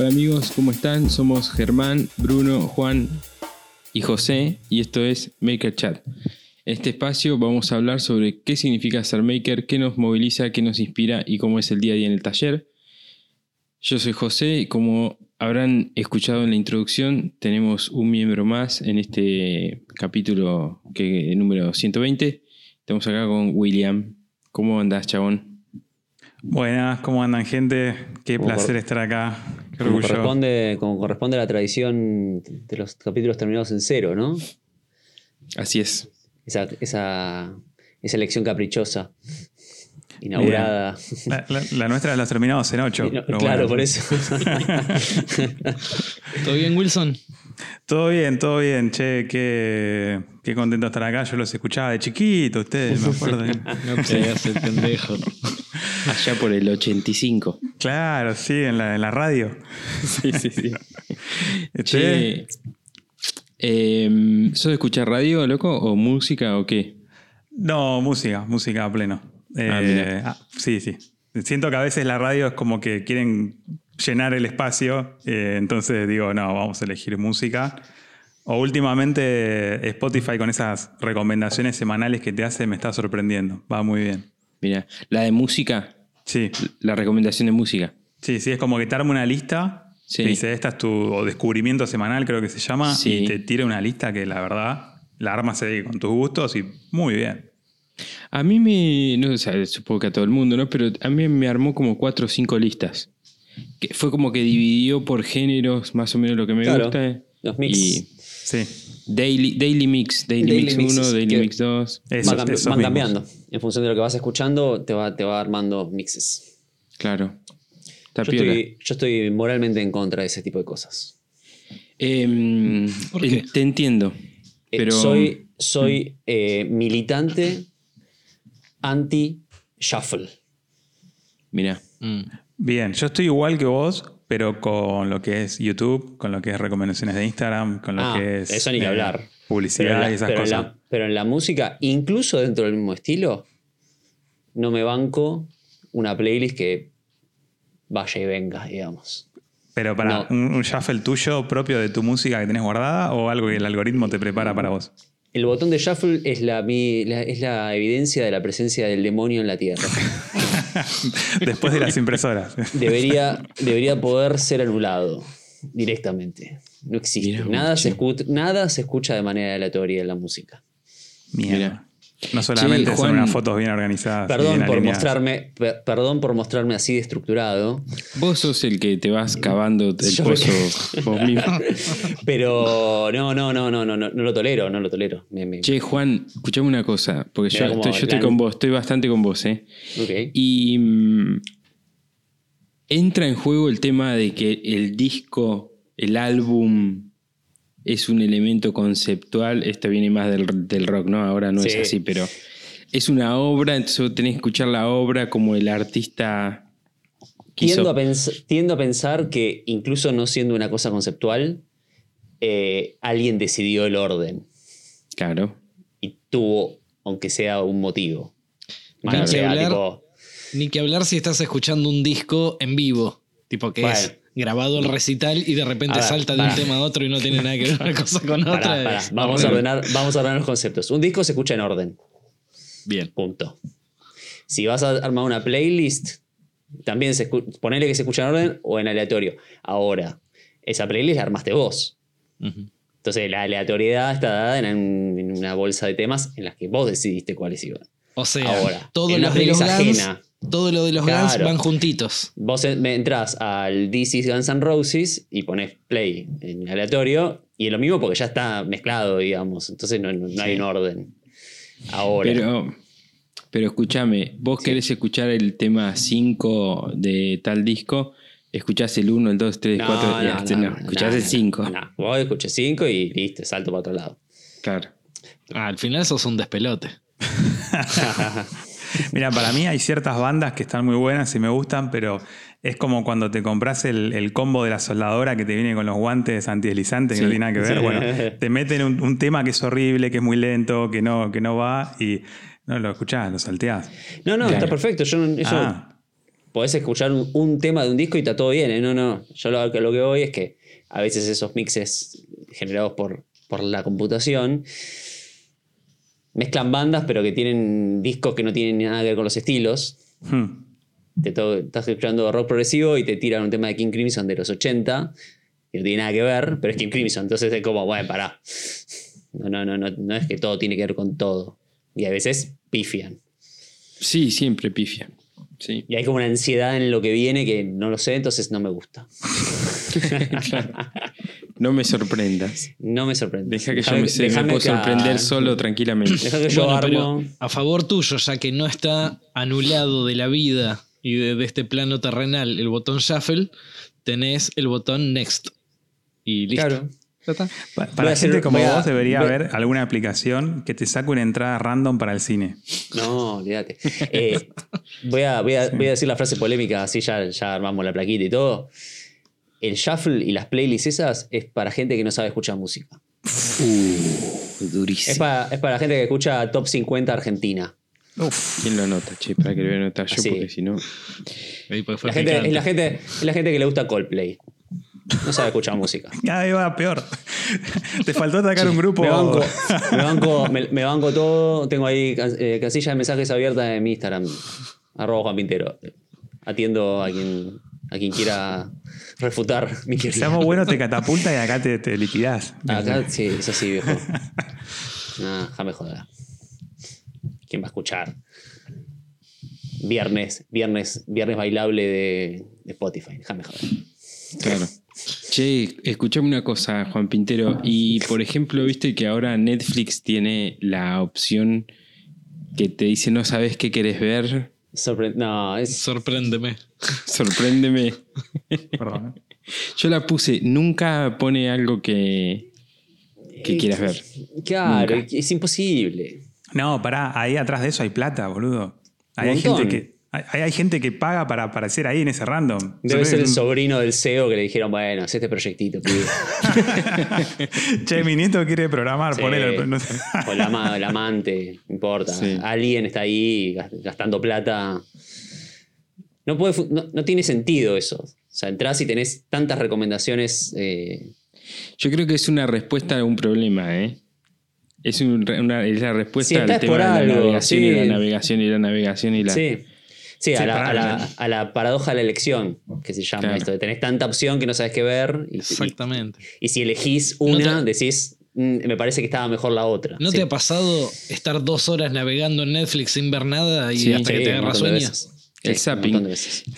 Hola amigos, ¿cómo están? Somos Germán, Bruno, Juan y José y esto es Maker Chat. En este espacio vamos a hablar sobre qué significa ser maker, qué nos moviliza, qué nos inspira y cómo es el día a día en el taller. Yo soy José y como habrán escuchado en la introducción, tenemos un miembro más en este capítulo que, número 120. Estamos acá con William. ¿Cómo andas, chabón? Buenas, ¿cómo andan, gente? Qué placer estar acá. Como corresponde, como corresponde a la tradición de los capítulos terminados en cero, ¿no? Así es. Esa, esa, esa elección caprichosa, inaugurada. La, la- la nuestra la terminamos en 8. Y no- claro, por eso. ¿Todo bien, Wilson? Todo bien, todo bien. Che, qué, qué contento estar acá. Yo los escuchaba de chiquito, ustedes, me acuerdo. No te hagas el pendejo. Allá por el 85. claro, sí, en la, en la radio. Sí, sí, sí. Che, Che, em, ¿sos de escuchar radio, loco? ¿O música o qué? No, música, música a pleno. Eh, Ah, mira. ah, sí, sí. Siento que a veces la radio es como que quieren llenar el espacio, eh, entonces digo, no, vamos a elegir música. O últimamente Spotify con esas recomendaciones semanales que te hace me está sorprendiendo. Va muy bien. Mira, la de música, Sí, la recomendación de música. sí, sí, es como que te arma una lista. Sí. Dice, esta es tu o descubrimiento semanal, creo que se llama. Sí. Y te tira una lista que la verdad la armas ahí con tus gustos y muy bien. A mí me, no sé, supongo que a todo el mundo, ¿no? Pero a mí me armó como cuatro o cinco listas. Que fue como que dividió por géneros más o menos lo que me Claro, gusta. los mix. Y Sí, daily, daily Mix, Daily, Daily Mix mixes, 1, Daily Mix 2. eso, van cambi- esos van mismos. cambiando. En función de lo que vas escuchando, te va, te va armando mixes. Claro. Yo estoy, yo estoy moralmente en contra de ese tipo de cosas. Em, ¿Por qué? en- Te entiendo. Eh, Pero soy soy eh, militante anti-shuffle. mira, Mm. Bien, yo estoy igual que vos, pero con lo que es YouTube, con lo que es recomendaciones de Instagram, con lo Ah, que es eso ni que eh, hablar. En, publicidad la, y esas pero en cosas. la- pero en la música, incluso dentro del mismo estilo, no me banco una playlist que vaya y venga, digamos. Pero para No. un, un shuffle tuyo propio de tu música que tenés guardada o algo que el algoritmo te prepara para vos. El botón de shuffle es la, mi- la- es la evidencia de la presencia del demonio en la Tierra. Después de las impresoras. Debería, debería poder ser anulado directamente. No existe. Nada, se che. escu- nada se escucha de manera aleatoria en la música. Mierda. Mira. No solamente Che, son unas fotos bien organizadas. Perdón bien por alineadas. mostrarme, per- perdón por mostrarme así de estructurado, vos sos el que te vas cavando el Yo- pozo vos mismo. pero no, no, no, no, no, no, no lo tolero, no lo tolero. Me- me- Che, Juan, escuchame una cosa, porque yo, estoy, yo estoy hablan. con vos, estoy bastante con vos, ¿eh? ok. Y mm, entra en juego el tema de que el disco, el álbum, es un elemento conceptual. Esto viene más del, del rock, ¿no? Ahora no es Sí. así, pero es una obra, entonces vos tenés que escuchar la obra como el artista quiso. Tiendo a, pens- tiendo a pensar que incluso no siendo una cosa conceptual, eh, alguien decidió el orden Claro. y tuvo, aunque sea un motivo. Más Claro. no sea, Ni que hablar. tipo, Ni que hablar si estás escuchando un disco en vivo. Tipo que es. Grabado el recital y de repente ver, salta de un tema a otro y no tiene nada que ver una cosa con otra. vamos, a ordenar, vamos a ordenar los conceptos. Un disco se escucha en orden. Bien. Punto. Si vas a armar una playlist, también se ponele que se escucha en orden o en aleatorio. Ahora, esa playlist la armaste vos. Entonces la aleatoriedad está dada en, en una bolsa de temas en las que vos decidiste cuáles iban. O sea, Ahora, todo en una los playlist ajena. Todo lo de los Guns Claro. van juntitos. Vos en- me entras al This is Guns N' Roses y pones play en aleatorio y es lo mismo porque ya está mezclado, digamos. Entonces no, no- no hay un orden. Ahora. Pero, pero escúchame, vos querés escuchar el tema 5 de tal disco, escuchás el 1, el 2, 3, 4, no, no, no, no, escuchás el no, 5. No, vos escuchás 5 y listo, salto para otro lado. Claro. Ah, al final sos un despelote. Mira, para mí hay ciertas bandas que están muy buenas y me gustan, pero es como cuando te compras el, el combo de la soldadora que te viene con los guantes antideslizantes que no Sí. tiene nada que ver. Sí. Bueno, te meten un, un tema que es horrible, que es muy lento, que no, que no va y no lo escuchás, lo salteás. No, no, Claro. está perfecto. Yo eso Ah, podés escuchar un, un tema de un disco y está todo bien, ¿eh? No, no. Yo lo, que- lo que voy es que a veces esos mixes generados por, por la computación mezclan bandas, pero que tienen discos que no tienen nada que ver con los estilos. Hmm. Te to- estás escuchando rock progresivo y te tiran un tema de King Crimson de los 80, que no tiene nada que ver, pero es King Crimson. Entonces es como, bueno, pará. No, no, no, no, no es que todo tiene que ver con todo. Y a veces pifian. Sí, siempre pifia. Sí. Y hay como una ansiedad en lo que viene que no lo sé, entonces no me gusta. No me sorprendas. No me sorprende. Deja que yo Déjame- me, sé, me déjame puedo que- sorprender solo tranquilamente. Deja que yo Bueno, armo. a favor tuyo, ya que no está anulado de la vida y de, de este plano terrenal el botón shuffle, tenés el botón next. Y listo. Claro. Pa- Voy Para a hacer- gente como a- vos debería a- haber alguna aplicación que te saque una entrada random para el cine. No, olvídate. Eh, voy, a, voy, a, voy a decir la frase polémica, así ya, ya armamos la plaquita y todo. El shuffle y las playlists esas es para gente que no sabe escuchar música. Es Durísimo. para, es para gente que escucha top 50 Argentina. ¿Quién lo anota, che? Para que lo voy a anotar yo, Así. porque si no. La gente, es, la gente, es la gente que le gusta Coldplay. No sabe escuchar música. Cada vez va peor. te faltó atacar un grupo. Me banco, me banco, me, me banco todo. Tengo ahí eh, casilla de mensajes abierta en mi Instagram. Arroba Juan Pintero. Atiendo a quien, a quien quiera refutar mi Si teoría. seamos buenos, te catapulta y acá te, te liquidás. Acá sí, es así, viejo. No, déjame joder. ¿Quién va a escuchar? Viernes, viernes, viernes bailable de, de Spotify. Déjame joder. Claro. Che, escuchame una cosa, Juan Pintero. Y por ejemplo, viste que ahora Netflix tiene la opción que te dice no sabes qué querés ver. Sorpre- no, es. Sorpréndeme. Sorpréndeme. Perdón. ¿eh? Yo la puse, nunca pone algo que, que quieras ver. Claro, Nunca. es imposible. No, pará, ahí atrás de eso hay plata, boludo. Ahí hay gente que. Hay, hay gente que paga para aparecer ahí en ese random. Debe Se ser el un- sobrino del CEO que le dijeron, bueno, haz este proyectito, pibe. Che, mi nieto quiere programar, Sí. ponelo. No sé. O la, amante, no importa. Sí. Alguien está ahí gas- gastando plata. No, puede, no, no tiene sentido eso. O sea, entras y tenés tantas recomendaciones. eh, Yo creo que es una respuesta a un problema, ¿eh? Es, un- una, es la respuesta Sí, al tema de la algo, navegación y la navegación y la navegación y la. Sí. Sí, a, la, a la- claro. a la paradoja de la elección, que se llama Claro. esto, de tenés tanta opción que no sabes qué ver. Y, Exactamente. y si elegís No una, te- decís, "Mm, me parece que estaba mejor la otra. ¿No Sí. te ha pasado estar dos horas navegando en Netflix sin ver nada y Sí, hasta Sí, que te un agarra montón de sueño? veces. El Sí, zapping.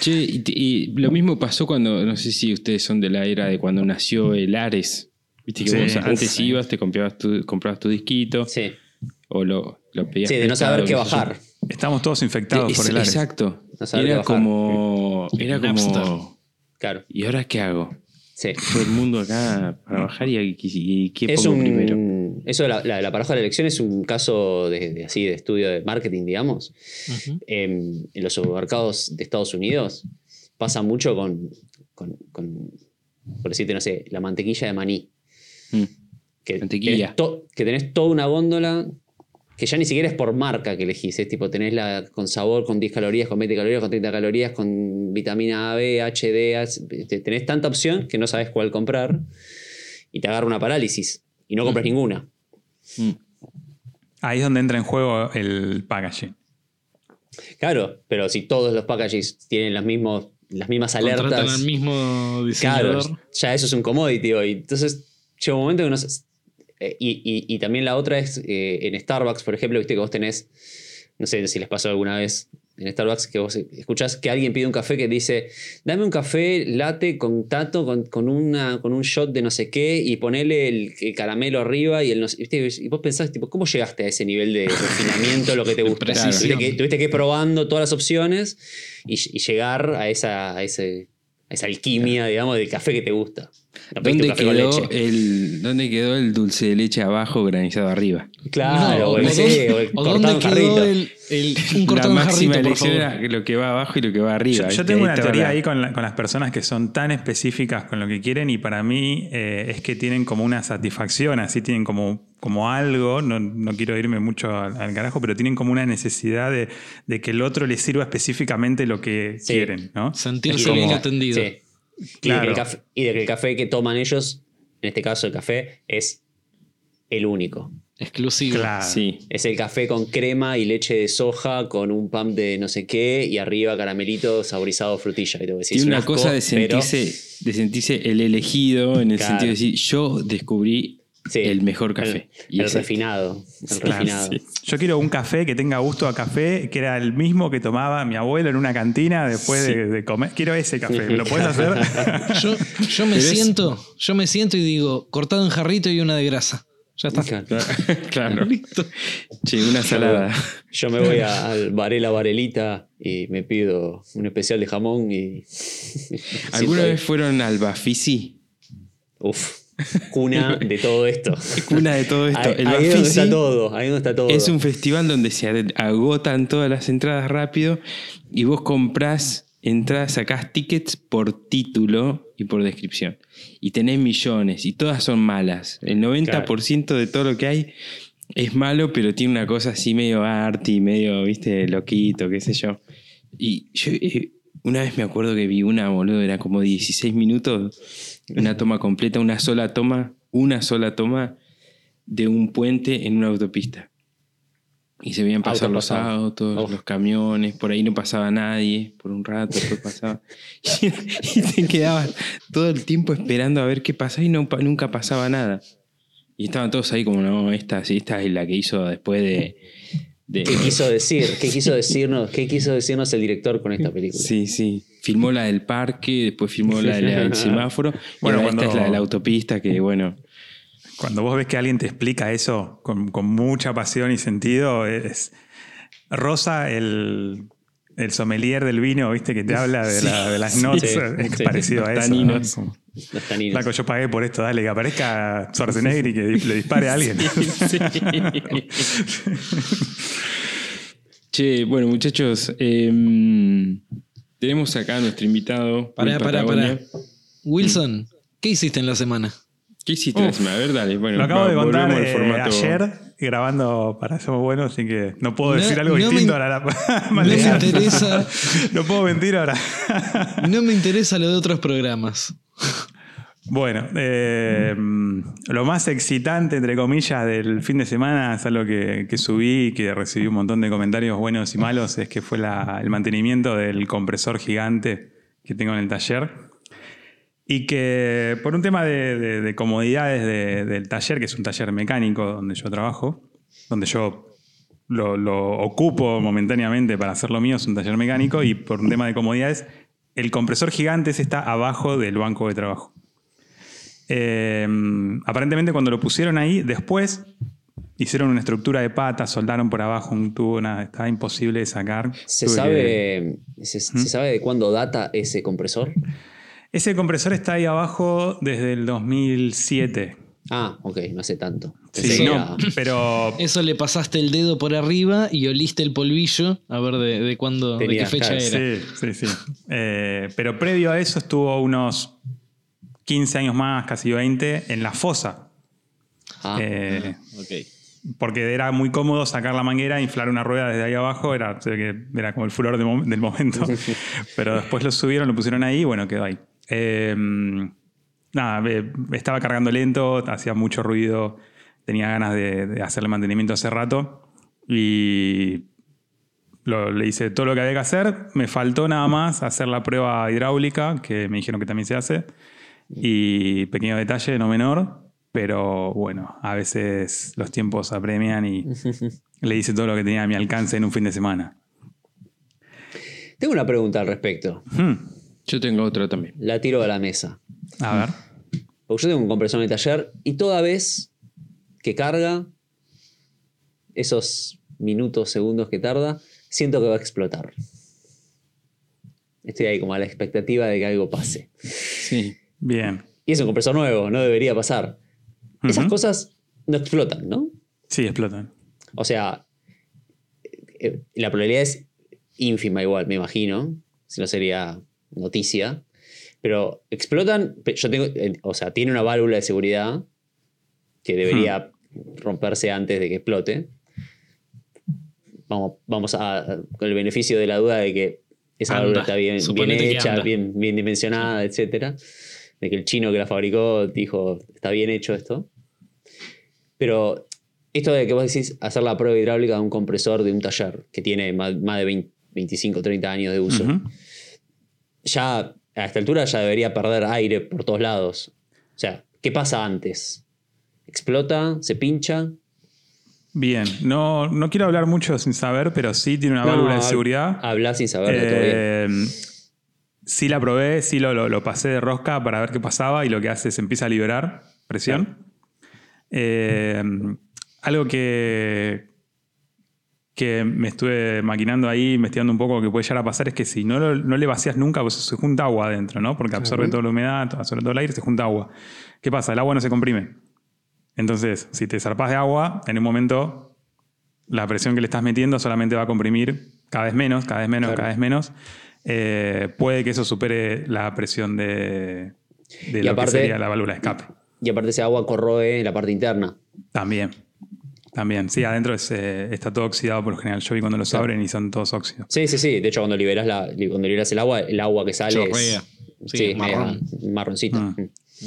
Che, y, y lo mismo pasó cuando, no sé si ustedes son de la era de cuando nació el Ares. Viste que Sí. vos antes Uf. ibas, te comprabas tu, comprabas tu disquito Sí. o lo, lo pedías. Sí, de no saber qué sé yo. Estamos todos infectados Es- por el Ares. Exacto. No Era bajar. como. Era como. Claro. ¿Y ahora qué hago? Sí. Todo el mundo acá para bajar y, y- y ¿qué Es pongo un, primero? Eso de la, la, la paradoja de la elección es un caso de, de así de estudio de marketing, digamos. Ujú. En, en los supermercados de Estados Unidos pasa mucho con, con, con, por decirte, no sé, la mantequilla de maní. Mm. Que Mantequilla. Tenés to- que tenés toda una góndola que ya ni siquiera es por marca que elegís. Es tipo, tenés la con sabor, con 10 calorías, con 20 calorías, con 30 calorías, con vitamina A, B, H, D. H- te- tenés tanta opción que no sabes cuál comprar y te agarra una parálisis y no compras ninguna. Mm. Ahí es donde entra en juego el packaging. Claro, pero si todos los packages tienen las, mismos, las mismas Contratan alertas. al mismo Claro, diseñador. ya eso es un commodity hoy. Entonces, llega un momento que no sé- eh, y, y- y también la otra es eh, en Starbucks, por ejemplo, viste que vos tenés, no sé si les pasó alguna vez en Starbucks, que vos escuchás que alguien pide un café que dice, dame un café latte con tato, con, con una, con un shot de no sé qué, y ponele el, el caramelo arriba y el no sé- ¿viste? Y vos pensás, tipo, ¿cómo llegaste a ese nivel de refinamiento, lo que te gusta? Tuviste que, tuviste que ir probando todas las opciones y, y llegar a esa, a ese- esa alquimia, digamos, del café que te gusta. No ¿Dónde quedó, el, ¿Dónde quedó el dulce de leche abajo granizado arriba? Claro, No, o el, o sí, dónde- o el ¿O dónde quedó el, el- un La máxima elección era lo que va abajo y lo que va arriba. Yo, tengo una teoría la- ahí con, la- con las personas que son tan específicas con lo que quieren y para mí eh, es que tienen como una satisfacción, así tienen como, como algo, no, no quiero irme mucho al, al carajo, pero tienen como una necesidad de, de que el otro les sirva específicamente lo que Sí. quieren, ¿no? Sentirse de bien atendido. sí. Y, de que Claro. el café, y de que el café que toman ellos, en este caso el café, es el único. Exclusivo. Claro. Sí. Es el café con crema y leche de soja con un pan de no sé qué y arriba caramelito saborizado frutilla. Y decir, un una asco, cosa de pero- sentirse, de sentirse el elegido en el Claro. sentido de decir, yo descubrí Sí, el mejor café. El, Y el ese- refinado. El Claro, refinado. sí. Yo quiero un café que tenga gusto a café, que era el mismo que tomaba mi abuelo en una cantina después de, de comer. Quiero ese café. ¿Me lo puedes hacer? Yo, yo me siento, yo me siento y digo, cortado en jarrito y una de grasa. Ya está. Claro. claro. Listo. Che, una salada. Yo me voy a- al Varela Varelita y me pido un especial de jamón y. ¿Alguna vez fueron al Bafisi? Uf, cuna de todo esto. Una de todo esto. Ahí, el ahí donde está todo. Ahí donde está todo. es un festival donde se agotan todas las entradas rápido y vos comprás entradas, sacás tickets por título y por descripción. Y tenés millones y todas son malas. El 90% de todo lo que hay es malo, pero tiene una cosa así medio arty, medio, viste, loquito, qué sé yo. Y yo eh, una vez me acuerdo que vi una, boludo, era como 16 minutos, una toma completa, una sola toma, una sola toma de un puente en una autopista. Y se veían pasar los autos, los camiones, por ahí no pasaba nadie, por un rato, después pasaba. Y, y te quedabas todo el tiempo esperando a ver qué pasaba y no, nunca pasaba nada. Y estaban todos ahí como, no, esta, sí, esta es la que hizo después de... de- ¿Qué quiso decir? ¿Qué quiso decirnos? ¿Qué quiso decirnos el director con esta película? Sí, sí. Filmó la del parque, después filmó la del semáforo. Bueno, esta cuando- es la de la autopista, que bueno. Cuando vos ves que alguien te explica eso con, con mucha pasión y sentido, es Rosa, el, el sommelier del vino, viste, que te habla de, la- de las Sí, notas, sí, es sí. parecido a Los eso. ¿no? taninos. Como, Los taninos. Flaco, yo pagué por esto, dale, que aparezca Schwarzenegger y que le dispare a alguien. Che, bueno, muchachos, em, tenemos acá a nuestro invitado. Pará, pará, pará. Wilson, ¿qué hiciste en la semana? ¿Qué hiciste la Uf. semana? A ver, dale. Bueno, Lo acabo va- de contar eh, formato- ayer grabando para Somos Buenos, así que no puedo No- decir algo no distinto in- a la No me interesa, No puedo mentir ahora. no me interesa lo de otros programas. Bueno, eh, lo más excitante, entre comillas, del fin de semana es algo que, subí y que recibí un montón de comentarios buenos y malos, es que fue el mantenimiento del compresor gigante que tengo en el taller. Y que por un tema de, de- de comodidades de- del taller, que es un taller mecánico donde yo trabajo, donde yo lo, ocupo momentáneamente para hacer lo mío, es un taller mecánico, y por un tema de comodidades, el compresor gigante está abajo del banco de trabajo. Eh, aparentemente cuando lo pusieron ahí, después hicieron una estructura de patas, soldaron por abajo un tubo, nada, estaba imposible de sacar. ¿Se Tuve que- sabe, se, se ¿Mm? sabe de cuándo data ese compresor? Ese compresor está ahí abajo desde el 2007. Ah, ok, no hace tanto. Pensé Sí, no, pero Eso le pasaste el dedo por arriba y oliste el polvillo a ver de, de cuándo, de qué fecha claro, era. sí, sí, sí. Eh, pero previo a eso estuvo unos 15 años más, casi 20, en la fosa. Ah, Eh, Ok. porque era muy cómodo sacar la manguera, inflar una rueda desde ahí abajo, era, era como el furor de mo- del momento. Pero después lo subieron, lo pusieron ahí y bueno, quedó ahí. Eh, nada, estaba cargando lento, hacía mucho ruido, tenía ganas de, de hacerle mantenimiento hace rato y lo- le hice todo lo que había que hacer. Me faltó nada más hacer la prueba hidráulica, que me dijeron que también se hace. Y pequeño detalle, no menor, pero bueno, a veces los tiempos apremian y le hice todo lo que tenía a mi alcance en un fin de semana. Tengo una pregunta al respecto. Hmm, Yo tengo otro también. La tiro a la mesa. A ver. Porque yo tengo un compresor en el taller y toda vez que carga, esos minutos, segundos que tarda, siento que va a explotar. Estoy ahí como a la expectativa de que algo pase. Sí. Bien. Y es un compresor nuevo, no debería pasar. Esas cosas no explotan, ¿no? Sí, explotan. O sea, eh, la probabilidad es ínfima igual, me imagino. Si no sería noticia. Pero explotan. Yo tengo. eh, O sea, tiene una válvula de seguridad que debería romperse antes de que explote. Vamos, vamos a, con el beneficio de la duda de que esa Anda. válvula está bien, hecha, bien, bien dimensionada, etcétera. De que el chino que la fabricó dijo, está bien hecho esto. Pero esto de que vos decís hacer la prueba hidráulica de un compresor de un taller que tiene más, más de 20, 25, 30 años de uso, ya a esta altura ya debería perder aire por todos lados. O sea, ¿qué pasa antes? ¿Explota? ¿Se pincha? Bien, no, no quiero hablar mucho sin saber, pero sí tiene una No, válvula de seguridad. Habla sin saberlo todavía. Sí la probé, sí lo, lo- lo pasé de rosca para ver qué pasaba y lo que hace es empieza a liberar presión. Eh, algo que, que me estuve maquinando ahí, investigando un poco que puede llegar a pasar es que si no, lo- no le vacías nunca, pues se junta agua adentro, ¿no? Porque absorbe toda la humedad, absorbe todo el aire, se junta agua. ¿Qué pasa? El agua no se comprime. Entonces, si te zarpas de agua, en un momento la presión que le estás metiendo solamente va a comprimir cada vez menos, cada vez menos, Claro. cada vez menos. Eh, puede que eso supere la presión de, de Y lo aparte- que sería la válvula de escape. Y aparte ese agua corroe la parte interna. También. También. Sí, adentro es, eh, está todo oxidado por lo general. Yo vi cuando los Claro. abren y son todos óxidos. Sí, sí, sí. De hecho, cuando liberas, la, cuando liberas el agua, el agua que sale Chorrea. es Sí, sí, es media marrón. marroncita. Mm.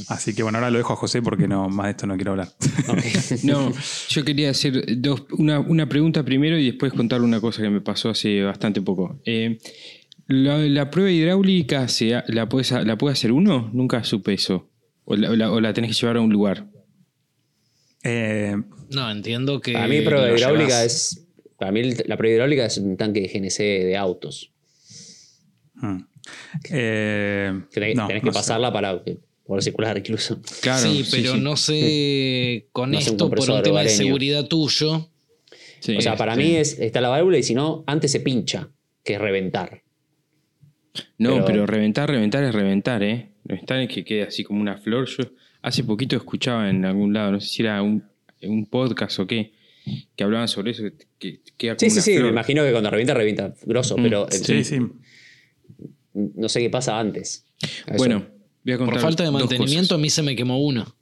Así que bueno, ahora lo dejo a José porque no, más de esto no quiero hablar. No, yo quería hacer dos, una, una pregunta primero y después contar una cosa que me pasó hace bastante poco. Eh, la, la prueba hidráulica se la, puedes, la puede hacer uno? Nunca supe eso. O la, o la- o la tenés que llevar a un lugar. Eh, No, entiendo que. Para mí, prueba hidráulica llevas- es. Para mí, la prueba hidráulica es un tanque de GNC de autos. mm. Eh, Que tenés, no, tenés no que sé. pasarla para poder circular incluso. Claro, sí, pero sí. no sé con No sé, un esto por un tema de seguridad tuyo. Sí, o sea, para este, mí es, está la válvula y si no, antes se pincha, que es reventar. No, pero- pero, reventar, reventar es reventar, ¿eh? Reventar es que quede así como una flor. Yo hace poquito escuchaba en algún lado, no sé si era un, un podcast o qué, que hablaban sobre eso, que Sí, sí, una sí. Me imagino que cuando revienta, revienta grosso, Mm, pero eh, Sí, sí. no sé qué pasa antes. Bueno, voy a contar Por falta de mantenimiento, a mí se me quemó uno.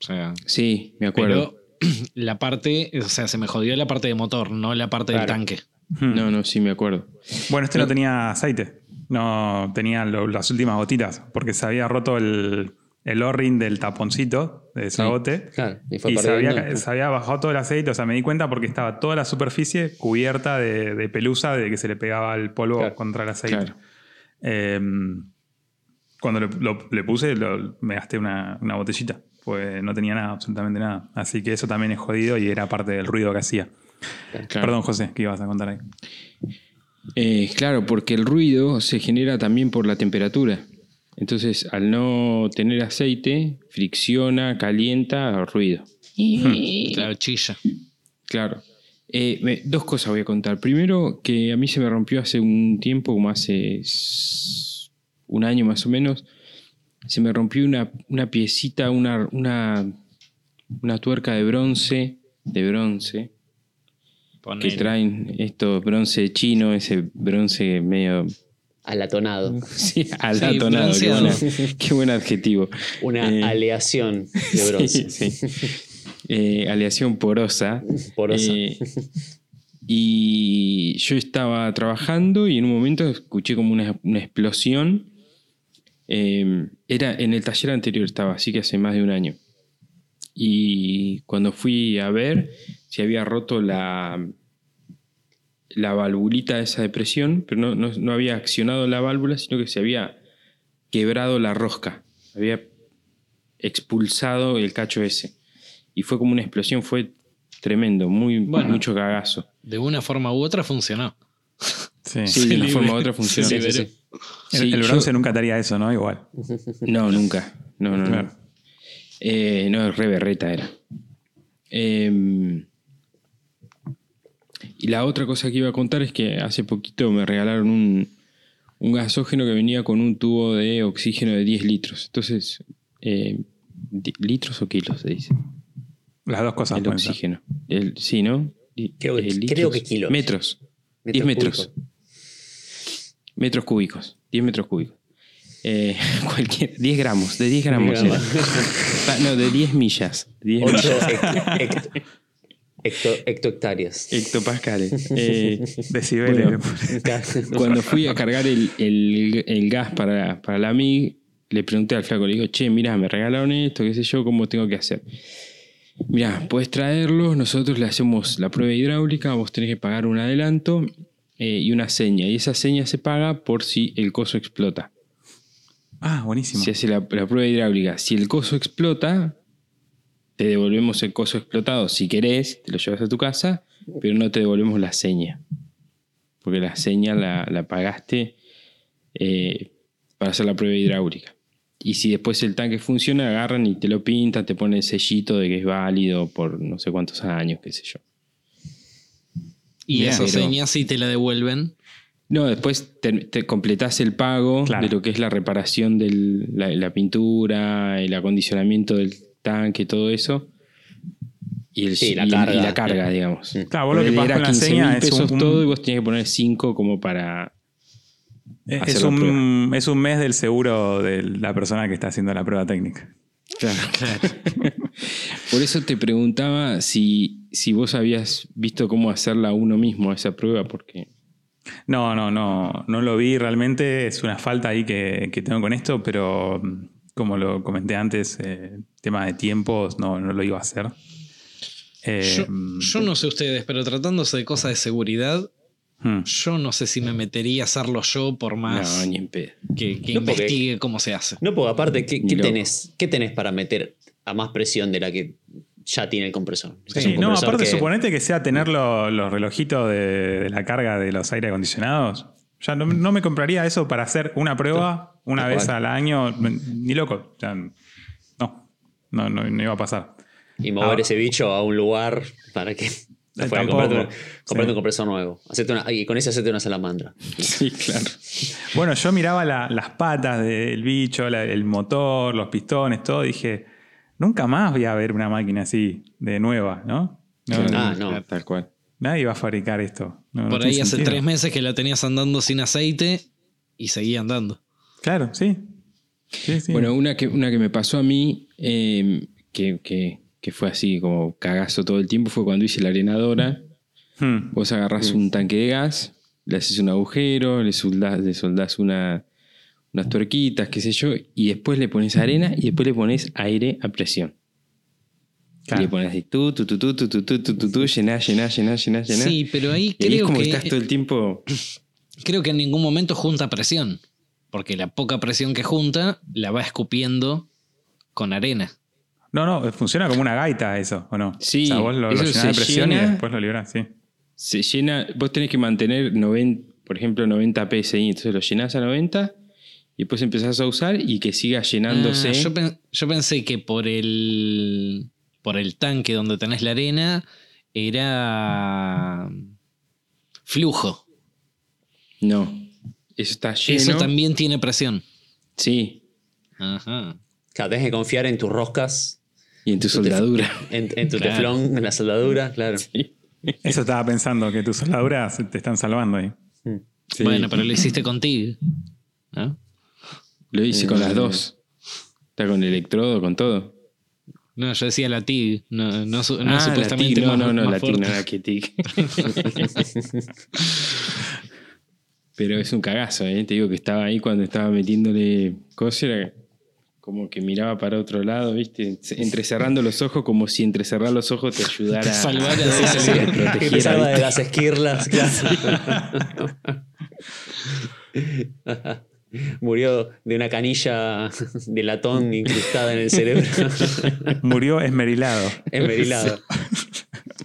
O sea, Sí, me acuerdo. pero la parte, o sea, se me jodió la parte de motor, no la parte del tanque. Mm. No, no, sí me acuerdo. Bueno, este no tenía aceite. No tenía lo- las últimas gotitas porque se había roto el, el O-ring del taponcito de desagote. Claro, y fue Y se había, se había bajado todo el aceite, o sea, me di cuenta porque estaba toda la superficie cubierta de, de pelusa de que se le pegaba el polvo Claro. contra el aceite. Claro. Eh, cuando lo- le puse, lo- me gasté una, una botellita, pues no tenía nada, absolutamente nada. Así que eso también es jodido y era parte del ruido que hacía. Claro. Perdón, José, ¿qué ibas a contar ahí? Eh, claro, porque el ruido se genera también por la temperatura. Entonces, al no tener aceite, fricciona, calienta, ruido. Claro, chilla. Claro. Eh, me- dos cosas voy a contar. Primero, que a mí se me rompió hace un tiempo, como hace un año más o menos, se me rompió una, una piecita, una, una, una tuerca de bronce, de bronce, que Ponele. traen esto, bronce chino, ese bronce medio Alatonado. Sí, alatonado, qué, bronceado. buena- qué buen adjetivo. Una Eh, aleación de bronce. Sí, sí. Eh, aleación porosa. Porosa. Eh, y yo estaba trabajando y en un momento escuché como una, una explosión. Eh, era en el taller anterior estaba, así que hace más de un año. Y cuando fui a ver, se había roto la, la valvulita esa de presión, pero no, no- no había accionado la válvula, sino que se había quebrado la rosca. Había expulsado el cacho ese. Y fue como una explosión, fue tremendo, muy, Bueno. mucho cagazo. De una forma u otra funcionó. Sí. Sí, de una libre. forma u otra funcionó. Sí, sí, sí. El, Sí, el yo- bronce nunca te haría eso, ¿no? Igual. No, nunca. No, no, Claro. no. Eh, no, re berreta era. Eh, y la otra cosa que iba a contar es que hace poquito me regalaron un, un gasógeno que venía con un tubo de oxígeno de 10 litros. Entonces, eh, ¿litros o kilos se dice? Las dos cosas el ser. oxígeno. El, sí, ¿no? Creo que- eh, creo que kilos. Metros. Metros 10 metros. cúbicos. Metros cúbicos. 10 metros cúbicos. Eh, cualquier, 10 gramos, de 10 gramos. 10 gramos. no, de 10 millas. 10 8 millas. Hectohectáreas. hectopascales. Eh, Decibeles. Bueno. cuando fui a cargar el, el- el gas para, para la MIG, le pregunté al flaco, le digo, che, mira, me regalaron esto, qué sé yo, ¿cómo tengo que hacer? Mira, puedes traerlos, nosotros le hacemos la prueba hidráulica, vos tenés que pagar un adelanto eh, y una seña. Y esa seña se paga por si el coso explota. Ah, buenísimo. Se hace la, la prueba hidráulica. Si el coso explota, te devolvemos el coso explotado. Si querés, te lo llevas a tu casa, pero no te devolvemos la seña. Porque la seña la, la pagaste eh, para hacer la prueba hidráulica. Y si después el tanque funciona, agarran y te lo pintan, te ponen el sellito de que es válido por no sé cuántos años, qué sé yo. Y esa pero- seña sí te la devuelven. No, después te, te completás el pago Claro. de lo que es la reparación de la, la pintura, el acondicionamiento del tanque, todo eso. Y, el, Sí, la y carga. y la carga, digamos. Claro, vos lo que era con la 15 seña es pesos un- todo y vos tenías que poner 5 como para... Es, hacer es la un, es un mes del seguro de la persona que está haciendo la prueba técnica. Claro, Por eso te preguntaba si, si vos habías visto cómo hacerla uno mismo, esa prueba, porque... No, no, no, no lo vi realmente. Es una falta ahí que, que tengo con esto, pero mm, como lo comenté antes, eh, tema de tiempos, no, no lo iba a hacer. Eh, Yo, yo no sé ustedes, pero tratándose de cosas de seguridad, mm. yo no sé si me metería a hacerlo yo por más No, ni en que, que No, porque- investigue cómo se hace. No, porque aparte, ¿qué, qué tenés, ¿qué tenés para meter a más presión de la que ya tiene el compresor? Sí, no, aparte que- suponete que sea tener lo- los relojitos de, de la carga de los aire acondicionados. Ya no, no me compraría eso para hacer una prueba una vez cual. al año, ni loco. O sea, no, no, no, no iba a pasar. Y mover Ah. ese bicho a un lugar para que. Después tampoco, comprarte, un, comprarte sí. un compresor nuevo. Hacete una- y con ese hacete una salamandra. Sí, claro. Bueno, yo miraba la- las patas del bicho, la- el motor, los pistones, todo. Dije, nunca más voy a ver una máquina así de nueva, ¿no? No, Ah, no. Tal cual. Nadie va a fabricar esto. No- Por ahí hace sentido. tres meses que la tenías andando sin aceite y seguía andando. Claro, sí. Sí, sí. Bueno, una que, una que me pasó a mí, eh, que, que- que fue así como cagazo todo el tiempo, fue cuando hice la arenadora. Hmm. Vos agarrás un tanque de gas, le haces un agujero, le soldás, le soldás una, unas tuerquitas, qué sé yo, y después le pones arena y después le pones aire a presión. Claro. Y le pones así, tú, tú, tú, tú, tú, tú, tú, tú, tú, tú, llenás, llenás, llenás, llenás, llenás. Sí, pero ahí y ahí es creo como que que, estás todo el tiempo... creo que en ningún momento junta presión. Porque la poca presión que junta la va escupiendo con arena. No, no, funciona como una gaita eso, ¿o no? Sí, O sea, vos lo, lo eso llenás de presión y después lo liberás, sí. se llena, vos tenés que mantener 90, por ejemplo 90 PSI, entonces lo llenás a 90 y después empezás a usar y que siga llenándose. Ah, yo, pen- yo pensé que por el, por el tanque donde tenés la arena era flujo. No, eso está lleno. Eso también tiene presión. Sí, Ajá. Claro, tenés que confiar en tus roscas, y en tu soldadura. en, en tu Claro. teflón, en la soldadura, claro. Eso estaba pensando, que tus soldaduras te están salvando ahí. Sí. Bueno, pero lo hiciste contigo. ¿no? Lo hice con las dos. Está con electrodo, con todo. No, yo decía la TIG, no, no, su- no Ah, la supuestamente TIG, no, más, no, no, más la TIG, no, la que TIG. Pero es un cagazo, ¿eh? Te digo que estaba ahí cuando estaba metiéndole cosas, era como que miraba para otro lado, ¿viste? Entrecerrando los ojos como si entrecerrar los ojos te ayudara Te eso. sí, te Que te salva de las esquirlas, claro. Murió de una canilla de latón incrustada en el cerebro. Murió esmerilado. Esmerilado.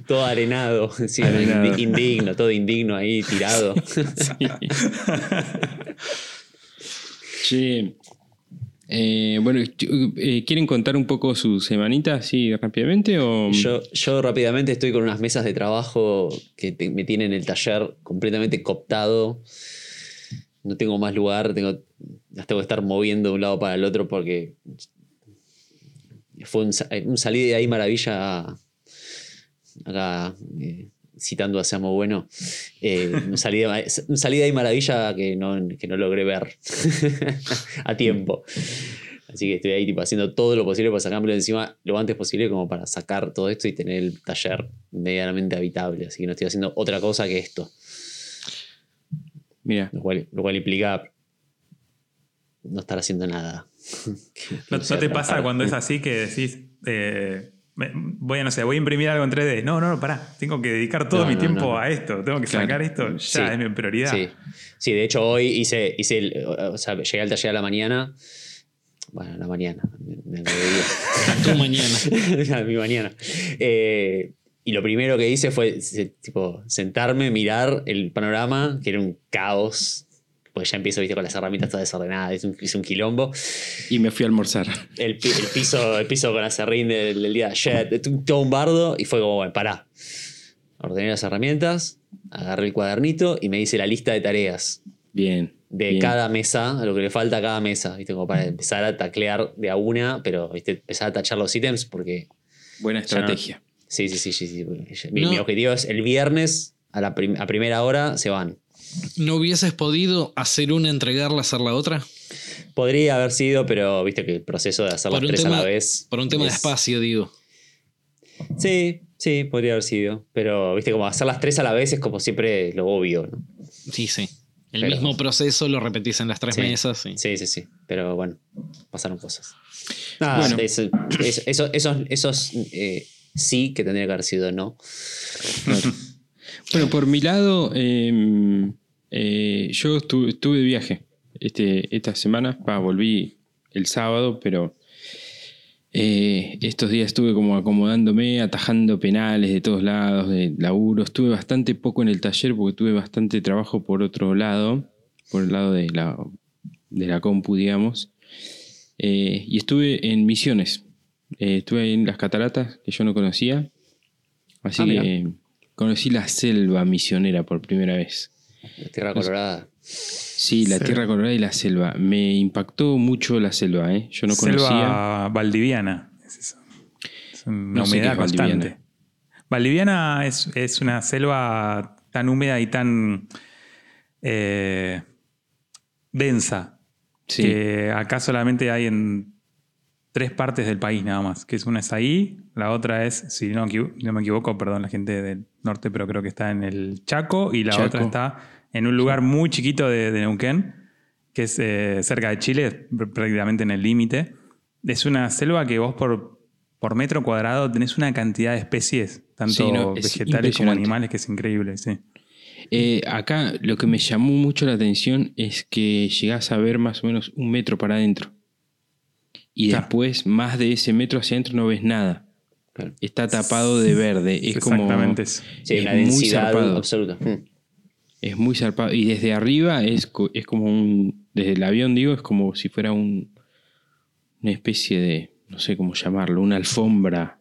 Todo arenado, sí, Arenado. indi- indigno, todo indigno ahí tirado. Che, eh, bueno, eh, ¿quieren contar un poco su semanita así rápidamente? O... Yo, yo rápidamente estoy con unas mesas de trabajo que te- me tienen el taller completamente cooptado. No tengo más lugar, tengo, las tengo que estar moviendo de un lado para el otro porque fue un, un salir de ahí maravilla acá. eh, citando a Seamos Bueno, eh, un, salida, un y maravilla que no, que no logré ver a tiempo. Así que estoy ahí tipo, haciendo todo lo posible para sacármelo encima lo antes posible como para sacar todo esto y tener el taller medianamente habitable. Así que no estoy haciendo otra cosa que esto. Mira, Lo cual, lo cual implica no estar haciendo nada. ¿No, no te pasa cuando es así que decís, eh, me- voy a, no sé, voy a imprimir algo en 3D? No, no, pará, tengo que dedicar todo No, mi no, tiempo no. a esto, tengo que Claro. sacar esto, ya Sí. es mi prioridad. Sí. sí, de hecho hoy hice, hice el- o sea, llegué al taller a la mañana. Bueno, a la mañana, me, me mediodía. Tu mañana. a mi mañana. Eh, y lo primero que hice fue tipo, sentarme, mirar el panorama, que era un caos. Pues ya empiezo ¿viste, con las herramientas todas desordenadas, es un, es un quilombo. y me fui a almorzar. El, el piso, el piso con acerrín del, del día de ayer, todo un bardo, y fue como, bueno, pará. Ordené las herramientas, agarré el cuadernito y me hice la lista de tareas Bien. de bien. cada mesa, lo que le falta a cada mesa, ¿viste? Como para empezar a taclear de a una, pero ¿viste? empezar a tachar los ítems porque Buena Ya no- estrategia. Sí, sí, sí, sí. Mi, No. mi objetivo es el viernes a la prim- a primera hora se van. ¿No hubieses podido hacer una, entregarla, hacer la otra? Podría haber sido, pero viste que el proceso de hacer las Por tres tema, a la vez. por un tema de es- espacio, digo. Sí, sí, podría haber sido. Pero viste, como hacer las tres a la vez es como siempre lo obvio, ¿no? Sí, sí. El Pero- mismo proceso lo repetís en las tres Sí. mesas. sí. Sí, sí, sí. Pero bueno, pasaron cosas. Nada, Bueno. eso- esos, esos eh, sí que tendría que haber sido no. Bueno, por mi lado, eh, eh, yo estuve, de viaje este, esta semana. Va, volví el sábado, pero eh, estos días estuve como acomodándome, atajando penales de todos lados, de laburo. Estuve bastante poco en el taller porque tuve bastante trabajo por otro lado, por el lado de la, de la compu, digamos. Eh, y estuve en misiones. Eh, estuve en las cataratas que yo no conocía. Así Ah, que conocí la selva misionera por primera vez. La Tierra Colorada. Sí, la Sí. tierra colorada y la selva. Me impactó mucho la selva, ¿eh? Yo no conocía. Selva valdiviana. Es, eso. Es una No sé qué humedad es constante. valdiviana. Valdiviana es, es una selva tan húmeda y tan eh, densa Sí, que acá solamente hay en tres partes del país nada más. Que es una es ahí, la otra es, si no, no me equivoco, perdón la gente del norte, pero creo que está en el Chaco y la Chaco. otra está en un lugar muy chiquito de, de Neuquén, que es eh, cerca de Chile, pr- prácticamente en el límite. Es una selva que vos por, por metro cuadrado tenés una cantidad de especies, tanto Sí, no, es vegetales como animales, que es increíble, sí. Eh, acá lo que me llamó mucho la atención es que llegás a ver más o menos un metro para adentro. Y Claro. después, más de ese metro hacia adentro, no ves nada. Claro. Está tapado de verde. Es como. Exactamente. Sí, es una muy densidad zarpado. absoluta. Mm. Es muy zarpado. Y desde arriba es, es como un. Desde el avión, digo, es como si fuera un. Una especie de. No sé cómo llamarlo. Una alfombra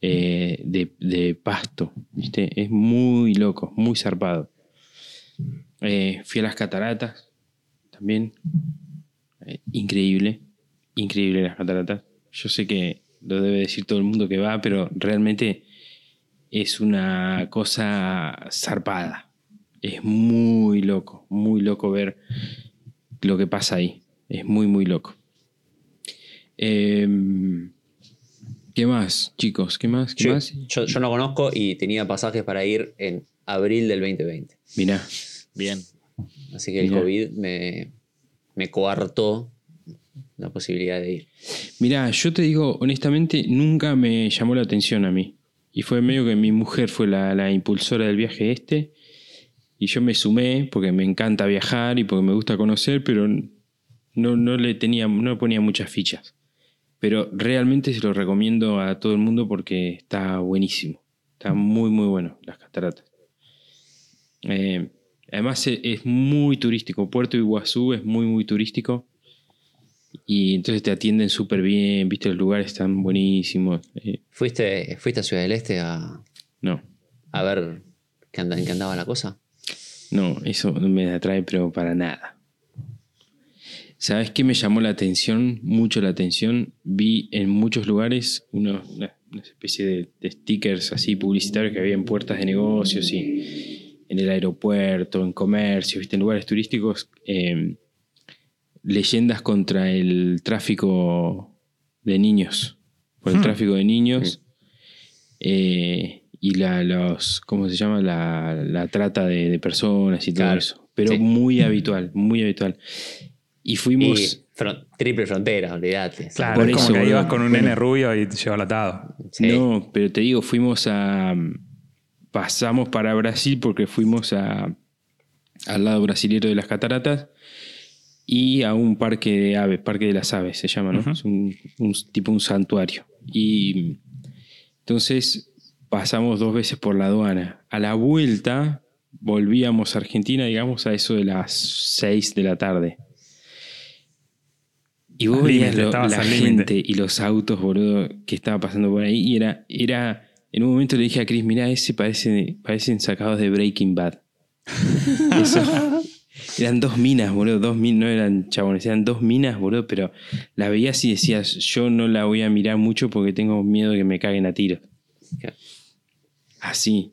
eh, de, de pasto. ¿viste? Es muy loco, muy zarpado. Eh, fui a las cataratas también. Eh, increíble. Increíble las cataratas. Yo sé que lo debe decir todo el mundo que va, pero realmente es una cosa zarpada. Es muy loco, muy loco ver lo que pasa ahí. Es muy, muy loco. Em, ¿Qué más, chicos? ¿Qué más? ¿Qué Yo, más? yo- yo no conozco y tenía pasajes para ir en abril del 2020. Mirá, Bien. Así que el Mirá. COVID me, me coartó la posibilidad de ir. mirá, yo te digo, honestamente, nunca me llamó la atención a mí. Y fue medio que mi mujer fue la, la impulsora del viaje este. Y yo me sumé porque me encanta viajar y porque me gusta conocer, pero no, no le tenía, no ponía muchas fichas. Pero realmente se lo recomiendo a todo el mundo porque está buenísimo. Está muy, muy bueno las cataratas. Eh, además e- es muy turístico. Puerto Iguazú es muy, muy turístico. Y entonces te atienden súper bien, viste, los lugares están buenísimos. Eh, ¿Fuiste, ¿Fuiste a Ciudad del Este a, no, a ver qué anda- en qué andaba la cosa? no, eso no me atrae, pero para nada. ¿Sabes qué me llamó la atención? Mucho la atención. Vi en muchos lugares unos, una especie de, de stickers así publicitarios que había en puertas de negocios y en el aeropuerto, en comercio, ¿viste? en lugares turísticos, eh, leyendas contra el tráfico de niños, por el Hmm. tráfico de niños eh, y la, los, ¿cómo se llama? La, la trata de, de personas y todo Claro, eso. Pero sí. muy habitual, muy habitual. Y fuimos... Y fron- triple frontera, olvídate. Claro, Por es como eso, que vas con un Bueno. nene rubio y te lleva el atado. Sí. No, pero te digo, fuimos a. Pasamos para Brasil porque fuimos a, al lado brasilero de las cataratas y a un parque de aves, Parque de las Aves se llama, ¿no? Ujú. Es un, un tipo un santuario. Y entonces pasamos dos veces por la aduana. A la vuelta volvíamos a Argentina, digamos, a eso de las 6 de la tarde. Y vos veías la gente y los autos, boludo, que estaba pasando por ahí. Y era, era, en un momento le dije a Chris, mirá, ese parece, parecen sacados de Breaking Bad. Eso. Eran dos minas, boludo, dos minas, no eran chabones, eran dos minas, boludo, pero la veías y decías, yo no la voy a mirar mucho porque tengo miedo de que me caguen a. Claro. Así.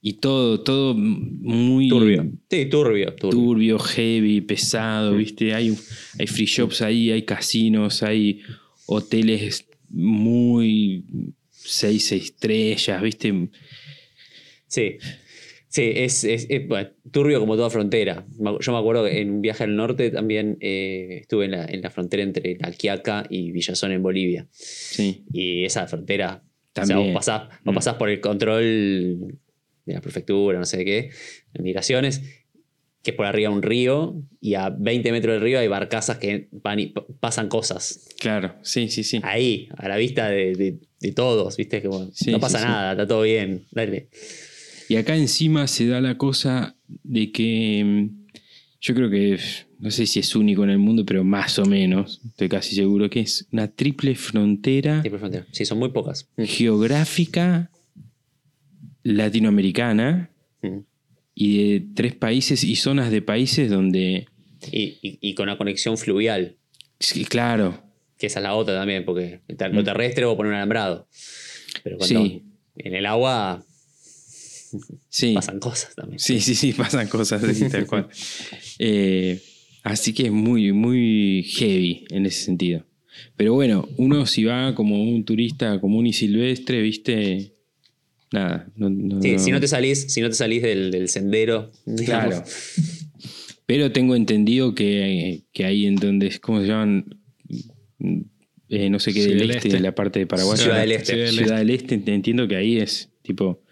Y todo, todo muy Turbio. Sí, turbio, turbio. turbio, heavy, pesado, ¿viste? Hay, hay free shops ahí, hay casinos, hay hoteles muy seis estrellas, ¿viste? Sí. Sí, es, es- es, bueno, turbio como toda frontera. Yo me acuerdo que en un viaje al norte también eh, estuve en la, en la frontera entre La Quiaca y Villazón en Bolivia. Sí, Y esa frontera, o sea, También. vos pasás, vos Mm. pasás por el control de la prefectura, no sé de qué, de migraciones, que es por arriba un río, y a 20 metros del río hay barcazas que van y pasan cosas. claro, sí, sí, sí. Ahí, a la vista de, de- de todos, ¿viste? Como, Sí, no pasa sí. nada, está todo bien, dale. Y acá encima se da la cosa de que mm, yo creo que, no sé si es único en el mundo, pero más o menos, estoy casi seguro que es una triple frontera Triple frontera. Sí, son muy pocas. Mm. geográfica latinoamericana Mm. y de tres países y zonas de países donde, Y, y- y con la conexión fluvial, sí, claro, que esa es la otra también, porque lo terrestre vos poner un alambrado. Pero cuando Mm. Sí. en el agua sí, pasan cosas también. sí, sí, sí, pasan cosas así, tal cual. Eh, así que es muy, muy heavy en ese sentido. Pero bueno, uno si va como un turista común y silvestre, viste, nada. No, no- Sí, no- si no te salís, si no te salís del, del sendero, digamos, Claro. Pero tengo entendido que, que ahí en donde, es- ¿cómo se llaman? Eh, no sé qué, del Ciudad del este, Este. de la parte de Paraguay. Ciudad del Este. Ciudad del del Este. entiendo que ahí es tipo,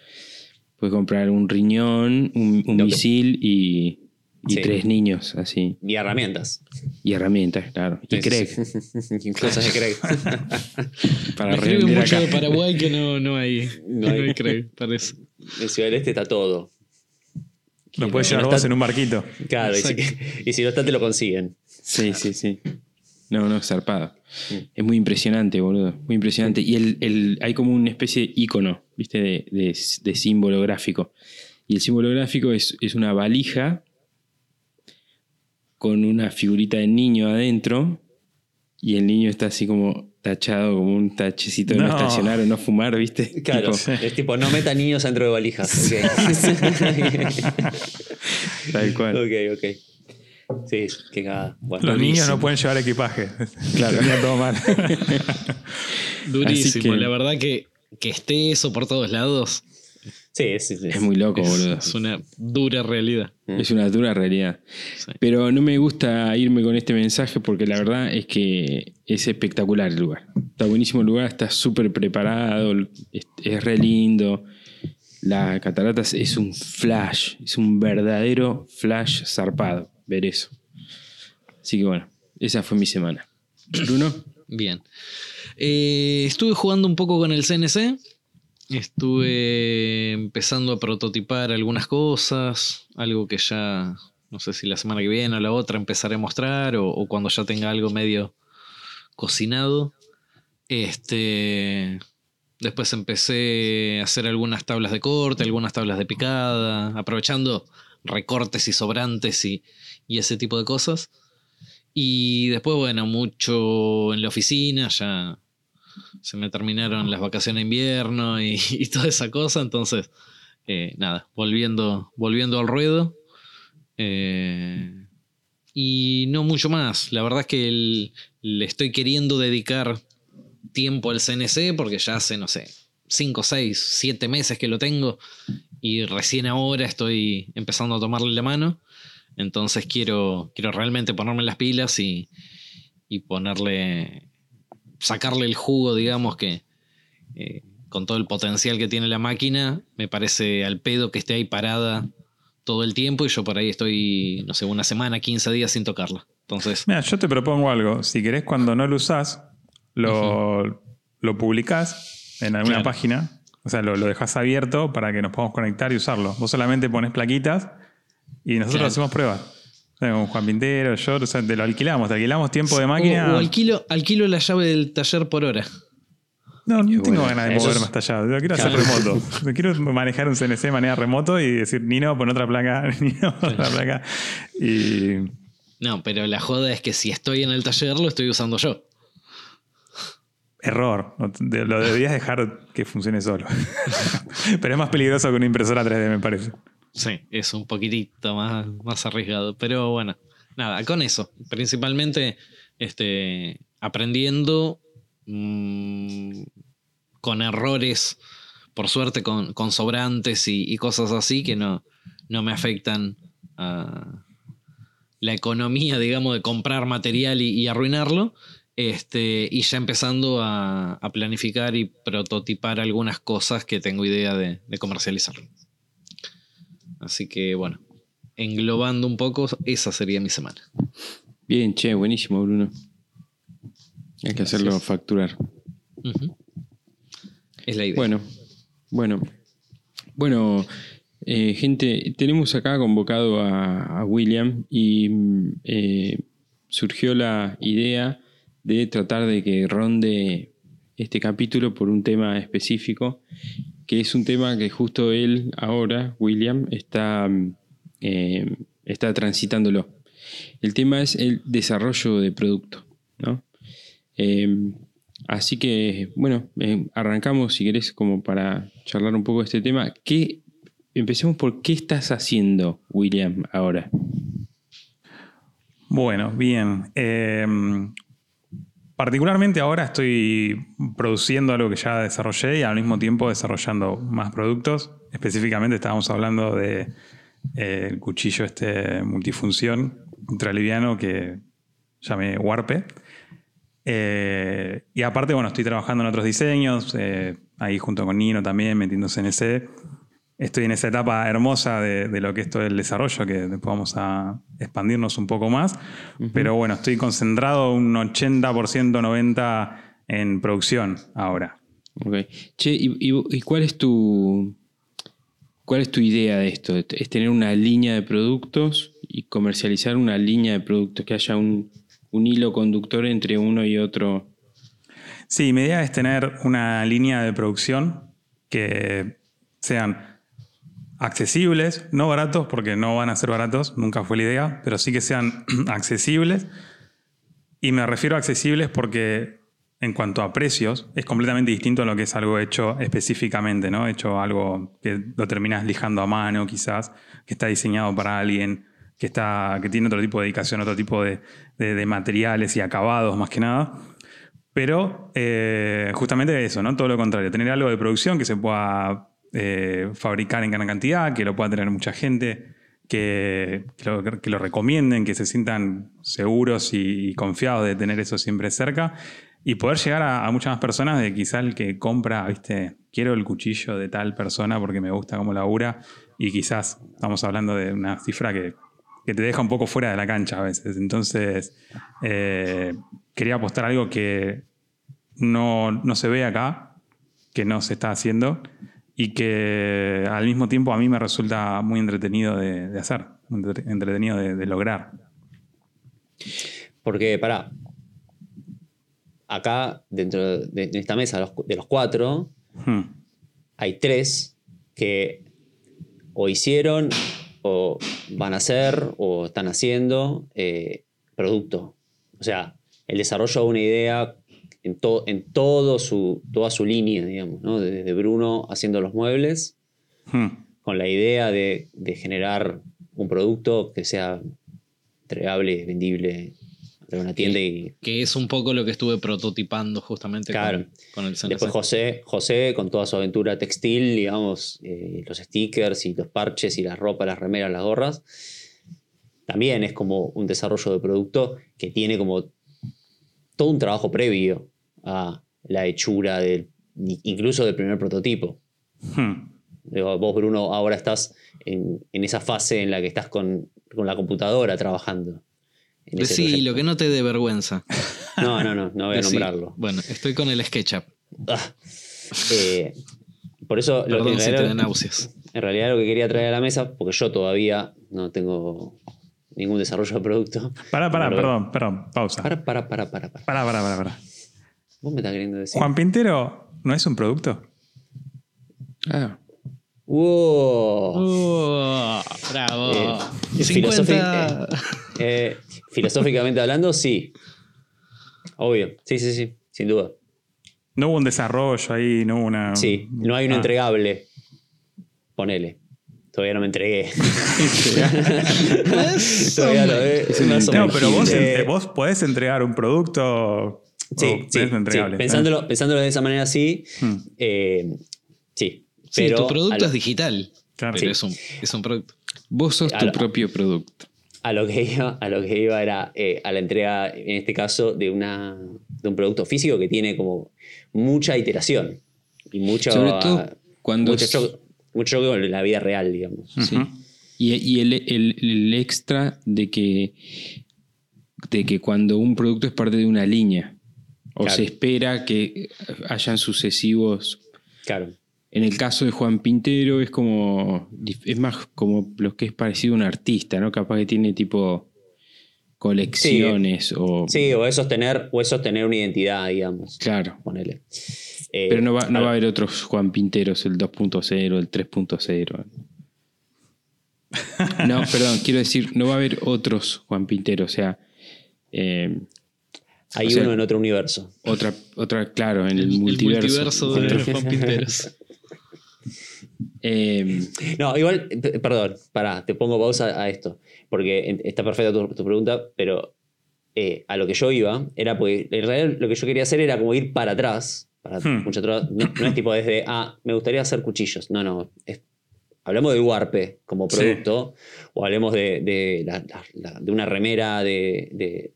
puedes comprar un riñón, un, un Lo que- misil y, y Sí. tres niños, así. y herramientas. Y herramientas, claro. Y Craig, Cosas de Craig. para revender mucho acá. de Paraguay que no, no hay. No No hay. hay, creo, parece. en Ciudad del Este está todo. Lo puedes no llevar está- vos en un barquito. Claro, y si, y si no está, te lo consiguen. Sí, sí, sí. No, no, zarpado. Es muy impresionante, boludo. Muy impresionante. Y el, el- hay como una especie de icono, ¿viste? De, de- de símbolo gráfico. Y el símbolo gráfico es, es una valija con una figurita de niño adentro. Y el niño está así como tachado, como un tachecito de no, No. estacionar o no fumar, ¿viste? Claro, Tipo, es tipo, no meta niños dentro de valijas. Ok, tal cual. ok. ok. Sí. Bueno, Los niños no pueden llevar equipaje. Claro. Todo mal. Durísimo. que- La verdad que, que esté eso por todos lados Sí, sí, sí. Es muy loco, es, boludo. es una dura realidad. Es una dura realidad. Sí. Pero no me gusta irme con este mensaje porque la verdad es que es espectacular el lugar. Está buenísimo el lugar, está súper preparado, es, es re lindo. La cataratas es un flash, es un verdadero flash zarpado ver eso. Así que bueno, esa fue mi semana. Bruno, Bien. Eh, estuve jugando un poco con el CNC. Estuve empezando a prototipar algunas cosas. Algo que ya, no sé si la semana que viene o la otra empezaré a mostrar. O, o cuando ya tenga algo medio cocinado. Este. Después empecé a hacer algunas tablas de corte, algunas tablas de picada, aprovechando recortes y sobrantes y, y ese tipo de cosas. Y después, bueno, mucho en la oficina, ya se me terminaron las vacaciones de invierno y, y toda esa cosa, entonces, eh, nada, volviendo, volviendo al ruedo. Eh, y no mucho más. La verdad es que le estoy queriendo dedicar tiempo al CNC porque ya hace, no sé, 5, 6, 7 meses que lo tengo y recién ahora estoy empezando a tomarle la mano. Entonces quiero, quiero realmente ponerme las pilas y, y ponerle, sacarle el jugo, digamos, que eh, con todo el potencial que tiene la máquina, me parece al pedo que esté ahí parada todo el tiempo y yo por ahí estoy, no sé, una semana, 15 días sin tocarla. Entonces, Mira, yo te propongo algo. Si querés, cuando no lo usás, lo, lo publicás en alguna Claro. página. O sea, lo, lo dejás abierto para que nos podamos conectar y usarlo. Vos solamente pones plaquitas y nosotros Claro. hacemos pruebas. O sea, con Juan Pintero, yo, o sea, te lo alquilamos, te alquilamos tiempo de máquina. o alquilo, alquilo la llave del taller por hora. No, no tengo bueno, ganas de moverme es- hasta allá. Lo quiero hacer remoto. Yo quiero manejar un CNC de manera remoto y decir, Nino, pon otra placa, Nino, pon otra placa. Y No, pero la joda es que si estoy en el taller lo estoy usando yo. Error. Lo deberías dejar que funcione solo. Pero es más peligroso que una impresora 3D, me parece. Sí, es un poquitito más, más arriesgado. Pero bueno, nada, con eso. Principalmente este, aprendiendo mm, con errores, por suerte con, con sobrantes y, cosas así que no, no me afectan a la economía, digamos, de comprar material y arruinarlo. Este, y ya empezando a, a planificar y prototipar algunas cosas que tengo idea de, de comercializar. Así que bueno, englobando un poco, esa sería mi semana. Bien, che, buenísimo, Bruno. Hay que hacerlo facturar. Es la idea. Bueno, bueno. Bueno, eh, gente, tenemos acá convocado a, a William y mm, eh, surgió la idea de tratar de que ronde este capítulo por un tema específico, que es un tema que justo él ahora, William, está, eh, está transitándolo. El tema es el desarrollo de producto, ¿no? Eh, así que, bueno, eh, arrancamos, si querés, como para charlar un poco de este tema. ¿Qué, empecemos por qué estás haciendo, William, ahora. Bueno, bien. Particularmente ahora estoy produciendo algo que ya desarrollé y al mismo tiempo desarrollando más productos. Específicamente estábamos hablando de eh, el cuchillo este multifunción ultraliviano que llamé Warpe. Eh, y aparte, bueno, estoy trabajando en otros diseños, eh, ahí junto con Nino también, metiéndose en ese. Estoy en esa etapa hermosa de, de lo que es todo el desarrollo, que después vamos a expandirnos un poco más. Pero bueno, estoy concentrado un 80%, 90% en producción ahora. Ok. Che, ¿y, y- y cuál es tu. ¿Cuál es tu idea de esto? ¿Es tener una línea de productos y comercializar una línea de productos? Que haya un, un hilo conductor entre uno y otro. Sí, mi idea es tener una línea de producción que sean accesibles, no baratos, porque no van a ser baratos, nunca fue la idea, pero sí que sean accesibles. Y me refiero a accesibles porque en cuanto a precios es completamente distinto a lo que es algo hecho específicamente, ¿no? Hecho algo que lo terminas lijando a mano quizás, que está diseñado para alguien, que, está, que tiene otro tipo de dedicación, otro tipo de, de- materiales y acabados más que nada. Pero eh, justamente eso, ¿no? Todo lo contrario, tener algo de producción que se pueda eh, fabricar en gran cantidad, que lo pueda tener mucha gente, que, lo, recomienden, que se sientan seguros y, confiados de tener eso siempre cerca. Y poder llegar a, a muchas más personas de quizá el que compra, viste, quiero el cuchillo de tal persona porque me gusta cómo labura. Y quizás estamos hablando de una cifra que, que te deja un poco fuera de la cancha a veces. Entonces, eh, quería apostar algo que no, no se ve acá, que no se está haciendo y que al mismo tiempo a mí me resulta muy entretenido de, de hacer, entre- entretenido de, de lograr. Porque, pará, acá, dentro de, de esta mesa, los- de los cuatro, Hmm. hay tres que o hicieron, o van a hacer, o están haciendo eh, producto. O sea, el desarrollo de una idea en, to- en todo su, toda su línea, digamos, ¿no? Desde Bruno haciendo los muebles, Hmm. con la idea de, de generar un producto que sea entregable, vendible de una tienda y Que es un poco lo que estuve prototipando justamente Claro. con, con el CNC. Después José, José con toda su aventura textil, digamos, eh, los stickers y los parches y las ropas, las remeras, las gorras, también es como un desarrollo de producto que tiene como todo un trabajo previo a la hechura del, incluso del primer prototipo. Hmm. Digo, Vos, Bruno, ahora estás en, en esa fase en la que estás con, con la computadora trabajando. en proyecto. lo que no te dé vergüenza. No, no, no, no voy a Decí, nombrarlo. Bueno, estoy con el SketchUp. Ah. Eh, por eso, lo que en si realidad- náuseas. En realidad lo que quería traer a la mesa, porque yo todavía no tengo ningún desarrollo de producto. Pará, pará, perdón, perdón, pausa. Para, para, para, para, para. Pará, pará, pará, pará. Vos me estás queriendo decir. Juan Pintero no es un producto. Ah, ¡Wow! Oh, bravo. Eh, 50. Eh, filosóficamente hablando, sí. Obvio. Sí, sí, sí. Sin duda. No hubo un desarrollo ahí, no hubo una. Sí. No hay un Ah. entregable. Ponele. Todavía no me entregué. Todavía no, eh, Es No, pero vos, Eh, vos podés entregar un producto. Sí, sí, sí. Pensándolo, pensándolo de esa manera, sí. Hmm. Eh, sí. Sí, Pero tu a producto lo- es digital. Claro. Pero Sí. es, un, es un producto. vos sos A tu propio producto. a lo que iba, a lo que iba era eh, a la entrega, en este caso, de, una, de un producto físico que tiene como mucha iteración y mucho, Sobre todo cuando mucho, es- choque, mucho choque con la vida real, digamos. Sí. Y, y el, el- el extra de que, de que cuando un producto es parte de una línea, o Claro. se espera que hayan sucesivos. Claro. En el caso de Juan Pintero es como. es más como lo que es parecido a un artista, ¿no? Capaz que tiene tipo colecciones o. Sí, o es sostener, o es sostener una identidad, digamos. Claro. Ponele. Eh, Pero no va, no a- va a haber otros Juan Pinteros, el 2.0, el 3.0. No, perdón, quiero decir, no va a haber otros Juan Pinteros, o sea, eh, Hay o sea- uno en otro universo. otra, otra, claro, en el, El multiverso. multiverso de los Juan Pinteros. eh, No, igual, perdón, pará, te pongo pausa a esto, porque está perfecta tu, tu pregunta, pero eh, a lo que yo iba era porque en realidad lo que yo quería hacer era como ir para atrás, para Hmm. mucho atrás, no, no es tipo desde, ah, me gustaría hacer cuchillos, no, no, es- hablemos del warpe como Sí. O hablemos de, de, una remera de, de-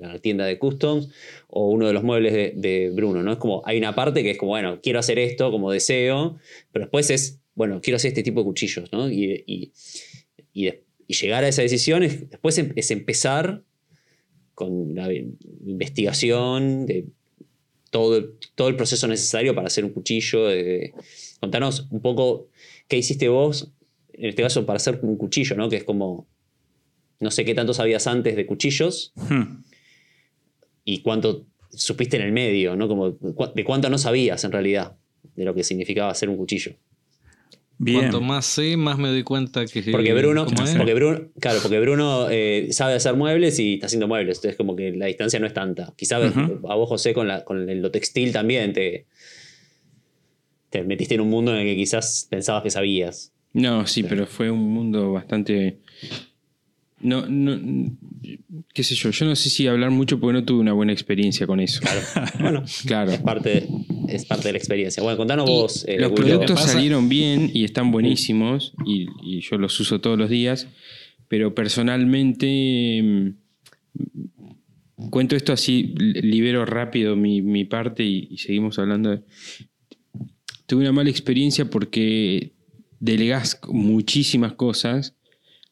la tienda de customs, o uno de los muebles de, Bruno, ¿no? Es como, hay una parte que es como, bueno, quiero hacer esto como deseo, pero después es, bueno, quiero hacer este tipo de cuchillos, ¿no? Y, y- y llegar a esa decisión es, después em- es empezar con la investigación de todo, todo el proceso necesario para hacer un cuchillo. de- contanos un poco qué hiciste vos, en este caso, para hacer un cuchillo, ¿no? Que es como, no sé qué tanto sabías antes de cuchillos Hmm. y cuánto supiste en el medio, ¿no? Como, de cuánto no sabías en realidad de lo que significaba hacer un cuchillo. Bien. Cuanto más sé, más me doy cuenta que. Porque Bruno, ¿cómo es? porque Bruno, claro, porque Bruno eh, sabe hacer muebles y está haciendo muebles. Entonces, como que la distancia no es tanta. Quizás Ujú. a vos, José, con, la, con lo textil también te, te metiste en un mundo en el que quizás pensabas que sabías. No, sí, pero fue un mundo bastante. No, no, qué sé yo, yo no sé si hablar mucho porque no tuve una buena experiencia con eso. Claro. Bueno, Claro. es parte, es parte de la experiencia. Bueno, contanos Y vos. eh, los productos salieron bien y están buenísimos y, y yo los uso todos los días, pero personalmente mm, cuento esto así, li- libero rápido mi, mi parte y, y seguimos hablando. de- Tuve una mala experiencia porque delegás muchísimas cosas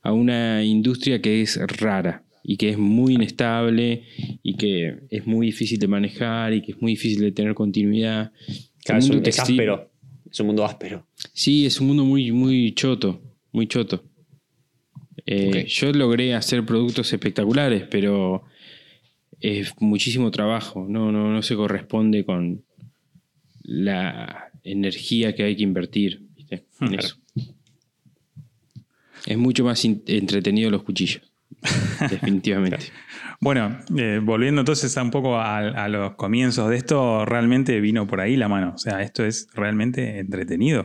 a una industria que es rara y que es muy inestable y que es muy difícil de manejar y que es muy difícil de tener continuidad. Claro, es, un, es áspero. Es un mundo áspero. Sí, es un mundo muy, muy choto, muy choto. Eh. Yo logré hacer productos espectaculares, pero es muchísimo trabajo. No, no, no se corresponde con la energía que hay que invertir. En Claro. eso. Es mucho más entretenido los cuchillos, definitivamente. Bueno, eh, volviendo entonces a un poco a, a los comienzos de esto, realmente vino por ahí la mano. O sea, esto es realmente entretenido.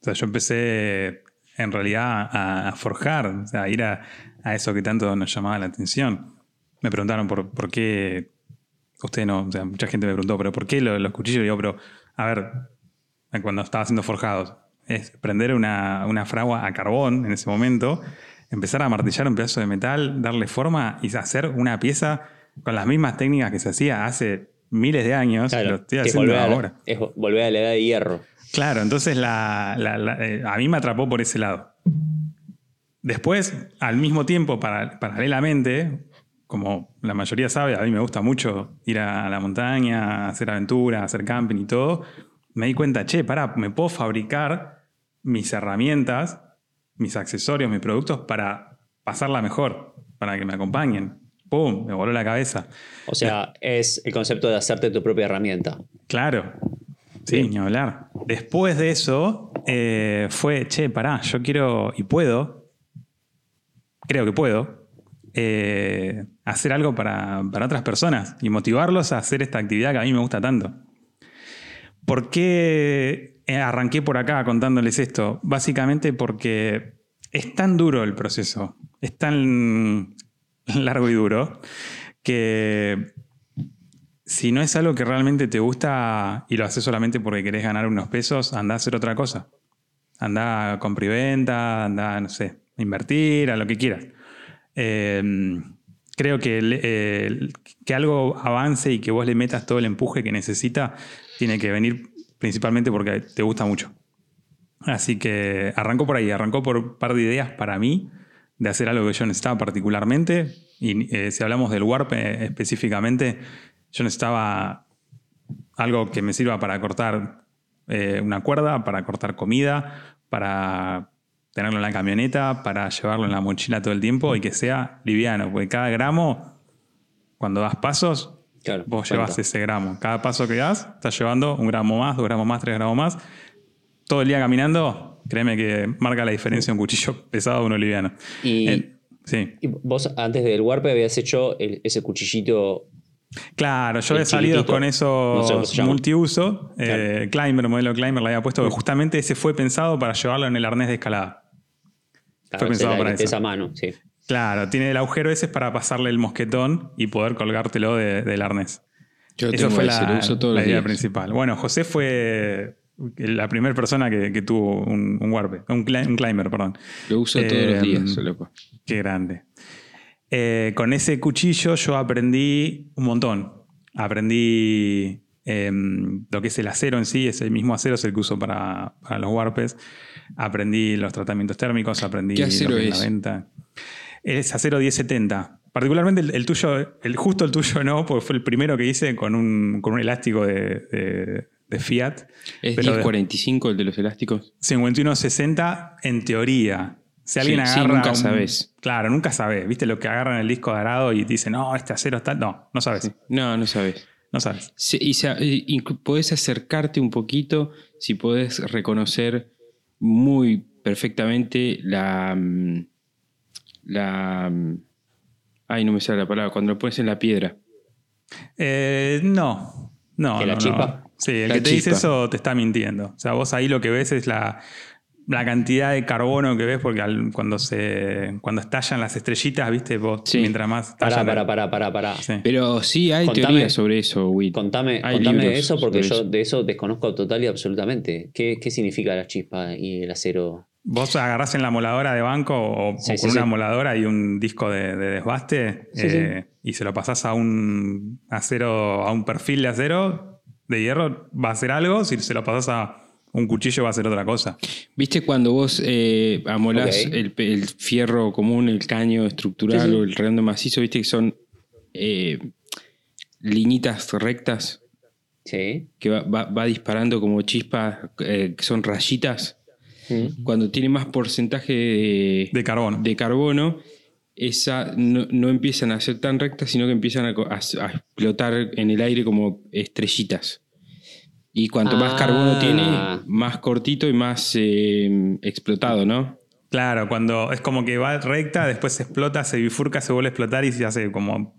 O sea, yo empecé en realidad a, a forjar, o sea, a ir a, a eso que tanto nos llamaba la atención. Me preguntaron por, por qué, usted no, o sea, mucha gente me preguntó, pero ¿por qué lo- los, cuchillos? Y Digo, pero, a ver, cuando estaba haciendo forjados, es prender una, una fragua a carbón en ese momento, empezar a martillar un pedazo de metal, darle forma y hacer una pieza con las mismas técnicas que se hacía hace miles de años, Claro, lo estoy es volver, a, ahora. es volver a la edad de hierro. Claro, entonces la- la- la- eh, a mí me atrapó por ese lado. Después, al mismo tiempo, para- paralelamente, como la mayoría sabe, a mí me gusta mucho ir a la montaña, hacer aventuras, hacer camping y todo, me di cuenta, che, pará, me puedo fabricar mis herramientas, mis accesorios, mis productos para pasarla mejor, para que me acompañen. ¡Pum! Me voló la cabeza. O sea, es el concepto de hacerte tu propia herramienta. Claro. Sí, ni hablar. Después de eso, eh, fue, che, pará, yo quiero y puedo, creo que puedo, eh, hacer algo para, para otras personas y motivarlos a hacer esta actividad que a mí me gusta tanto. ¿Por qué eh, arranqué por acá contándoles esto? Básicamente porque es tan duro el proceso, es tan largo y duro, que si no es algo que realmente te gusta y lo haces solamente porque querés ganar unos pesos, anda a hacer otra cosa. Anda a compra y venta, anda, no sé, a invertir, a lo que quieras. Eh, creo que, que algo avance y que vos le metas todo el empuje que necesita, tiene que venir principalmente porque te gusta mucho. Así que arrancó por ahí, arrancó por un par de ideas para mí de hacer algo que yo necesitaba particularmente. Y eh, si hablamos del Warp eh, específicamente, yo necesitaba algo que me sirva para cortar eh, una cuerda, para cortar comida, para tenerlo en la camioneta, para llevarlo en la mochila todo el tiempo y que sea liviano, porque cada gramo, cuando das pasos, Claro, vos cuenta. llevas ese gramo. Cada paso que das, estás llevando un gramo más, dos gramos más, tres gramos más. Todo el día caminando, créeme que marca la diferencia un cuchillo pesado de uno liviano. Y, Eh, sí. y vos antes del Warp habías hecho el- ese cuchillito. Claro, yo he salido con No sé llama. multiuso. eh, Climber, modelo Climber, le había puesto que justamente ese fue pensado para llevarlo en el arnés de escalada. Claro, pensado esa- para esa mano, sí. Claro, tiene el agujero ese para pasarle el mosquetón y poder colgártelo de- del arnés. Yo Eso fue ese, la, uso todos la los idea días. principal. Bueno, José fue la primera persona que, que tuvo un, un un, cli- un climber, perdón. Lo uso todos los días, loco. Qué grande. Eh, con ese cuchillo yo aprendí un montón. Aprendí eh, lo que es el acero en sí, es el mismo acero, es el que uso para, para los warpes. Aprendí los tratamientos térmicos, aprendí ¿Qué acero lo que es? la venta. Es acero 1070. Particularmente el, el tuyo, el, justo el tuyo no, porque fue el primero que hice con un, con un elástico de, de- de Fiat. ¿Es Pero de- 1045 el de los elásticos? 5160 en teoría. Si alguien Sí, sí, agarra. nunca un- sabes. Claro, nunca sabes. ¿Viste lo que agarran el disco de arado y dicen, no, este acero está. No, no sabes. No, no sabes. No sabes. Y se- y inclu- podés acercarte un poquito si podés reconocer muy perfectamente la. mm, La. mm, Ay, no me sale la palabra. Cuando lo pones en la piedra. Eh, no. No, ¿Que la no, chispa? no. Sí, el La que te dice eso te está mintiendo. O sea, vos ahí lo que ves es la, la cantidad de carbono que ves, porque al- cuando se cuando estallan las estrellitas, viste, vos Sí. mientras más Pará, pará, pará, pará, pará. Sí. Pero sí hay Contame- teorías sobre eso, Will. Contame, Hay contame eso porque yo eso. de eso desconozco total y absolutamente. ¿Qué, qué significa la chispa y el acero? Vos agarrás en la moladora de banco o, Sí, o sí, con una sí. moladora y un disco de, de desbaste Sí, eh, y se lo pasás a un acero, a un perfil de acero de hierro, va a hacer algo. Si se lo pasás a un cuchillo, va a hacer otra cosa. ¿Viste cuando vos eh, amolás el, fierro común, el caño estructural Sí, sí. o el redondo macizo? ¿Viste que son eh, liñitas rectas Sí. que va, va- va disparando como chispas eh, que son rayitas? Cuando tiene más porcentaje de, De carbono. de carbono, esa no, no empiezan a ser tan rectas, sino que empiezan a, co- a- a explotar en el aire como estrellitas. Y cuanto más Ah. carbono tiene, más cortito y más eh, explotado, ¿no? Claro, cuando es como que va recta, después se explota, se bifurca, se vuelve a explotar y se hace como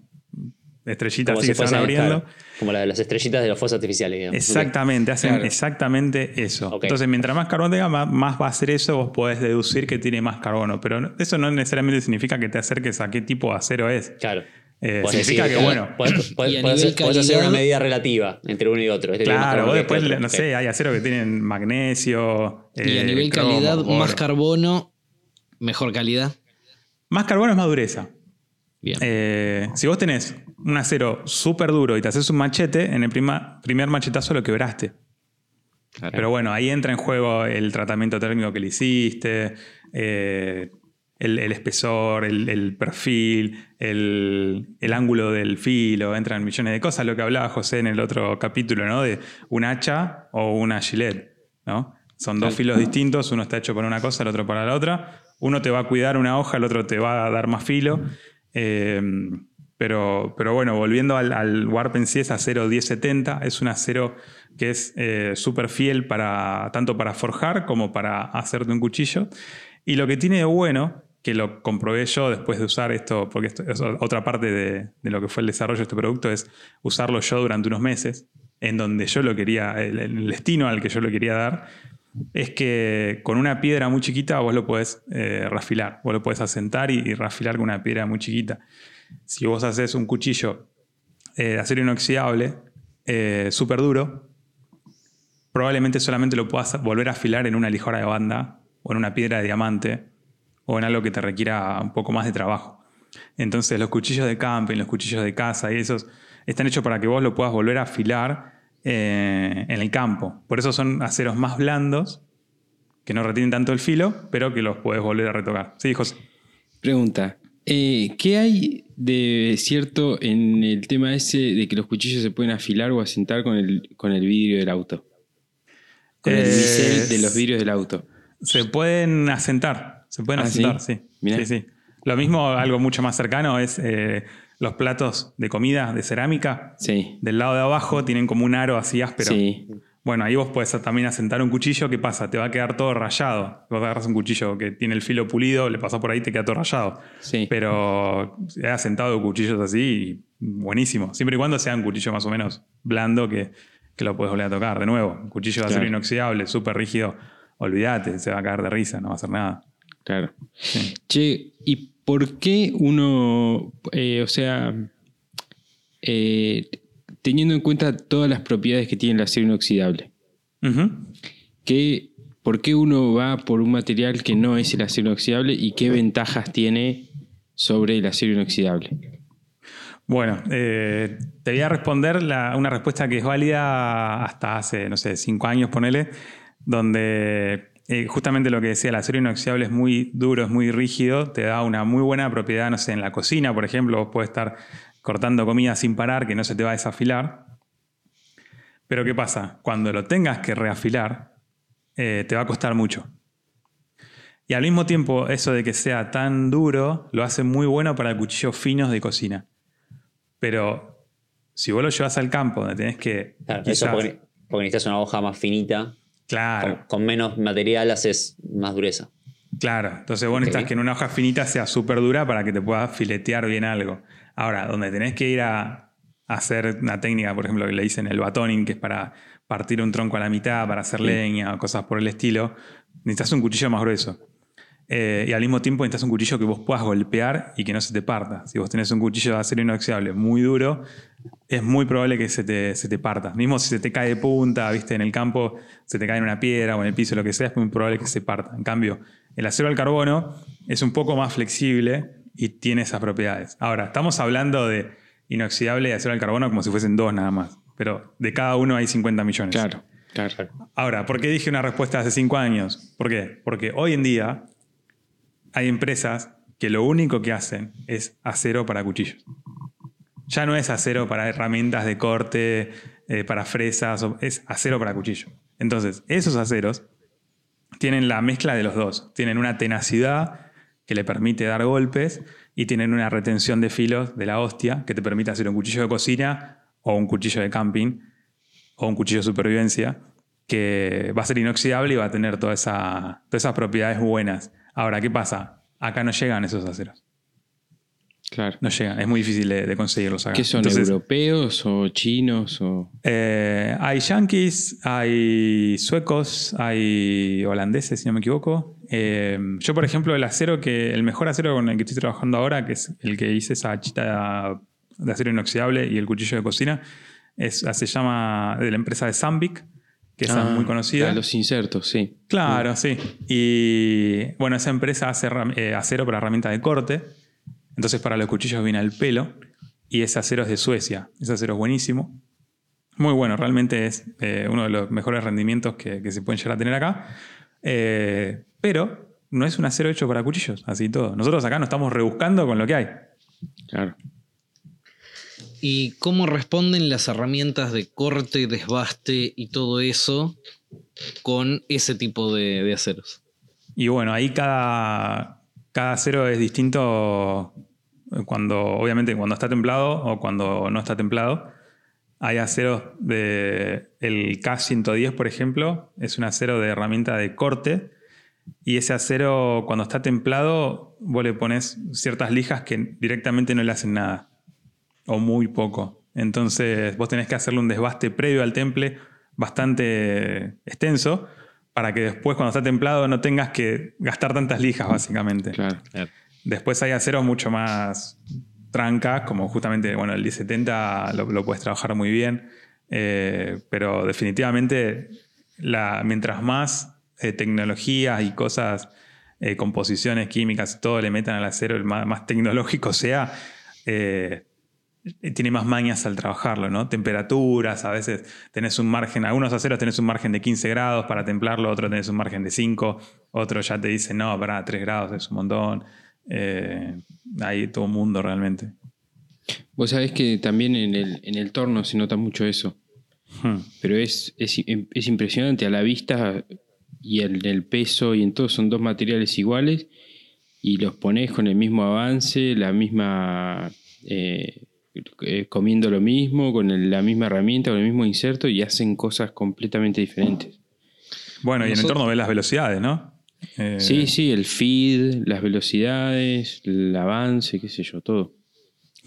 estrellitas Como así si que se van abriendo. claro, como la de las estrellitas de los fuegos artificiales, digamos. Exactamente, hacen Claro. exactamente eso. Entonces, mientras más carbono tenga, más, más va a hacer eso, vos podés deducir que tiene más carbono. Pero eso no necesariamente significa que te acerques a qué tipo de acero es. Claro. Eh, significa decir, que, claro, bueno, hacer- podés hacer una medida relativa entre uno y otro. Este claro, vos después, este otro. no sé, hay acero que tienen magnesio. Y a eh, nivel cromo, calidad, más carbono, mejor calidad. Más carbono es más dureza. Bien. Eh, si vos tenés un acero súper duro y te haces un machete, en el prima- primer machetazo lo quebraste. Claro. Pero bueno, ahí entra en juego el tratamiento térmico que le hiciste, eh, el, el espesor, el, el perfil, el, el ángulo del filo, entran millones de cosas, lo que hablaba José en el otro capítulo, ¿no? De un hacha o una gilet, ¿no? Son dos filos distintos, uno está hecho para una cosa, el otro para la otra. Uno te va a cuidar una hoja, el otro te va a dar más filo. Eh, pero, pero bueno, volviendo al, al Warp en sí, es acero 1070. Es un acero que es eh, súper fiel para, tanto para forjar como para hacerte un cuchillo. Y lo que tiene de bueno, que lo comprobé yo después de usar esto, porque otra parte de, lo que fue el desarrollo de este producto, es usarlo yo durante unos meses, en donde yo lo quería, el, el destino al que yo lo quería dar, es que con una piedra muy chiquita vos lo podés eh, rafilar, vos lo podés asentar y, y rafilar con una piedra muy chiquita. Si vos haces un cuchillo eh, de acero inoxidable, eh, súper duro, probablemente solamente lo puedas volver a afilar en una lijora de banda o en una piedra de diamante o en algo que te requiera un poco más de trabajo. Entonces los cuchillos de camping, los cuchillos de casa y esos están hechos para que vos lo puedas volver a afilar eh, en el campo. Por eso son aceros más blandos, que no retienen tanto el filo, pero que los puedes volver a retocar. Sí, José. Pregunta. eh, ¿Qué hay de cierto en el tema ese de que los cuchillos se pueden afilar o asentar con el, con el vidrio del auto? Con el Eh, bisel de los vidrios del auto. Se pueden asentar, se pueden Ah, asentar, ¿sí? sí. Mirá. Sí, sí. Lo mismo, algo mucho más cercano, es eh, los platos de comida de cerámica. Sí. Del lado de abajo tienen como un aro así áspero. Sí. Bueno, ahí vos podés también asentar un cuchillo. ¿Qué pasa? Te va a quedar todo rayado. Vos agarras un cuchillo que tiene el filo pulido, le pasás por ahí y te queda todo rayado. Sí. Pero he asentado cuchillos así y buenísimo. Siempre y cuando sea un cuchillo más o menos blando que, que lo puedes volver a tocar. De nuevo, un cuchillo de acero Claro. inoxidable, súper rígido. Olvídate, se va a caer de risa, no va a hacer nada. Claro. Che, ¿y por qué uno, eh, o sea, eh, teniendo en cuenta todas las propiedades que tiene el acero inoxidable. ¿qué, ¿por qué uno va por un material que no es el acero inoxidable y qué ventajas tiene sobre el acero inoxidable? Bueno, eh, te voy a responder la- una respuesta que es válida hasta hace, no sé, cinco años, ponele, donde eh, justamente lo que decía, el acero inoxidable es muy duro, es muy rígido, te da una muy buena propiedad, no sé, en la cocina, por ejemplo, vos puedes estar cortando comida sin parar, que no se te va a desafilar. Pero ¿qué pasa? Cuando lo tengas que reafilar, eh, te va a costar mucho. Y al mismo tiempo, eso de que sea tan duro lo hace muy bueno para cuchillos finos de cocina. Pero si vos lo llevas al campo, donde tenés que. Claro, eso porque necesitas una hoja más finita. Claro, Con, con menos material haces más dureza. claro. Entonces vos Ok. necesitas que en una hoja finita sea súper dura para que te puedas filetear bien algo. Ahora, donde tenés que ir a hacer una técnica, por ejemplo, que le dicen el batoning, que es para partir un tronco a la mitad, para hacer leña o cosas por el estilo, necesitas un cuchillo más grueso. Eh, y al mismo tiempo necesitas un cuchillo que vos puedas golpear y que no se te parta. Si vos tenés un cuchillo de acero inoxidable muy duro, es muy probable que se te, se te parta. Mismo si se te cae de punta, viste, en el campo, se te cae en una piedra o en el piso, lo que sea, es muy probable que se parta. En cambio, el acero al carbono es un poco más flexible y tiene esas propiedades. Ahora, estamos hablando de inoxidable y acero al carbono como si fuesen dos nada más. Pero de cada uno hay 50 millones. Claro, claro. Ahora, ¿por qué dije una respuesta hace cinco años? ¿Por qué? Porque hoy en día hay empresas que lo único que hacen es acero para cuchillos. Ya no es acero para herramientas de corte, eh, para fresas, es acero para cuchillo. Entonces, esos aceros tienen la mezcla de los dos. Tienen una tenacidad que le permite dar golpes y tienen una retención de filos de la hostia que te permite hacer un cuchillo de cocina o un cuchillo de camping o un cuchillo de supervivencia que va a ser inoxidable y va a tener todas esas propiedades buenas. Ahora, ¿qué pasa? Acá no llegan esos aceros. Claro. No llegan, es muy difícil de, de conseguirlos acá. ¿Qué son Entonces, europeos o chinos o eh, hay yankees, hay suecos, hay holandeses, si no me equivoco. Eh, yo, por ejemplo, el acero que. El mejor acero con el que estoy trabajando ahora, que es el que hice esa chita de acero inoxidable y el cuchillo de cocina, es, se llama de la empresa de Zambic, que esa Ah, es muy conocida. ah, los insertos, sí. Claro, sí. Y bueno, esa empresa hace eh, acero para herramientas de corte. Entonces para los cuchillos viene al pelo. Y ese acero es de Suecia. Ese acero es buenísimo. Muy bueno, realmente es eh, uno de los mejores rendimientos que, que se pueden llegar a tener acá. Eh, pero no es un acero hecho para cuchillos, así todo. Nosotros acá nos estamos rebuscando con lo que hay. Claro. ¿Y cómo responden las herramientas de corte, desbaste y todo eso con ese tipo de, aceros? Y bueno, ahí cada, cada acero es distinto cuando, obviamente, cuando está templado o cuando no está templado. Hay aceros de. El K110, por ejemplo, es un acero de herramienta de corte. Y ese acero, cuando está templado, vos le pones ciertas lijas que directamente no le hacen nada. O muy poco. Entonces, vos tenés que hacerle un desbaste previo al temple bastante extenso para que después, cuando está templado, no tengas que gastar tantas lijas, básicamente. Claro. Después hay aceros mucho más trancas, como justamente, bueno, el 1070 lo, lo puedes trabajar muy bien, eh, pero definitivamente la, mientras más eh, tecnologías y cosas, eh, composiciones químicas, todo le metan al acero, el más, más tecnológico sea, eh, tiene más mañas al trabajarlo, ¿no? Temperaturas, a veces tenés un margen, algunos aceros tenés un margen de 15 grados para templarlo, otros tenés un margen de 5, otro ya te dice, no, para 3 grados es un montón. Eh, hay todo un mundo realmente. Vos sabés que también en el, en el torno se nota mucho eso. Hmm. Pero es, es, es impresionante a la vista y en el peso y en todo son dos materiales iguales y los pones con el mismo avance, la misma eh, eh, comiendo lo mismo, con el- la misma herramienta, con el mismo inserto y hacen cosas completamente diferentes. Bueno, y en el entorno ves las velocidades, ¿no? Eh, Sí, sí, el feed, las velocidades, el avance, qué sé yo, todo.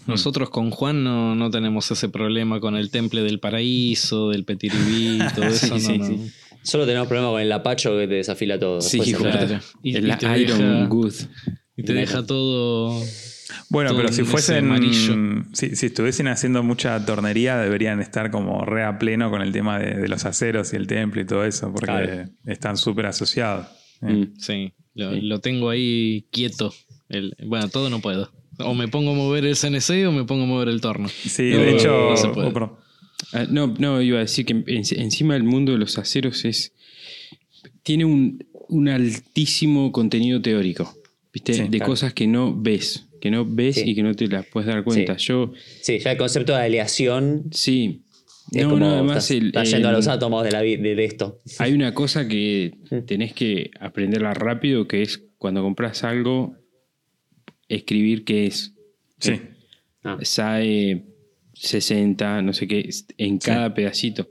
Nosotros con Juan no, no tenemos ese problema con el temple del paraíso, del petiribí, todo eso. Sí, no, sí, no. sí. Solo tenemos problema con el apacho que te desafila todo. Sí. Claro. Y- el y Iron deja- Good. Y te deja todo. Bueno, pero si en ese fuesen. Si, si estuviesen haciendo mucha tornería, deberían estar como re a pleno con el tema de, de los aceros y el temple y todo eso, porque Claro. están súper asociados. Eh, Mm. Sí, lo, Sí. lo tengo ahí quieto. El- bueno, todo no puedo. O me pongo a mover el CNC o me pongo a mover el torno. Sí, No, de hecho. no se puede. oh, perdón. Ah, no, no, iba a decir que en- encima del mundo de los aceros es. tiene un, un altísimo contenido teórico. ¿Viste? Sí, de claro. cosas que no ves. Que no ves Sí. y que no te las puedes dar cuenta. Sí. Yo, Sí, ya el concepto de aleación sí. es No, como no, además estás, el- estás yendo a los átomos de, la, vi- de, de esto. Hay una cosa que Mm. tenés que aprenderla rápido, que es cuando compras algo, escribir qué es. Sí. Ah, SAE 60, no sé qué, en cada pedacito.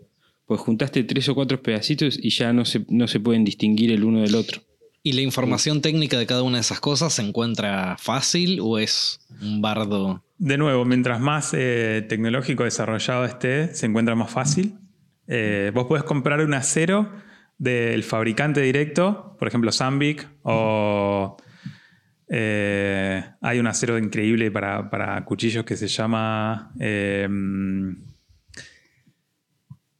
Pues juntaste tres o cuatro pedacitos y ya no se, no se pueden distinguir el uno del otro. ¿Y la información técnica de cada una de esas cosas se encuentra fácil o es un bardo? De nuevo, mientras más eh, tecnológico desarrollado esté, se encuentra más fácil. Eh, vos podés comprar un acero del fabricante directo, por ejemplo Zambic, o eh, hay un acero increíble para, para cuchillos que se llama... eh,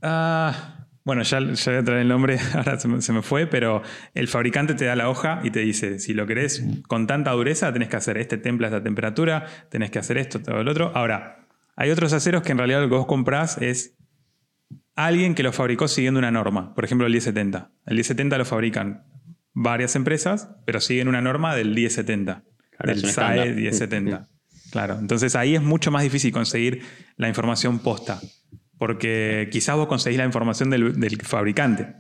ah, bueno, ya, ya voy a traer el nombre, ahora se me, se me fue, pero el fabricante te da la hoja y te dice, si lo querés con tanta dureza, tenés que hacer este temple a esta temperatura, tenés que hacer esto, todo el otro. Ahora, hay otros aceros que en realidad lo que vos comprás es alguien que lo fabricó siguiendo una norma. Por ejemplo, el 1070. El 1070 lo fabrican varias empresas, pero siguen una norma del 1070. Claro, del SAE estándar. 1070. Claro, entonces ahí es mucho más difícil conseguir la información posta. Porque quizás vos conseguís la información del, del fabricante.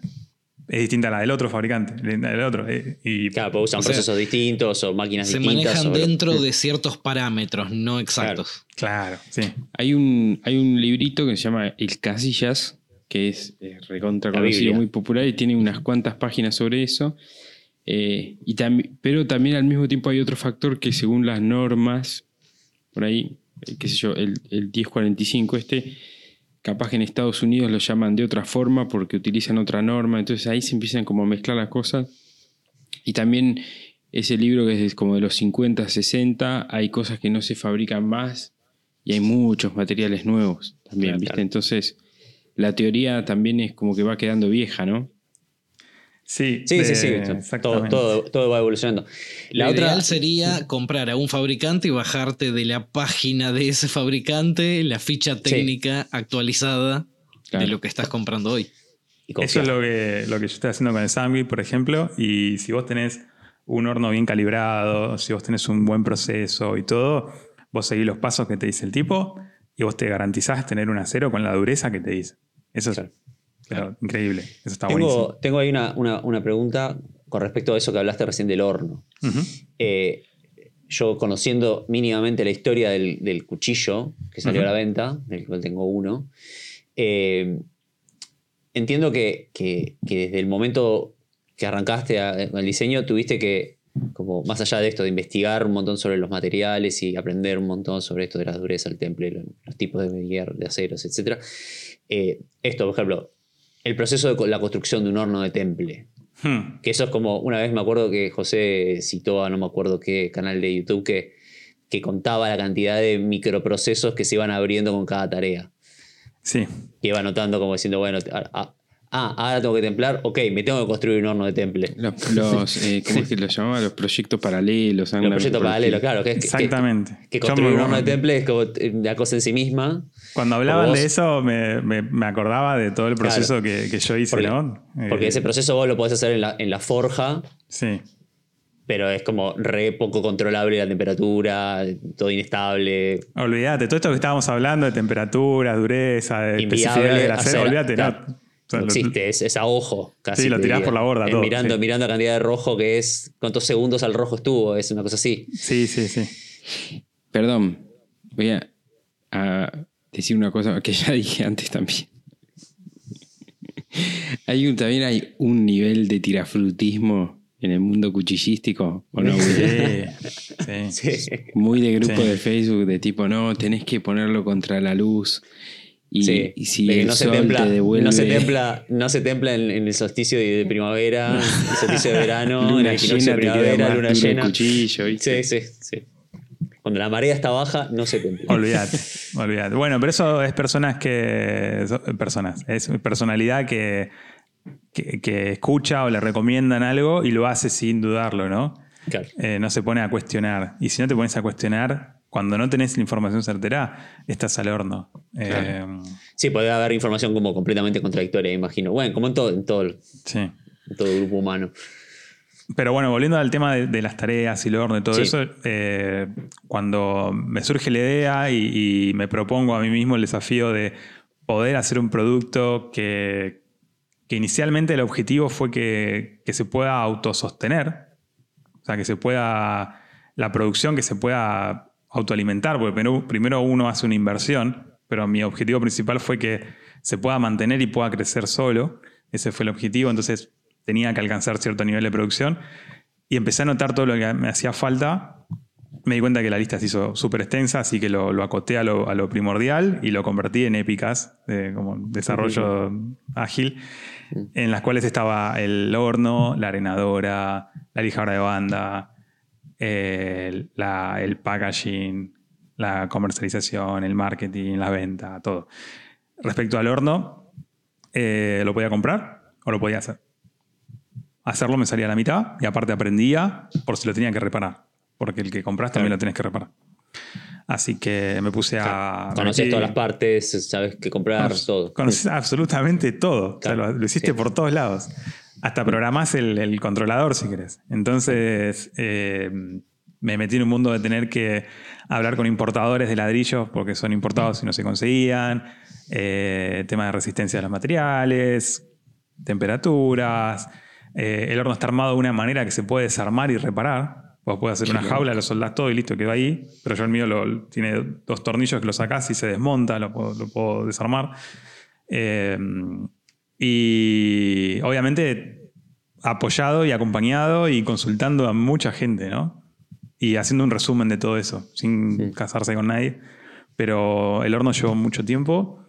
Es distinta a la del otro fabricante. la del otro. eh, Y claro, porque usan O sea, procesos distintos o máquinas Se distintas. manejan o- dentro de ciertos parámetros no exactos. claro, sí. Hay un, hay un librito que se llama El Casillas, que es eh, recontra conocido, muy popular y tiene unas cuantas páginas sobre eso. Eh, y tambi- pero también al mismo tiempo hay otro factor que según las normas por ahí, qué sé yo, el, el 1045 este, capaz que en Estados Unidos lo llaman de otra forma porque utilizan otra norma, entonces ahí se empiezan como a mezclar las cosas. Y también ese libro que es como de los 50, 60, hay cosas que no se fabrican más y hay muchos materiales nuevos también, Claro, ¿viste? claro. Entonces, la teoría también es como que va quedando vieja, ¿no? Sí, Sí, sí, de- sí. Todo, exactamente. todo, todo va evolucionando. Lo La otra ideal sería comprar a un fabricante y bajarte de la página de ese fabricante la ficha técnica actualizada Claro. de lo que estás comprando hoy. y Eso es lo que, lo que yo estoy haciendo con el Sandwich, por ejemplo. Y si vos tenés un horno bien calibrado, si vos tenés un buen proceso y todo, vos seguís los pasos que te dice el tipo y vos te garantizás tener un acero con la dureza que te dice. Eso es Claro. increíble. Eso está buenísimo. tengo, tengo ahí una, una- una pregunta con respecto a eso que hablaste recién del horno. Eh, yo conociendo mínimamente la historia del, del cuchillo que salió a la venta, del cual tengo uno, eh, entiendo que, que- que desde el momento que arrancaste a- el diseño tuviste que, como más allá de esto, de investigar un montón sobre los materiales y aprender un montón sobre esto de la dureza del temple, los, los tipos de hierro, de aceros, etc. Eh, esto, por ejemplo, el proceso de la construcción de un horno de temple. Hmm. Que eso es como, una vez me acuerdo que José citó a no me acuerdo qué canal de YouTube que, que contaba la cantidad de microprocesos que se iban abriendo con cada tarea. Sí. Que iba anotando como diciendo, bueno, ah, ahora tengo que templar, ok, me tengo que construir un horno de temple. Los, los, eh, ¿Cómo es que los llamaba? Los proyectos paralelos. Los proyectos paralelos, claro. Que, que- Exactamente. Que, Yo construir un horno de temple es como la cosa en sí misma. Cuando hablaban vos- de eso, me, me- me acordaba de todo el Claro. proceso que, que yo hice, Porque, ¿no? porque Eh, ese proceso vos lo podés hacer en la, en la forja, Sí. pero es como re poco controlable la temperatura, todo inestable. Olvídate, todo esto que estábamos hablando de temperatura, dureza, de Inviable especificidad del acero, hacer- olvídate, claro, ¿no? O sea, no lo- existe, es, es a ojo. Casi Sí, lo tirás diría. por la borda todo, Mirando, sí. mirando la cantidad de rojo que es, cuántos segundos al rojo estuvo, es una cosa así. Sí, sí, sí. Perdón, voy a, a decir una cosa que ya dije antes también. Hay un, también hay un nivel de tirafrutismo en el mundo cuchillístico, ¿o no? Sí, sí. Sí. Muy de grupo Sí. de Facebook, de tipo, no, tenés que ponerlo contra la luz. Y, Sí, y si el no se templa, te devuelve. no se templa, no se templa en, en el solsticio de primavera, el solsticio de verano, en el equinoccio llena de primavera, luna llena. cuchillo, ¿viste? Sí, sí, sí. Cuando la marea está baja, no se templa. Olvídate, olvídate. Bueno, pero eso es personas que. son- Personas. Es personalidad que, que, que escucha o le recomiendan algo y lo hace sin dudarlo, ¿no? Claro. Eh, no se pone a cuestionar. Y si no te pones a cuestionar, cuando no tenés la información certera, estás al horno. Eh, Sí, puede haber información como completamente contradictoria, imagino. Bueno, como en todo, en todo, en sí. todo grupo humano. Pero bueno, volviendo al tema de, de las tareas y el horno y todo Sí. eso, eh, cuando me surge la idea y, y me propongo a mí mismo el desafío de poder hacer un producto que, que inicialmente el objetivo fue que, que se pueda autosostener, o sea, que se pueda, la producción que se pueda autoalimentar, porque primero, primero uno hace una inversión, pero mi objetivo principal fue que se pueda mantener y pueda crecer solo, ese fue el objetivo, entonces tenía que alcanzar cierto nivel de producción. Y empecé a notar todo lo que me hacía falta. Me di cuenta que la lista se hizo súper extensa, así que lo, lo acoté a lo, a lo primordial y lo convertí en épicas, de, como desarrollo ágil, en las cuales estaba el horno, la arenadora, la lijadora de banda, el, la- el packaging, la comercialización, el marketing, la venta, todo. Respecto al horno, eh, lo podía comprar o lo podía hacer. Hacerlo me salía a la mitad y aparte aprendía por si lo tenía que reparar. Porque el que compras también lo tenés que reparar. Así que me puse a. Conoces metí- todas las partes, sabes qué comprar, todo. Conoces absolutamente todo. O sea, Claro, lo, lo hiciste sí. por todos lados. Hasta programás el, el controlador si querés. Entonces eh, me metí en un mundo de tener que hablar con importadores de ladrillos porque son importados y no se conseguían. Eh, tema de resistencia de los materiales, temperaturas. Eh, el horno está armado de una manera que se puede desarmar y reparar. Vos podés hacer una jaula, lo soldás todo y listo, quedó ahí. Pero yo el mío lo- tiene dos tornillos que lo sacás y se desmonta, lo puedo, lo puedo desarmar. Eh, y obviamente apoyado y acompañado y consultando a mucha gente, ¿no? y haciendo un resumen de todo eso, sin casarse con nadie. Pero el horno llevó mucho tiempo,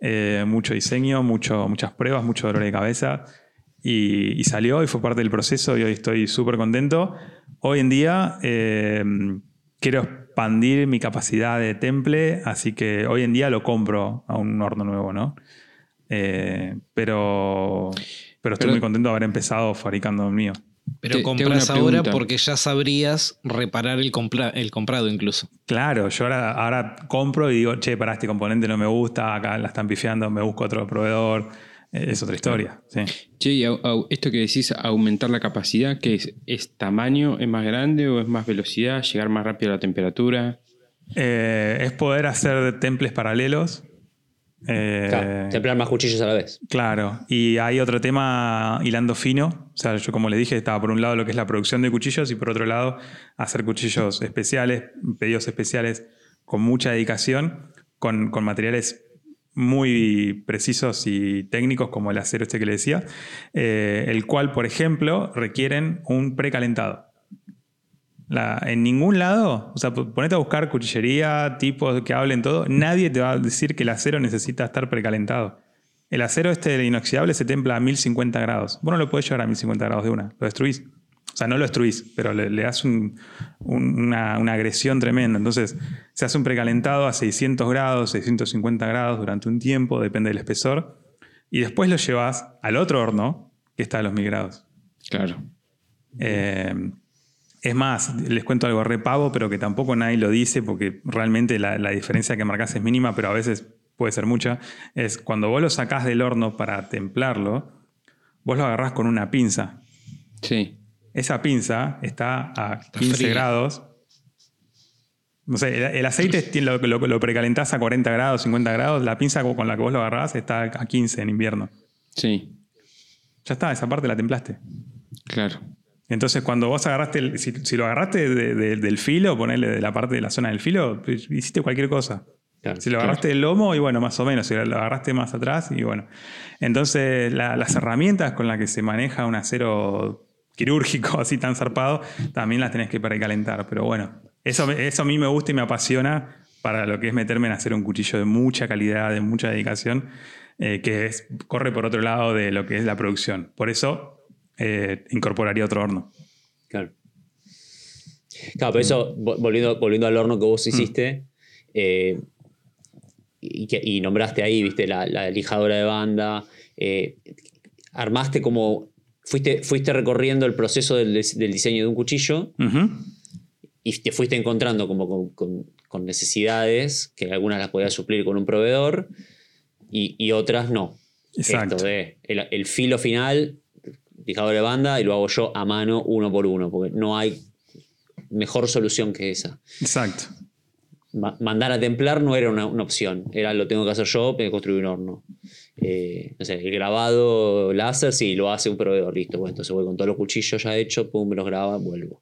eh, mucho diseño, mucho, muchas pruebas, mucho dolor de cabeza. Y, salió y fue parte del proceso y hoy estoy súper contento. Hoy en día eh, quiero expandir mi capacidad de temple, así que hoy en día lo compro a un horno nuevo, ¿no? Eh, pero, pero estoy muy contento de haber empezado fabricando el mío. Pero compras ahora porque ya sabrías reparar el, el comprado incluso. Claro, yo ahora, ahora compro y digo, che, para este componente no me gusta, acá la están pifiando, me busco otro proveedor. Eh, es otra historia. Sí. Che, y esto que decís, aumentar la capacidad, ¿qué es? ¿Es tamaño? ¿Es más grande o es más velocidad? ¿Llegar más rápido a la temperatura? Eh, es poder hacer temples paralelos eh, claro, templar más cuchillos a la vez. Claro, y hay otro tema hilando fino. O sea, yo como le dije, estaba por un lado lo que es la producción de cuchillos y por otro lado hacer cuchillos especiales, pedidos especiales con mucha dedicación, con, materiales muy precisos y técnicos como el acero este que le decía, eh, el cual, por ejemplo, requieren un precalentado en ningún lado, o sea, ponete a buscar cuchillería, tipos que hablen todo, nadie te va a decir que el acero necesita estar precalentado. El acero este inoxidable se templa a 1050 grados. Vos no lo podés llevar a 1050 grados de una, lo destruís. O sea, no lo destruís, pero le, das una, agresión tremenda. Entonces, se hace un precalentado a 600 grados, 650 grados durante un tiempo, depende del espesor, y después lo llevas al otro horno, que está a los 1000 grados. Claro. Eh, es más, les cuento algo repavo, pero que tampoco nadie lo dice porque realmente la, diferencia que marcas es mínima, pero a veces puede ser mucha. Es cuando vos lo sacás del horno para templarlo, vos lo agarrás con una pinza. Sí. Esa pinza está a 15 grados. No sé, el, aceite lo, lo, lo, precalentás a 40 grados, 50 grados. La pinza con la que vos lo agarrás está a 15 en invierno. Sí. Ya está, esa parte la templaste. Claro. Entonces, cuando vos agarraste, si, lo agarraste del filo, ponerle de la parte de la zona del filo, pues, hiciste cualquier cosa. si lo agarraste del lomo, y bueno, más o menos. Si lo agarraste más atrás, y bueno. Entonces, las herramientas con las que se maneja un acero quirúrgico así tan zarpado, también las tenés que precalentar. Pero bueno, eso, eso a mí me gusta y me apasiona para lo que es meterme en hacer un cuchillo de mucha calidad, de mucha dedicación, eh, que es, corre por otro lado de lo que es la producción. Por eso eh, incorporaría otro horno. Claro. Claro, pero eso, volviendo, volviendo al horno que vos mm. hiciste, eh, y, nombraste ahí, viste, la, lijadora de banda, eh, armaste como, fuiste, fuiste recorriendo el proceso del, diseño de un cuchillo y te fuiste encontrando como con, necesidades, que algunas las podías suplir con un proveedor y, otras no. Exacto. el filo final fijador de banda y lo hago yo a mano uno por uno, porque no hay mejor solución que esa. Exacto. mandar a templar no era una, opción, era lo tengo que hacer yo, construir un horno. Eh, no sé, el grabado láser, sí, lo hace un proveedor, listo. Bueno, entonces voy con todos los cuchillos ya hechos, pum, me los graba, vuelvo.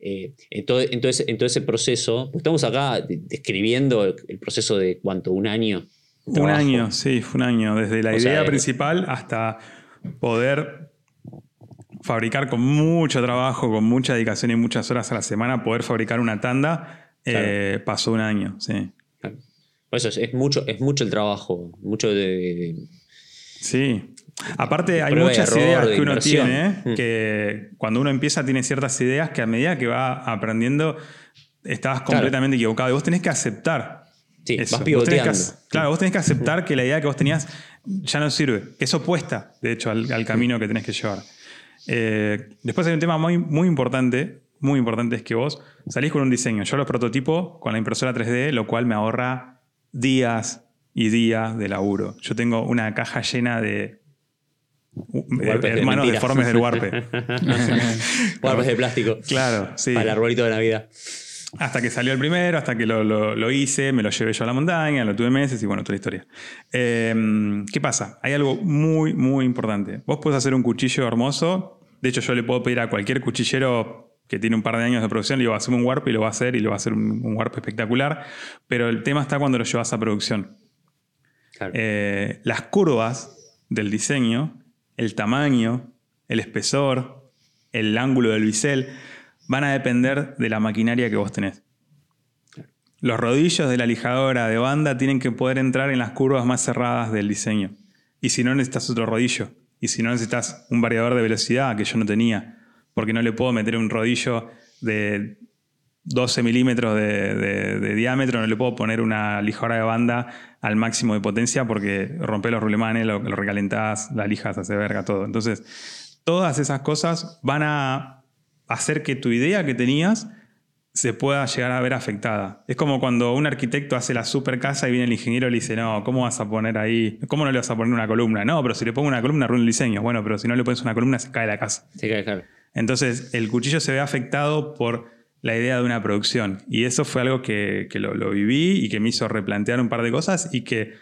Eh, entonces, entonces, ese proceso, pues estamos acá describiendo el, proceso de cuánto, un año. Un año, sí, fue un año, desde la idea principal hasta poder fabricar con mucho trabajo, con mucha dedicación y muchas horas a la semana, poder fabricar una tanda, eh, pasó un año, sí. eso es, mucho, es mucho el trabajo, mucho de... sí. Aparte, hay muchas ideas que uno tiene, mm. que cuando uno empieza tiene ciertas ideas que a medida que va aprendiendo estás completamente equivocado. Y vos tenés que aceptar. Sí, vas pivoteando. claro, vos tenés que aceptar que la idea que vos tenías ya no sirve, que es opuesta, de hecho, al camino que tenés que llevar. Eh, después hay un tema muy, muy importante, muy importante es que vos salís con un diseño. Yo lo prototipo con la impresora 3D, lo cual me ahorra días y días de laburo. Yo tengo una caja llena de hermanos deformes del Warpe. Warpes de plástico. Claro, sí. Para el arbolito de Navidad. Hasta que salió el primero, hasta que lo, hice, me lo llevé yo a la montaña, lo tuve meses y bueno, toda la historia. Em, ¿Qué pasa? Hay algo muy, muy importante. Vos podés hacer un cuchillo hermoso. De hecho, yo le puedo pedir a cualquier cuchillero que tiene un par de años de producción, le digo, hacemos un warp y lo va a hacer y lo va a hacer un, warp espectacular. Pero el tema está cuando lo llevas a producción. Eh, las curvas del diseño, el tamaño, el espesor, el ángulo del bisel van a depender de la maquinaria que vos tenés. Los rodillos de la lijadora de banda tienen que poder entrar en las curvas más cerradas del diseño. Y si no necesitas otro rodillo. Y si no necesitas un variador de velocidad que yo no tenía. Porque no le puedo meter un rodillo de 12 milímetros de, diámetro, no le puedo poner una lijadora de banda al máximo de potencia porque rompe los rulemanes, lo, lo recalentás, la lija se hace verga, todo. Entonces, todas esas cosas van a hacer que tu idea que tenías se pueda llegar a ver afectada. Es como cuando un arquitecto hace la super casa y viene el ingeniero y le dice, no, ¿cómo vas a poner ahí? ¿Cómo no le vas a poner una columna? No, pero si le pongo una columna, arruina el diseño. Bueno, pero si no le pones una columna, se cae la casa. Se cae, claro. Entonces, el cuchillo se ve afectado por la idea de una producción. Y eso fue algo que, lo, viví y que me hizo replantear un par de cosas y que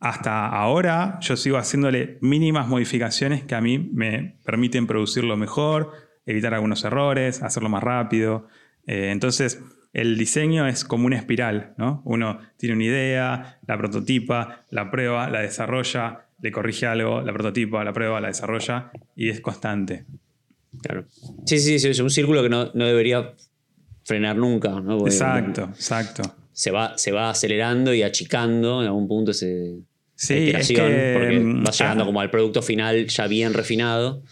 hasta ahora yo sigo haciéndole mínimas modificaciones que a mí me permiten producirlo mejor, evitar algunos errores, hacerlo más rápido. Eh, entonces, el diseño es como una espiral, ¿no? Uno tiene una idea, la prototipa, la prueba, la desarrolla, le corrige algo, la prototipa, la prueba, la desarrolla y es constante. Claro. Sí, sí, sí, es un círculo que no, debería frenar nunca, ¿no? exacto, exacto. Se va, se va acelerando y achicando en algún punto ese, sí, es que, porque va llegando ah. como al producto final ya bien refinado.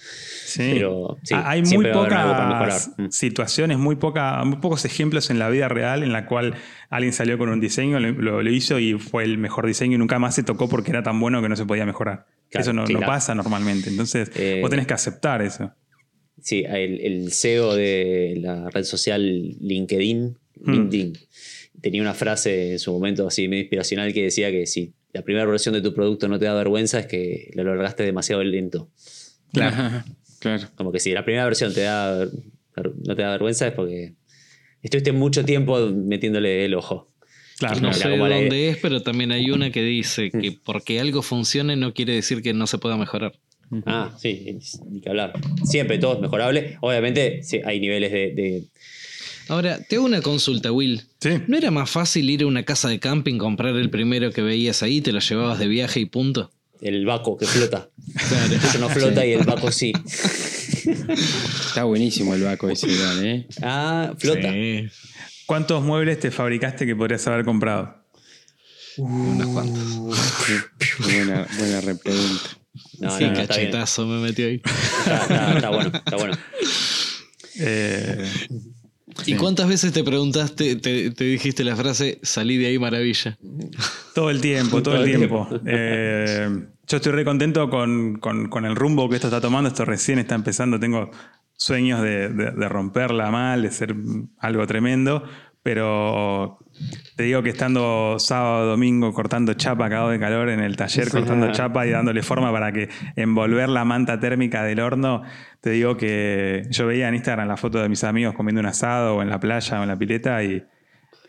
Pero hay muy pocas mm. situaciones, muy, poca, muy pocos ejemplos en la vida real en la cual alguien salió con un diseño, lo, hizo y fue el mejor diseño y nunca más se tocó porque era tan bueno que no se podía mejorar. eso no, pasa normalmente. Entonces, eh, vos tenés que aceptar eso. Sí, el, CEO de la red social LinkedIn, hmm. LinkedIn tenía una frase en su momento así medio inspiracional que decía que si la primera versión de tu producto no te da vergüenza es que lo largaste demasiado lento. Claro. Como que si la primera versión te da, no te da vergüenza es porque estuviste mucho tiempo metiéndole el ojo. Claro, no sé dónde es, pero también hay una que dice que porque algo funcione no quiere decir que no se pueda mejorar. Ah, sí, ni que hablar. Siempre todo es mejorable. Obviamente hay niveles de, Ahora, te hago una consulta, Will. Sí. ¿No era más fácil ir a una casa de camping, comprar el primero que veías ahí, te lo llevabas de viaje y punto? El vaco que flota. Claro. Eso no flota y el vaco sí. Está buenísimo el vaco ese, ¿eh? Ah, flota. ¿Cuántos muebles te fabricaste que podrías haber comprado? Unas cuantas. buena, buena repregunta. No, sí, no, cachetazo me metió ahí. Está, bueno, está bueno. Eh, ¿Y cuántas veces te preguntaste, te, dijiste la frase, salí de ahí maravilla? Todo el tiempo, todo, el tiempo. Eh, yo estoy re contento con, el rumbo que esto está tomando. Esto recién está empezando. Tengo sueños de, de romperla mal, de ser algo tremendo. Pero te digo que estando sábado, domingo cortando chapa, cagado de calor en el taller, cortando chapa y dándole forma para que envolver la manta térmica del horno, te digo que yo veía en Instagram la foto de mis amigos comiendo un asado o en la playa o en la pileta y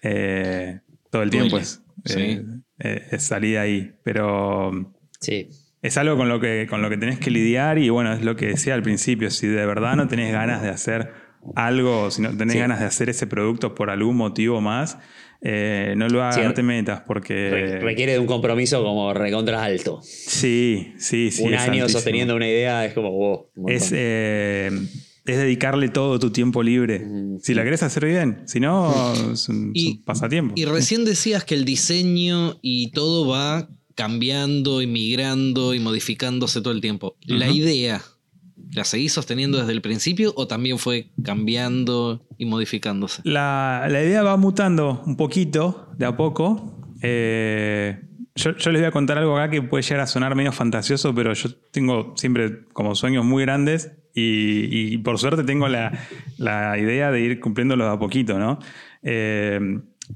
eh, todo el tiempo es, eh, eh, es, ahí. Pero sí. es algo con lo, que, con lo que tenés que lidiar y bueno, es lo que decía al principio, si de verdad no tenés ganas de hacer algo, si no tenés ganas de hacer ese producto por algún motivo más, eh, no lo hagas, no te metas porque... Requiere de un compromiso como recontra alto. Sí, sí, sí. Un año sosteniendo una idea es como, wow. Es, eh, es dedicarle todo tu tiempo libre. Si la querés hacer bien, si no, es un, pasatiempo. Y recién decías que el diseño y todo va cambiando y migrando y modificándose todo el tiempo. La idea ¿La seguís sosteniendo desde el principio o también fue cambiando y modificándose? La, idea va mutando un poquito, de a poco. Eh, yo, les voy a contar algo acá que puede llegar a sonar medio fantasioso, pero yo tengo siempre como sueños muy grandes y, por suerte tengo la, idea de ir cumpliéndolo de a poquito, ¿no? Eh,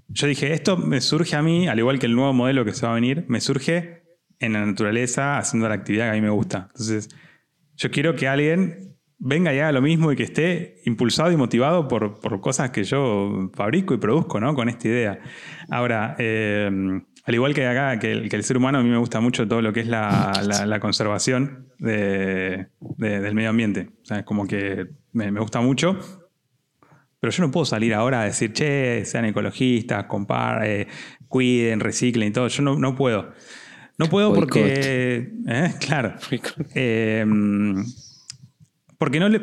yo dije, esto me surge a mí, al igual que el nuevo modelo que se va a venir, me surge en la naturaleza haciendo la actividad que a mí me gusta. Entonces, yo quiero que alguien venga y haga lo mismo y que esté impulsado y motivado por, cosas que yo fabrico y produzco, ¿no? Con esta idea. Ahora, eh, al igual que acá, que el, ser humano, a mí me gusta mucho todo lo que es la, conservación del medio ambiente. O sea, como que me, gusta mucho. Pero yo no puedo salir ahora a decir, che, sean ecologistas, comparen, cuiden, reciclen y todo. Yo no, no puedo. No puedo porque. ¿eh? Claro. Eh, porque no le.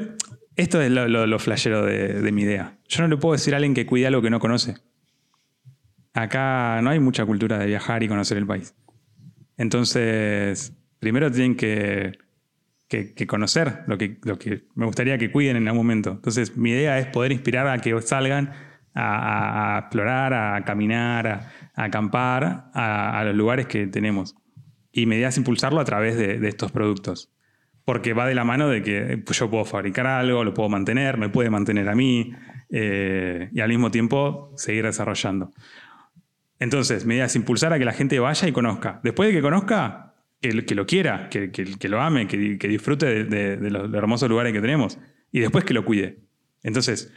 Esto es lo, lo, lo flashero de, de mi idea. Yo no le puedo decir a alguien que cuide algo que no conoce. Acá no hay mucha cultura de viajar y conocer el país. Entonces, primero tienen que, que- que conocer lo que, lo que me gustaría que cuiden en algún momento. Entonces, mi idea es poder inspirar a que salgan a, explorar, a caminar, a, acampar a, los lugares que tenemos. Y mi idea es impulsarlo a través de, estos productos. Porque va de la mano de que pues, yo puedo fabricar algo, lo puedo mantener, me puede mantener a mí eh, y al mismo tiempo seguir desarrollando. Entonces, mi idea es impulsar a que la gente vaya y conozca. Después de que conozca, que, lo- quiera, que, lo ame, que, disfrute de- de los hermosos lugares que tenemos. Y después que lo cuide. Entonces,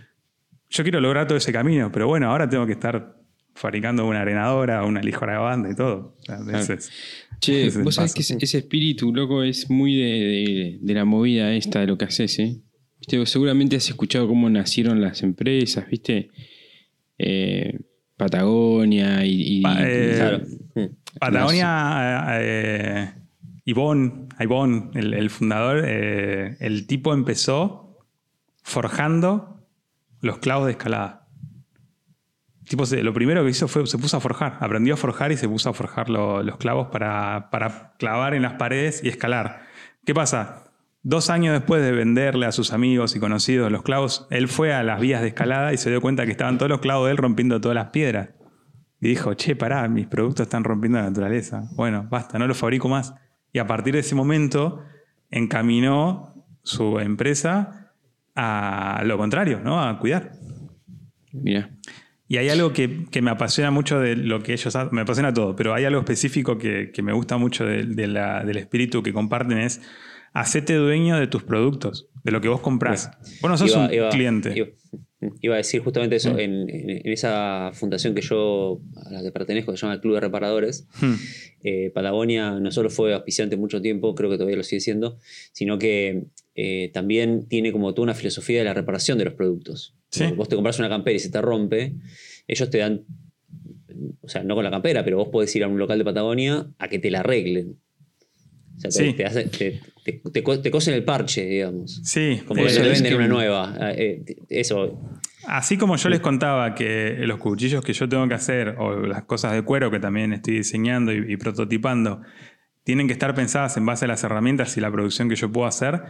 yo quiero lograr todo ese camino, pero bueno, ahora tengo que estar fabricando una arenadora, una lijora de banda y todo. O sea, ese es- Che, es vos sabés que ese, ese espíritu, loco, es muy de, de- de la movida esta, de lo que haces, ¿eh? Viste, vos seguramente has escuchado cómo nacieron las empresas, ¿viste? Eh, Patagonia y... y- Pa- eh, Claro. Patagonia, eh, Ivón, Ivón, el, el fundador, eh, el tipo empezó forjando los clavos de escalada. Lo primero que hizo fue, se puso a forjar, aprendió a forjar y se puso a forjar lo- los clavos para, para clavar en las paredes y escalar. ¿Qué pasa? Dos años después de venderle a sus amigos y conocidos los clavos, él fue a las vías de escalada y se dio cuenta que estaban todos los clavos de él rompiendo todas las piedras. Y dijo, che, pará, mis productos están rompiendo la naturaleza. Bueno, basta, no los fabrico más. Y a partir de ese momento encaminó su empresa a lo contrario, ¿no? A cuidar. Mirá. Y hay algo que, que me apasiona mucho de lo que ellos hacen, me apasiona todo, pero hay algo específico que, que me gusta mucho de- de la- del espíritu que comparten es hacete dueño de tus productos, de lo que vos comprás. Vos no sos Iba- un iba- cliente. Iba, iba a decir justamente eso. En, en- en esa fundación que yo, a la que pertenezco, que se llama el Club de Reparadores, Hmm. eh, Patagonia no solo fue auspiciante mucho tiempo, creo que todavía lo sigue siendo, sino que eh, también tiene como toda una filosofía de la reparación de los productos. Sí. Vos te compras una campera y se te rompe, ellos te dan, o sea, no con la campera, pero vos podés ir a un local de Patagonia a que te la arreglen. O sea, te, Sí. te, hace- te- te- te co- te cosen el parche, digamos. Sí, Como que te es venden que- una nueva. Eh, eh, eso. Así como yo les contaba que los cuchillos que yo tengo que hacer o las cosas de cuero que también estoy diseñando y, y prototipando tienen que estar pensadas en base a las herramientas y la producción que yo puedo hacer,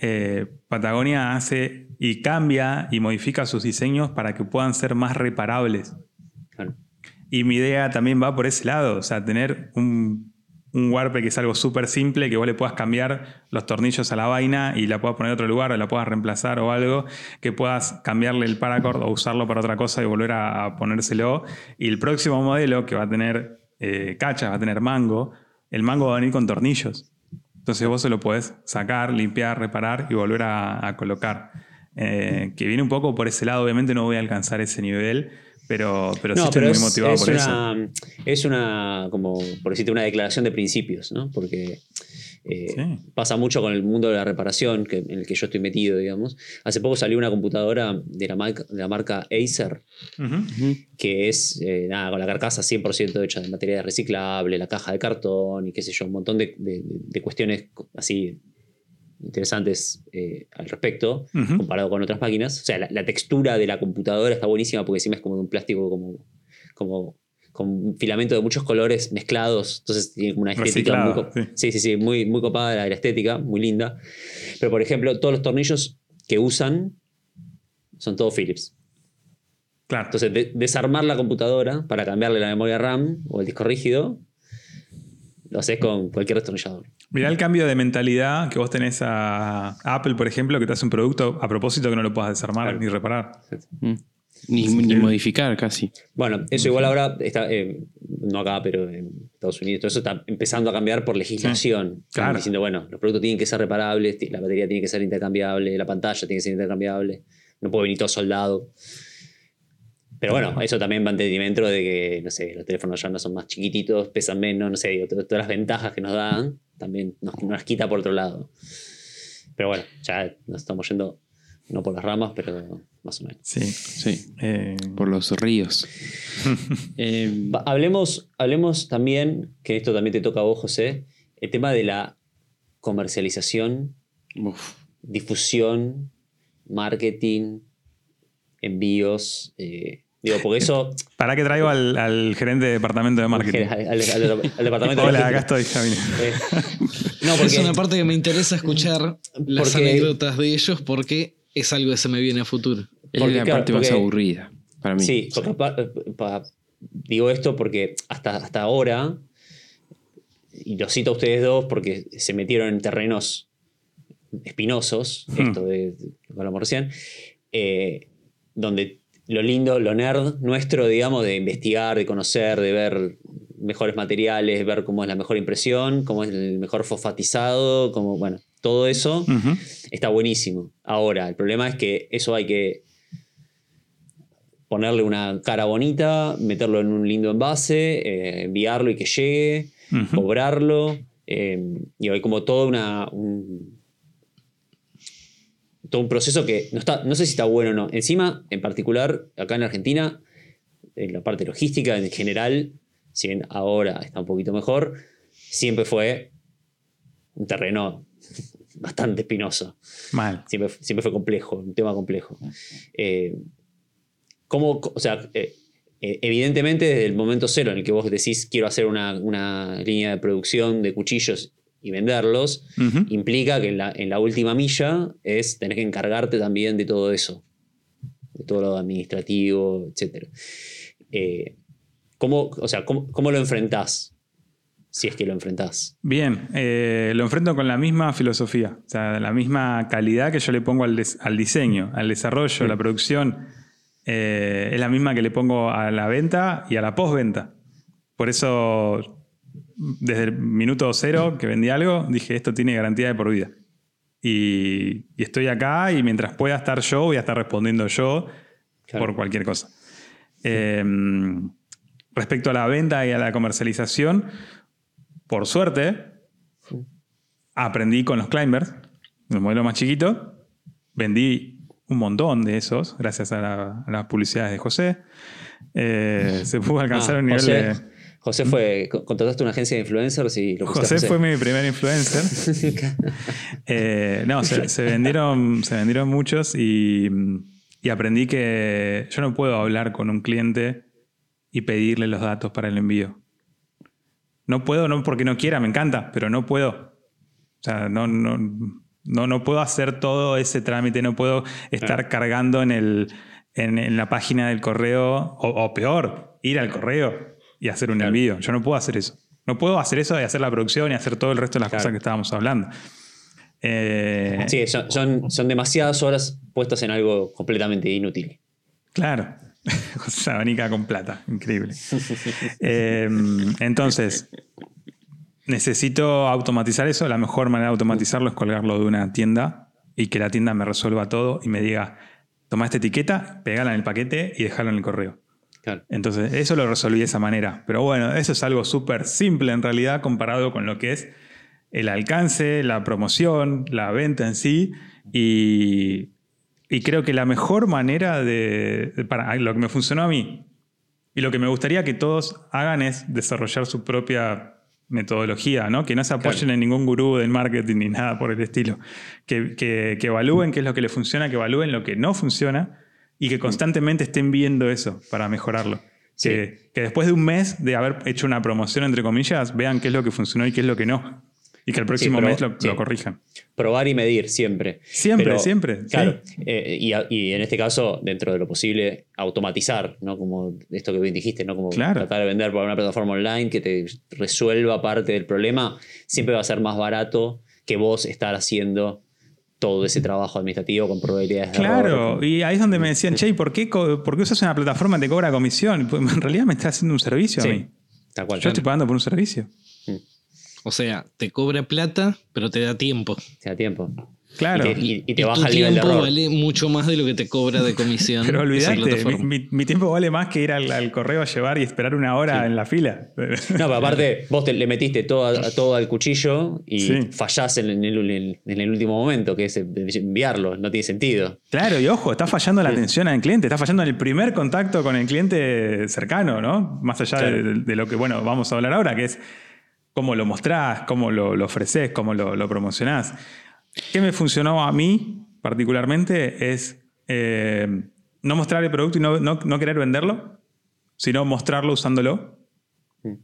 eh, Patagonia hace y cambia y modifica sus diseños para que puedan ser más reparables. Claro. Y mi idea también va por ese lado, o sea, tener un, un warpe que es algo súper simple, que vos le puedas cambiar los tornillos a la vaina y la puedas poner en otro lugar o la puedas reemplazar o algo, que puedas cambiarle el paracord o usarlo para otra cosa y volver a, a ponérselo. Y el próximo modelo que va a tener eh, cachas, va a tener mango, el mango va a venir con tornillos. Entonces vos se lo podés sacar, limpiar, reparar y volver a, a colocar. Eh, que viene un poco por ese lado, obviamente no voy a alcanzar ese nivel, pero, pero sí estoy pero muy es, motivado es por eso. es una, como por decirte, una declaración de principios, ¿no? Porque eh, Sí. pasa mucho con el mundo de la reparación, que, en el que yo estoy metido, digamos. Hace poco salió una computadora de la marca, de la marca Acer, que es eh, nada, con la carcasa 100% hecha de material reciclable, la caja de cartón y qué sé yo, un montón de, de- de cuestiones así interesantes eh, al respecto, comparado con otras máquinas. O sea, la, la textura de la computadora está buenísima porque encima es como de un plástico como, como con filamento de muchos colores mezclados, entonces tiene como una estética muy, Reciclado, co- sí. sí, sí, sí, muy, muy copada la, la estética, muy linda. Pero por ejemplo, todos los tornillos que usan son todos Philips. Claro. Entonces, de- desarmar la computadora para cambiarle la memoria RAM o el disco rígido, lo haces con cualquier destornillador. Mirá el cambio de mentalidad que vos tenés a Apple, por ejemplo, que te hace un producto a propósito que no lo puedas desarmar Claro. ni reparar. Mm. Ni, ni modificar casi. Bueno, eso igual ahora está, eh, no acá, pero en Estados Unidos, todo eso está empezando a cambiar por legislación. Están claro. Diciendo, bueno, los productos tienen que ser reparables, la batería tiene que ser intercambiable, la pantalla tiene que ser intercambiable, no puede venir todo soldado. Pero bueno, eso también va en detrimento de que, no sé, los teléfonos ya no son más chiquititos, pesan menos, no sé, digo, to- todas las ventajas que nos dan, también nos, nos las quita por otro lado. Pero bueno, ya nos estamos yendo, no por las ramas, pero más o menos. Sí. Sí. Eh, Por los ríos. Eh, Hablemos, hablemos también, que esto también te toca a vos, José, el tema de la comercialización, uf. difusión marketing, envíos. eh, digo, porque eso. ¿Para qué traigo al, al gerente de departamento de marketing? al, al- al departamento de Hola, acá estoy. Eh, no, porque. Es una parte que me interesa escuchar las anécdotas de ellos porque es algo que se me viene a futuro. Es Porque, la claro, parte más aburrida para mí. Sí, porque pa- pa- digo esto porque hasta, hasta ahora, y lo cito a ustedes dos porque se metieron en terrenos espinosos, Hmm. esto de, de lo que hablamos recién, eh, donde lo lindo, lo nerd nuestro, digamos, de investigar, de conocer, de ver mejores materiales, ver cómo es la mejor impresión, cómo es el mejor fosfatizado, cómo, bueno, todo eso está buenísimo. Ahora, el problema es que eso hay que ponerle una cara bonita, meterlo en un lindo envase, eh, enviarlo y que llegue, cobrarlo. eh, y hay como todo una, un, todo un proceso que no, está, no sé si está bueno o no. Encima, en particular, acá en Argentina, en la parte logística en general, si bien ahora está un poquito mejor, siempre fue un terreno bastante espinoso. Mal. Siempre, siempre fue complejo, un tema complejo. Eh, ¿cómo, o sea, eh, eh, evidentemente desde el momento cero en el que vos decís quiero hacer una, una línea de producción de cuchillos y venderlos, implica que en la, en la última milla es tener que encargarte también de todo eso, de todo lo administrativo, etc. Eh, ¿cómo, o sea, ¿cómo, cómo lo enfrentás? Si es que lo enfrentás. Bien, eh, lo enfrento con la misma filosofía, o sea, la misma calidad que yo le pongo al, des- al diseño, al desarrollo, a la producción, eh, es la misma que le pongo a la venta y a la postventa. Por eso, desde el minuto cero que vendí algo, dije, esto tiene garantía de por vida. Y, y estoy acá y mientras pueda estar yo, voy a estar respondiendo yo Claro. por cualquier cosa. Eh, respecto a la venta y a la comercialización, por suerte, aprendí con los climbers, el modelo más chiquito. Vendí un montón de esos, gracias a, la- a las publicidades de José. Eh, se pudo alcanzar Ah, un nivel José, de. José fue, co- contrataste una agencia de influencers y lo José fue mi primer influencer. Eh, no, se, se vendieron, se vendieron muchos y, y aprendí que yo no puedo hablar con un cliente y pedirle los datos para el envío. No puedo, no porque no quiera, me encanta, pero no puedo. O sea, no, no, no, no puedo hacer todo ese trámite, no puedo estar cargando en, el, en, en la página del correo, o, o peor, ir al correo y hacer un Claro. envío. Yo no puedo hacer eso. No puedo hacer eso de hacer la producción y hacer todo el resto de las Claro. cosas que estábamos hablando. Eh, Sí, son, son, son demasiadas horas puestas en algo completamente inútil. Claro. José abanica con plata. Increíble. Eh, entonces, necesito automatizar eso. La mejor manera de automatizarlo es colgarlo de una tienda y que la tienda me resuelva todo y me diga, toma esta etiqueta, pegala en el paquete y dejala en el correo. Claro. Entonces, eso lo resolví de esa manera. Pero bueno, eso es algo súper simple en realidad comparado con lo que es el alcance, la promoción, la venta en sí. Y, y creo que la mejor manera de, de- para lo que me funcionó a mí y lo que me gustaría que todos hagan es desarrollar su propia metodología, ¿no? Que no se apoyen Claro. en ningún gurú del marketing ni nada por el estilo. Que, que- que evalúen qué es lo que les funciona, que evalúen lo que no funciona y que constantemente estén viendo eso para mejorarlo. Sí. Que, que después de un mes de haber hecho una promoción, entre comillas, vean qué es lo que funcionó y qué es lo que no. Y que el próximo pero- mes lo, sí. lo corrijan. Probar y medir siempre. Siempre, siempre, sí. Claro. eh, y, y en este caso, dentro de lo posible, automatizar, ¿no? Como esto que bien dijiste, ¿no? Como Claro. tratar de vender por una plataforma online que te resuelva parte del problema, siempre va a ser más barato que vos estar haciendo todo ese trabajo administrativo con probabilidades de error. Claro, y ahí es donde me decían, che, ¿y ¿por qué, por qué usas una plataforma que te cobra comisión? Pues en realidad me está haciendo un servicio Sí, a mí. Tal cual. Yo estoy pagando por un servicio. O sea, te cobra plata, pero te da tiempo. Te da tiempo. Claro. Y te, y- y te Y baja tu el nivel de tiempo error. vale mucho más de lo que te cobra de comisión. Pero esa olvídate, mi, mi- mi tiempo vale más que ir al, al correo a llevar y esperar una hora en la fila. No, pero aparte, vos te- le metiste todo, a- todo al cuchillo y Sí. fallás en el, en el último momento, que es enviarlo. No tiene sentido. Claro, y ojo, está fallando la atención al cliente, está fallando en el primer contacto con el cliente cercano, ¿no? Más allá de, de lo que, bueno, vamos a hablar ahora, que es cómo lo mostrás, cómo lo, lo ofreces, cómo lo, lo promocionás. ¿Qué me funcionó a mí particularmente es eh, no mostrar el producto y no, no- no querer venderlo, sino mostrarlo usándolo. Mm. O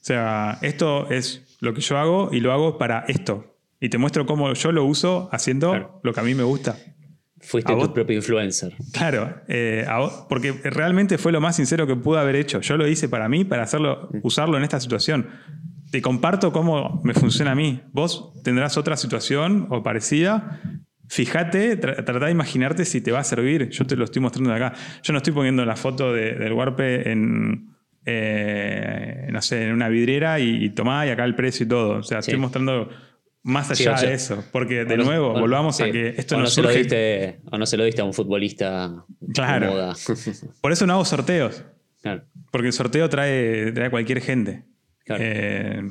sea, esto es lo que yo hago y lo hago para esto. Y te muestro cómo yo lo uso haciendo Claro. lo que a mí me gusta. Fuiste ¿A tu vos? propio influencer. Claro, eh, a vos- porque realmente fue lo más sincero que pude haber hecho. Yo lo hice para mí, para hacerlo, usarlo en esta situación. Te comparto cómo me funciona a mí. Vos tendrás otra situación o parecida. Fíjate, tra- trata de imaginarte si te va a servir. Yo te lo estoy mostrando de acá. Yo no estoy poniendo la foto de- del Warpe en, eh, no sé, en una vidriera y, y tomá y acá el precio y todo. O sea, Sí. estoy mostrando más allá Sí, o sea, de eso. Porque, de no- nuevo, volvamos a sí. que esto no no, se lo surge... diste, o no se lo diste a un futbolista Claro. de moda. Por eso no hago sorteos. claro. Porque el sorteo trae, trae a cualquier gente. Claro. Eh,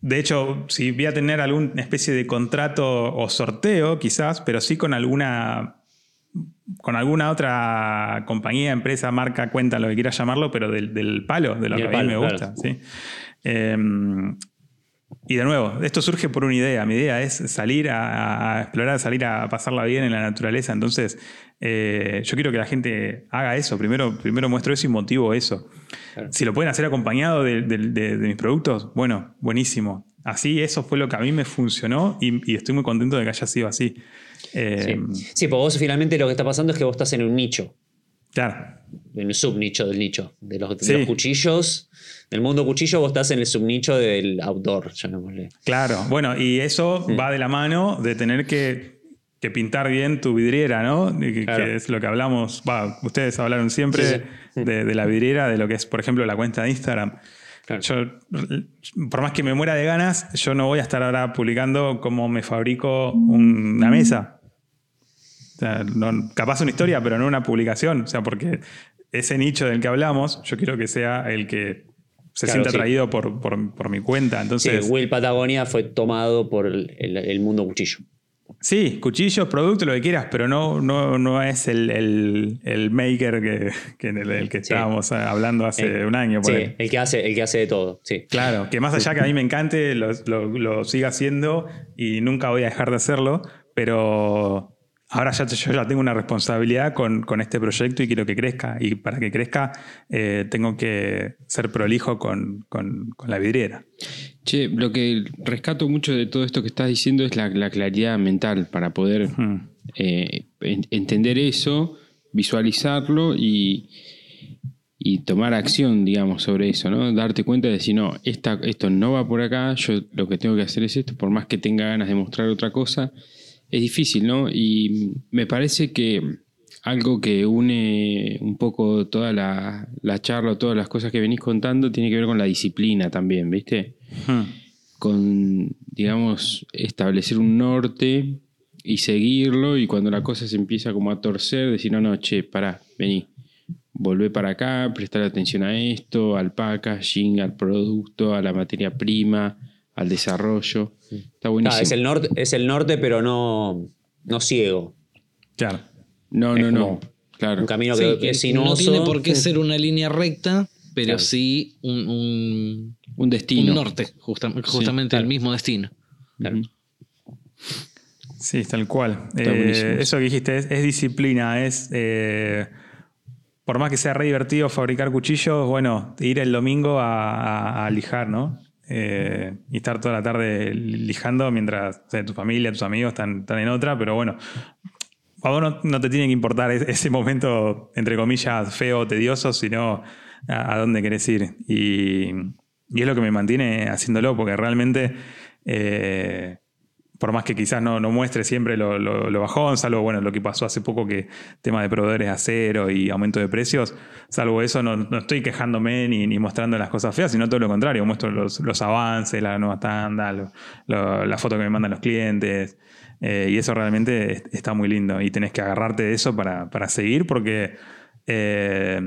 de hecho, si voy a tener alguna especie de contrato o sorteo, quizás, pero sí con alguna. Con alguna otra compañía, empresa, marca, cuenta, lo que quieras llamarlo, pero del, del palo, de lo que a mí palo, me claro. gusta. ¿sí? Eh, y de nuevo, esto surge por una idea. Mi idea es salir a, a explorar, salir a pasarla bien en la naturaleza. Entonces, eh, yo quiero que la gente haga eso. Primero, primero muestro eso y motivo eso. Claro. Si lo pueden hacer acompañado de, de- de- de mis productos, bueno, buenísimo. Así, eso fue lo que a mí me funcionó y, y estoy muy contento de que haya sido así. Eh, Sí. sí, porque vos finalmente lo que está pasando es que vos estás en un nicho, Claro, en un subnicho del nicho. De los, de Sí. los cuchillos, del mundo cuchillo, vos estás en el subnicho del outdoor, llamémosle. claro. Bueno, y eso va de la mano de tener que, que pintar bien tu vidriera, ¿no? Que, Claro. que es lo que hablamos, va, ustedes hablaron siempre sí. De, de la vidriera, de lo que es, por ejemplo, la cuenta de Instagram. Claro. Yo, por más que me muera de ganas, yo no voy a estar ahora publicando cómo me fabrico una mesa. O sea, no- capaz una historia, pero no una publicación. O sea, porque ese nicho del que hablamos, yo quiero que sea el que se Claro, sienta sí. atraído por, por- por mi cuenta. Sí, Entonces, Will Patagonia fue tomado por el, el- el mundo cuchillo. sí, cuchillos, productos, lo que quieras, pero no, no, no es el, el- maker que, que el, que Sí. estábamos hablando hace un año. por Sí, el que, hace, el que hace de todo. Sí. Claro, que más allá que a mí me encante, lo, lo- lo siga haciendo y nunca voy a dejar de hacerlo, pero ahora ya, yo ya tengo una responsabilidad con, con este proyecto y quiero que crezca. Y para que crezca, eh, tengo que ser prolijo con, con- con la vidriera. Che, lo que rescato mucho de todo esto que estás diciendo es la, la claridad mental para poder eh, en- entender eso, visualizarlo y, y tomar acción, digamos, sobre eso, ¿no? Darte cuenta de decir, no, esta, esto no va por acá, yo lo que tengo que hacer es esto, por más que tenga ganas de mostrar otra cosa, es difícil, ¿no? Y me parece que algo que une un poco toda la, la charla todas las cosas que venís contando tiene que ver con la disciplina también, ¿viste? Con, digamos, establecer un norte y seguirlo y cuando la cosa se empieza como a torcer, decir, no, no, che, pará, vení, volvé para acá, prestar atención a esto, al packaging, al producto, a la materia prima, al desarrollo. Está buenísimo. Ah, es, el norte, es el norte, pero no, no ciego. Claro. No, es no, no. Claro. Un camino Sí, que, que es sinuoso. no tiene por qué ser una línea recta, pero Claro. sí un, un- Un destino. un norte, justa- justamente el mismo destino. Claro. Sí, tal cual. Está Eh, eso que dijiste es, es disciplina, es... eh, por más que sea re divertido fabricar cuchillos, bueno, ir el domingo a, a- a lijar, ¿no? Eh, y estar toda la tarde lijando mientras tu familia, tus amigos están, están en otra, pero bueno, a vos no, te tiene que importar es- ese momento, entre comillas, feo tedioso, sino a, dónde querés ir. Y, y es lo que me mantiene haciéndolo, porque realmente, eh, por más que quizás no, no muestre siempre lo, lo- lo bajón, salvo bueno, lo que pasó hace poco, que tema de proveedores a cero y aumento de precios, salvo eso, no, no estoy quejándome ni, ni mostrando las cosas feas, sino todo lo contrario, muestro los, los avances, la nueva tanda, la foto que me mandan los clientes. Eh, y eso realmente es- está muy lindo. Y tenés que agarrarte de eso para, para seguir porque eh,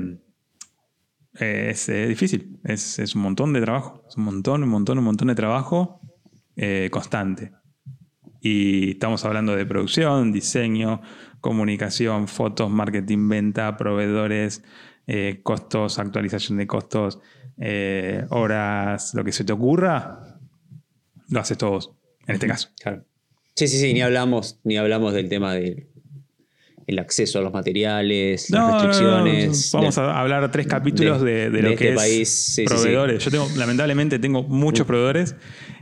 es, eh, difícil. Es, es un montón de trabajo. Es un montón, un montón, un montón de trabajo eh, constante. Y estamos hablando de producción, diseño, comunicación, fotos, marketing, venta, proveedores, eh, costos, actualización de costos, eh, horas, lo que se te ocurra, lo haces todos, en este caso. Claro. Sí, sí, sí, ni hablamos, ni hablamos del tema del el acceso a los materiales, las no, no, restricciones. Vamos de- a hablar tres capítulos de, de de lo este que es país, sí, sí, proveedores. Yo tengo, lamentablemente, tengo muchos proveedores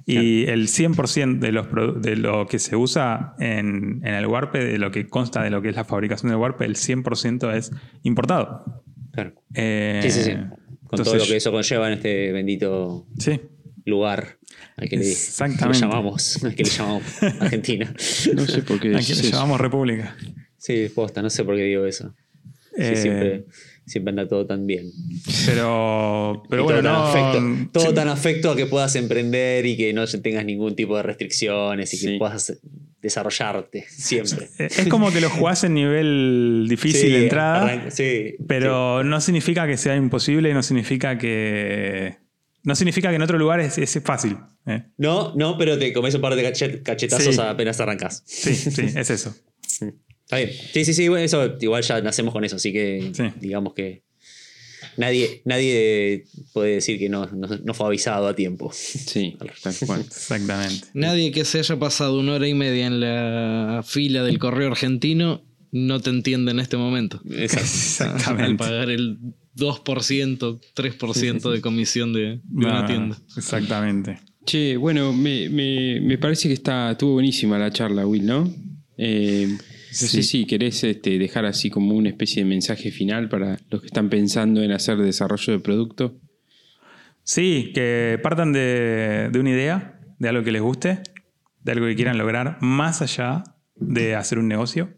y el 100% de, los, de lo que se usa en, en el Warpe, de lo que consta de lo que es la fabricación del Warpe, el 100% es importado. Claro. Eh, Sí, sí, sí. Con todo entonces, lo que eso conlleva en este bendito Sí, lugar al que le, llamamos, al que le llamamos Argentina. No sé por qué aquí decís le llamamos República. Sí, posta, no sé por qué digo eso. Sí, Eh, siempre, siempre anda todo tan bien. Pero, pero Y bueno, todo, no. tan afecto, todo sí. tan afecto a que puedas emprender y que no tengas ningún tipo de restricciones y Sí. que puedas desarrollarte siempre. Es como que lo jugás en nivel difícil Sí, de entrada. arranca- sí, Pero no significa que sea imposible, no significa que. No significa que en otro lugar es, es fácil. ¿eh? No, no, pero te comes un par de cachet- cachetazos apenas arrancas. Sí, sí, es eso. Está bien. Sí, sí, sí, bueno, eso igual ya nacemos con eso, así que Sí. digamos que nadie, nadie puede decir que no, no, no fue avisado a tiempo. Sí, tal cual. Exactamente. Nadie que se haya pasado una hora y media en la fila del correo argentino no te entiende en este momento. Al Exactamente. pagar el 2%, 3% de comisión de, de No, una no, tienda. Exactamente. Che, bueno, me, me- me parece que está, estuvo buenísima la charla, Will, ¿no? Eh, Sí, no sé sí. si querés este, dejar así como una especie de mensaje final para los que están pensando en hacer desarrollo de producto. Sí, que partan de, de una idea, de algo que les guste, de algo que quieran lograr, más allá de hacer un negocio.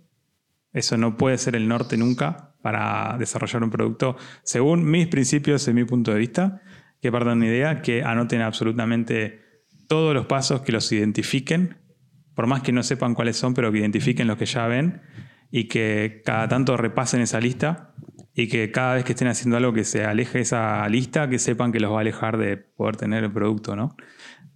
Eso no puede ser el norte nunca para desarrollar un producto, según mis principios, en mi punto de vista, que partan de una idea, que anoten absolutamente todos los pasos, que los identifiquen, por más que no sepan cuáles son, pero que identifiquen los que ya ven y que cada tanto repasen esa lista y que cada vez que estén haciendo algo que se aleje esa lista, que sepan que los va a alejar de poder tener el producto, ¿no?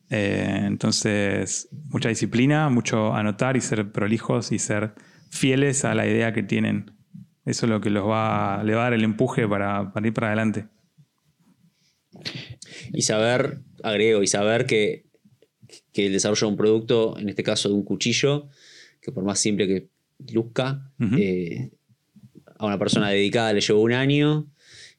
Eh, entonces, mucha disciplina, mucho anotar y ser prolijos y ser fieles a la idea que tienen. Eso es lo que los va, a dar el empuje para, para ir para adelante. Y saber, agrego, y saber que, que el desarrollo de un producto, en este caso de un cuchillo, que por más simple que luzca, eh, a una persona dedicada le llevó un año,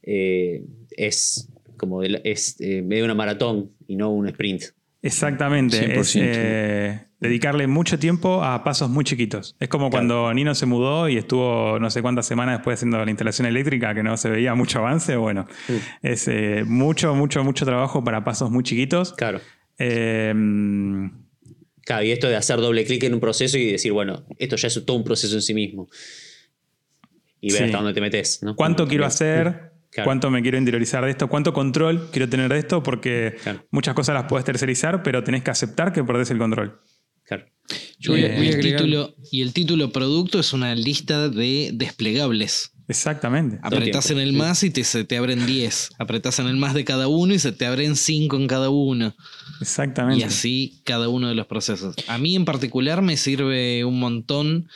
eh, es como de es eh, medio una maratón y no un sprint. Exactamente. Es 100%. eh, dedicarle mucho tiempo a pasos muy chiquitos. Es como cuando Nino se mudó y estuvo no sé cuántas semanas después haciendo la instalación eléctrica que no se veía mucho avance. Bueno, es eh, mucho, mucho, mucho trabajo para pasos muy chiquitos. Claro. Eh, Claro, y esto de hacer doble clic en un proceso y decir, bueno, esto ya es todo un proceso en sí mismo. Y ver Sí. hasta dónde te metes. ¿no? ¿Cuánto quiero hacer? Claro. ¿Cuánto me quiero interiorizar de esto? ¿Cuánto control quiero tener de esto? Porque Claro. muchas cosas las puedes tercerizar, pero tenés que aceptar que perdés el control. Claro. Yo voy a, Eh, voy a el título, y el título producto es una lista de desplegables. Exactamente. Apretás en el más y te, se te abren 10. Apretás en el más de cada uno y se te abren 5 en cada uno. Exactamente. Y así cada uno de los procesos. A mí en particular me sirve un montón,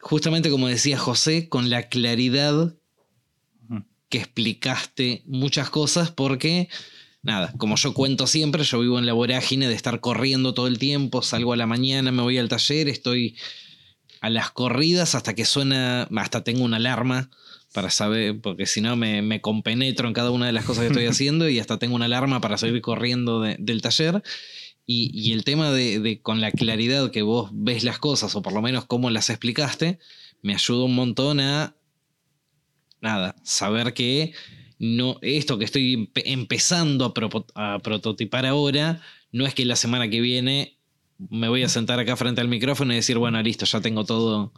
justamente como decía José, con la claridad que explicaste muchas cosas porque, nada, como yo cuento siempre, yo vivo en la vorágine de estar corriendo todo el tiempo, salgo a la mañana, me voy al taller, estoy a las corridas hasta que suena, hasta tengo una alarma para saber, porque si no me, me compenetro en cada una de las cosas que estoy haciendo y hasta tengo una alarma para seguir corriendo de- del taller. Y, y el tema de, de con la claridad que vos ves las cosas, o por lo menos cómo las explicaste, me ayuda un montón a, nada, saber que no, esto que estoy empe- empezando a prototipar ahora, no es que la semana que viene me voy a sentar acá frente al micrófono y decir, bueno, listo, ya tengo todo,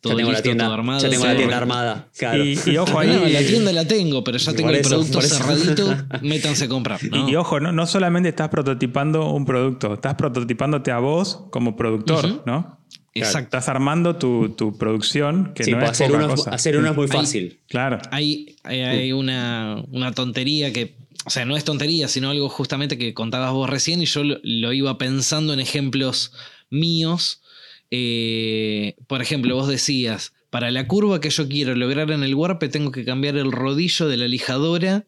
todo ya tengo la listo, tienda, todo armado. ya tengo la tienda armada. Claro. Y, y ojo ahí. No, la tienda la tengo, pero ya tengo el eso, producto cerradito, métanse a comprar. Y, ¿no? y ojo, no, no solamente estás prototipando un producto, estás prototipándote a vos como productor. ¿no? Exacto. Estás armando tu, tu producción, que Sí, no pues es hacer, poca uno, es- cosa. hacer uno es muy fácil. Claro. Hay, hay, hay una, una tontería que, o sea, no es tontería, sino algo justamente que contabas vos recién y yo lo, lo iba pensando en ejemplos míos. Eh, por ejemplo, vos decías, para la curva que yo quiero lograr en el warpe tengo que cambiar el rodillo de la lijadora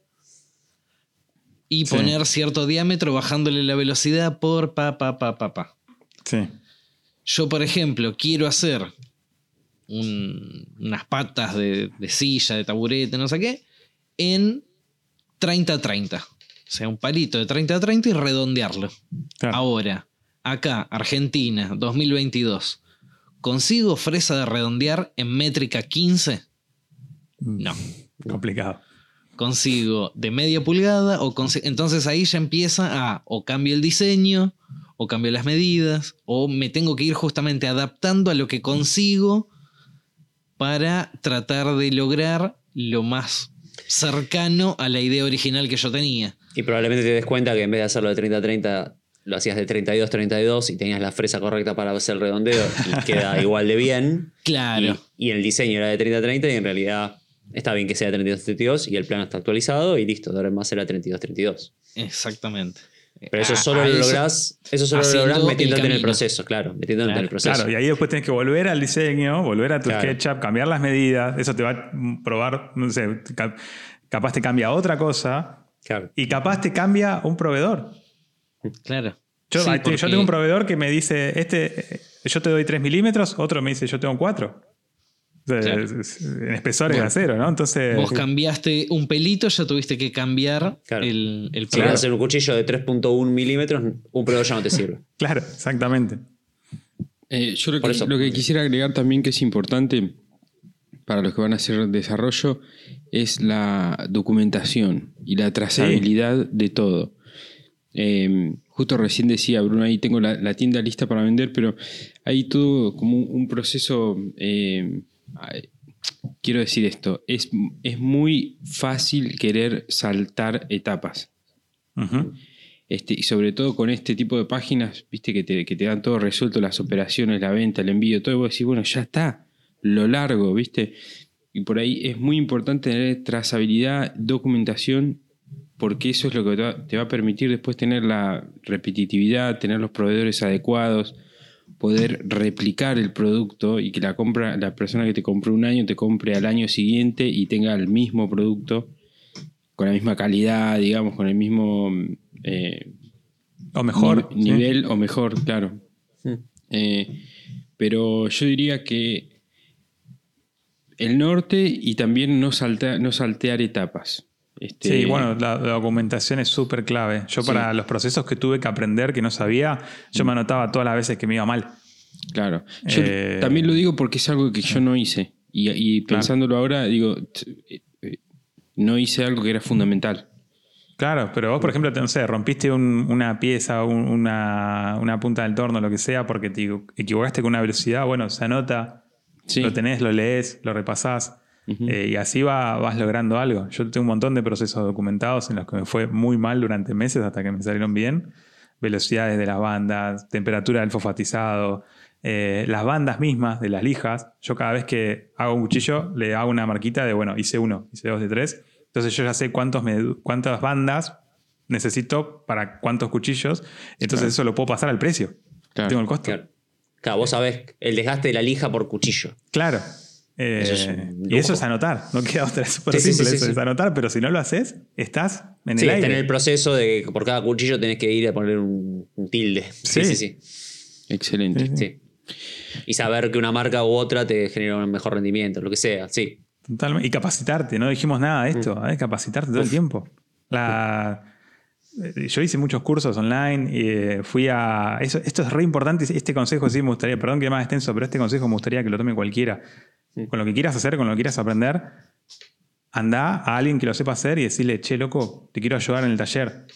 y Sí. poner cierto diámetro bajándole la velocidad por pa, pa, pa, pa, pa. Sí. yo, por ejemplo, quiero hacer un- unas patas de, de silla, de taburete, no sé qué, en 30-30. O sea, un palito de 30-30 y redondearlo. Claro. Ahora, acá, Argentina, 2022. ¿Consigo fresa de redondear en métrica 15? No. Complicado. Consigo de media pulgada o entonces ahí ya empieza a o cambio el diseño o cambio las medidas o me tengo que ir justamente adaptando a lo que consigo para tratar de lograr lo más cercano a la idea original que yo tenía. Y probablemente te des cuenta que en vez de hacerlo de 30-30, lo hacías de 32-32 y tenías la fresa correcta para hacer el redondeo y queda igual de bien. Claro. Y, y el diseño era de 30-30 y en realidad está bien que sea 32-32 y el plano está actualizado y listo, de ahora en más será 32-32. Exactamente. Pero eso A- solo lo lográs, eso solo lo lográs el metiéndote en el proceso, claro, metiéndote en el Claro. proceso. Claro, y ahí después tienes que volver al diseño, volver a tu Claro. SketchUp, cambiar las medidas. Eso te va a probar, no sé, ca- capaz te cambia otra cosa Claro. y capaz te cambia un proveedor. Claro. Yo, Sí, ahí te- yo porque- tengo un proveedor que me dice, este, yo te doy 3 milímetros, otro me dice, yo tengo 4. Claro. En espesores de Bueno, acero, ¿no? Entonces, Vos cambiaste un pelito, ya tuviste que cambiar Claro. el, el Si vas a hacer un cuchillo de 3.1 milímetros, un proveedor ya no te sirve. claro, exactamente. Eh, yo lo que, lo que quisiera agregar también que es importante para los que van a hacer desarrollo es la documentación y la trazabilidad de todo. Eh, justo recién decía Bruno, ahí tengo la, la tienda lista para vender, pero hay todo como un, un proceso, eh, ay, quiero decir esto, es, es muy fácil querer saltar etapas. Este, y sobre todo con este tipo de páginas, viste, que te, que te dan todo resuelto, las operaciones, la venta, el envío, todo, y vos decís, bueno, ya está, lo largo, viste. Y por ahí es muy importante tener trazabilidad, documentación, porque eso es lo que te va, te va a permitir después tener la repetitividad, tener los proveedores adecuados, poder replicar el producto y que la compra, la persona que te compró un año te compre al año siguiente y tenga el mismo producto con la misma calidad, digamos, con el mismo eh, O mejor. ni- sí. nivel o mejor, claro. Eh, pero yo diría que el norte y también no, salta- no saltear etapas. Este, Sí, bueno, la, la documentación es súper clave. Yo Sí. para los procesos que tuve que aprender que no sabía, yo me anotaba todas las veces que me iba mal. Claro. Yo Eh, también lo digo porque es algo que yo no hice. Y, y Claro. pensándolo ahora, digo, eh, eh, no hice algo que era fundamental. Claro, pero vos, por ejemplo, te- no sé, rompiste un- una pieza, un- una, una punta del torno, lo que sea, porque te equivocaste con una velocidad, bueno, se anota, Sí. lo tenés, lo lees, lo repasás, Eh, y así va, vas logrando algo. Yo tengo un montón de procesos documentados en los que me fue muy mal durante meses hasta que me salieron bien. Velocidades de las bandas, temperatura del fosfatizado, eh, las bandas mismas de las lijas. Yo cada vez que hago un cuchillo le hago una marquita de, bueno, hice uno, hice dos de tres. Entonces yo ya sé cuántos me- cuántas bandas necesito para cuántos cuchillos. Entonces Claro. eso lo puedo pasar al precio. Claro. Tengo el costo. Claro. Claro, vos sabés el desgaste de la lija por cuchillo. Claro. Eh, Eso es un y eso es anotar. No queda otra. Es súper Sí, simple. sí, eso sí, es anotar, pero si no lo haces, estás en Sí, el está aire. en el proceso de que por cada cuchillo tenés que ir a poner un, un tilde. Sí, Sí. sí, sí, Excelente. Sí, sí. sí. Y saber que una marca u otra te genera un mejor rendimiento, lo que sea, sí. Totalmente. Y capacitarte, no dijimos nada de esto, ¿eh? capacitarte todo el tiempo. La, eh, yo hice muchos cursos online y eh, fui a... Eso, esto es re importante, este consejo sí me gustaría, perdón que es más extenso, pero este consejo me gustaría que lo tome cualquiera. Con lo que quieras hacer, con lo que quieras aprender, anda a alguien que lo sepa hacer y decirle, che, loco, te quiero ayudar en el taller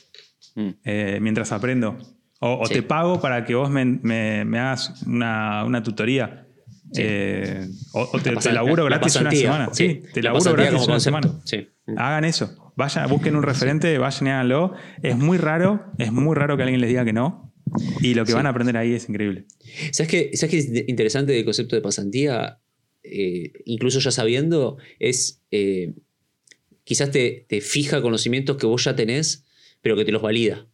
Mm. eh, mientras aprendo. O, o Sí. te pago para que vos me, me- me hagas una, una tutoría. Eh, o, o te, La te laburo la gratis una semana. sí. Te La laburo gratis una semana. concepto, sí. Hagan eso. Vayan, busquen un referente, vayan y háganlo. Es muy raro, es muy raro que alguien les diga que no. Y lo que van a aprender ahí es increíble. ¿Sabes qué, ¿Sabes qué es interesante del concepto de pasantía? Eh, incluso ya sabiendo, es eh, quizás te, te fija conocimientos que vos ya tenés, pero que te los valida.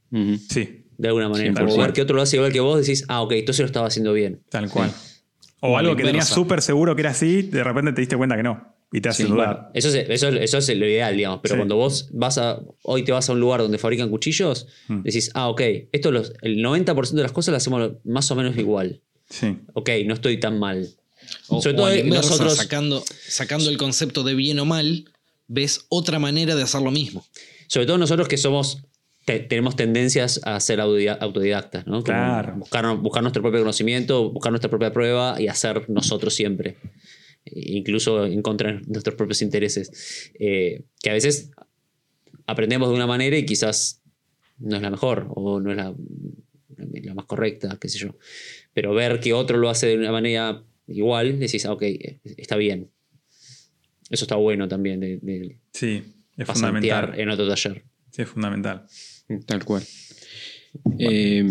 Sí, de alguna manera. 100%. Como ver que otro lo hace igual que vos, decís, ah, ok, entonces lo estaba haciendo bien. tal cual. O O algo que tenías súper seguro que era así, de repente te diste cuenta que no. Y te hace Sí, dudar. Eso es, eso, eso es lo ideal, digamos. Pero Sí. cuando vos vas a. Hoy te vas a un lugar donde fabrican cuchillos, Mm. decís, ah, ok, esto los, el 90% de las cosas las hacemos más o menos igual. Sí. ok, no estoy tan mal. O, Sobre todo inversa, nosotros- sacando, sacando el concepto de bien o mal, ves otra manera de hacer lo mismo. Sobre todo nosotros que somos, te- tenemos tendencias a ser autodida- autodidactas, ¿no? Como Claro. Buscar, buscar nuestro propio conocimiento, buscar nuestra propia prueba y hacer nosotros siempre. E Incluso en contra de nuestros propios intereses. Eh, que a veces aprendemos de una manera y quizás no es la mejor o no es la, la más correcta, qué sé yo. Pero ver que otro lo hace de una manera igual, decís, ah, ok, está bien. Eso está bueno también de, de Sí, es fundamental. en otro taller. Sí, es fundamental. Tal cual. Eh,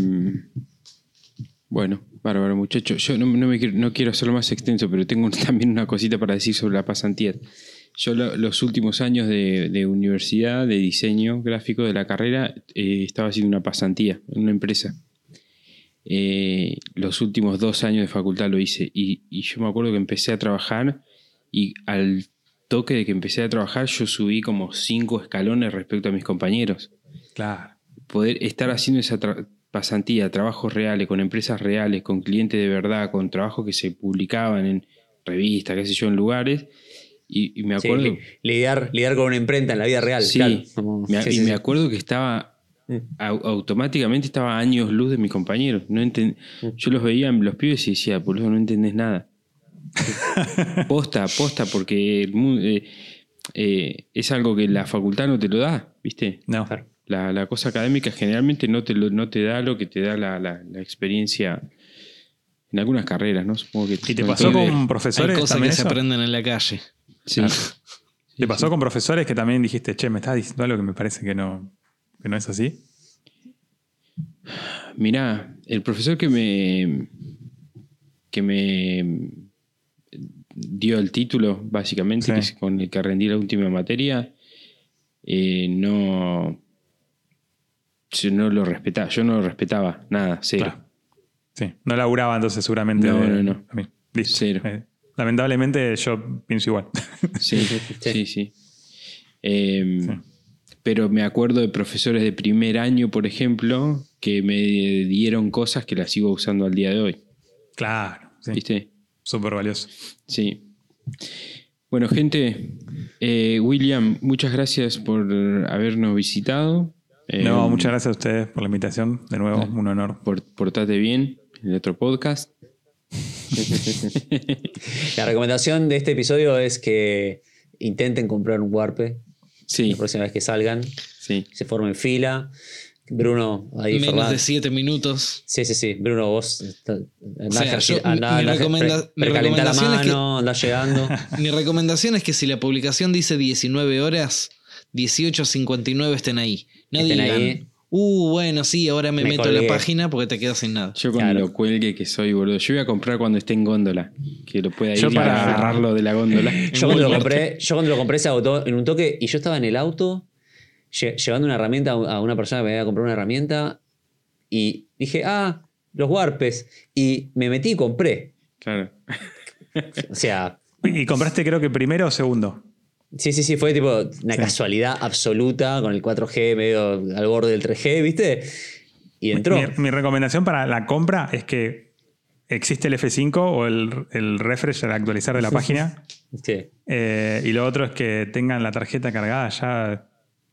bueno, bárbaro, muchachos. Yo no, no me quiero, no quiero hacerlo más extenso, pero tengo también una cosita para decir sobre la pasantía. Yo lo- los últimos años de, de universidad, de diseño gráfico de la carrera, eh, estaba haciendo una pasantía en una empresa. Eh, los últimos dos años de facultad lo hice y, y yo me acuerdo que empecé a trabajar y al toque de que empecé a trabajar yo subí como cinco escalones respecto a mis compañeros Claro. poder estar haciendo esa tra- pasantía, trabajos reales, con empresas reales, con clientes de verdad, con trabajos que se publicaban en revistas, qué sé yo, en lugares. Y, y me Sí, acuerdo. li- lidiar, lidiar con una imprenta en la vida real. Sí, claro. Como- me- sí, y sí, me sí. acuerdo que estaba automáticamente estaba a años luz de mis compañeros. No enten- Mm. Yo los veía en los pibes y decía, boludo, no entendés nada. posta, posta, porque el eh, eh, es algo que la facultad no te lo da, ¿viste? No. La, la cosa académica generalmente no te, lo- no te da lo que te da la, la- la experiencia en algunas carreras, ¿no? Supongo que ¿Y te pasó con Hay profesores cosas que también se eso? aprenden en la calle. Sí. ¿Te pasó con profesores que también dijiste, che, me estás diciendo algo que me parece que no, que no es así? Mirá, el profesor que me. que me dio el título, básicamente, Sí. que es con el que rendí la última materia, eh, no. Yo no lo respetaba, yo no lo respetaba, nada, cero. Claro. Sí. No laburaba entonces seguramente. No, no, no. a mí. Listo. Cero. Eh, lamentablemente yo pienso igual. Sí, Sí. sí, sí. Eh, Sí. Pero me acuerdo de profesores de primer año, por ejemplo, que me dieron cosas que las sigo usando al día de hoy. claro. Sí. ¿Viste? Súper valioso. Sí. Bueno, gente, eh, William, muchas gracias por habernos visitado. Eh, No, muchas gracias a ustedes por la invitación. De nuevo, un honor. Por portate bien en el otro podcast. La recomendación de este episodio es que intenten comprar un Warpe Sí, la próxima vez que salgan. sí. Se formen fila. Bruno, ahí Menos Ferran. de 7 minutos. Sí, sí, sí. Bruno, vos está- andá, O sea, andá- mi andá- recomenda- pre- la es que- mano, andá llegando. Mi recomendación es que si la publicación dice 19 horas, 18.59 estén ahí. No Estén digan, ahí. Uh, bueno, sí, ahora me, Me meto a la colgué". página porque te quedas sin nada. Yo con Claro. lo cuelgue que soy, boludo. Yo voy a comprar cuando esté en góndola. Que lo pueda ir Yo y para- agarrarlo de la góndola. Yo cuando, lo compré, yo cuando lo compré se agotó en un toque y yo estaba en el auto lle- llevando una herramienta a a una persona que me había comprado una herramienta y dije, ah, los Warpes. Y me metí y compré. Claro. O sea, ¿Y compraste creo que primero o segundo? Sí, sí, sí, fue tipo una Sí. casualidad absoluta con el 4G medio al borde del 3G, ¿viste? Y entró. Mi, mi recomendación para la compra es que existe el F5 o el, el refresh, el actualizar de la página. Sí. Eh, y lo otro es que tengan la tarjeta cargada ya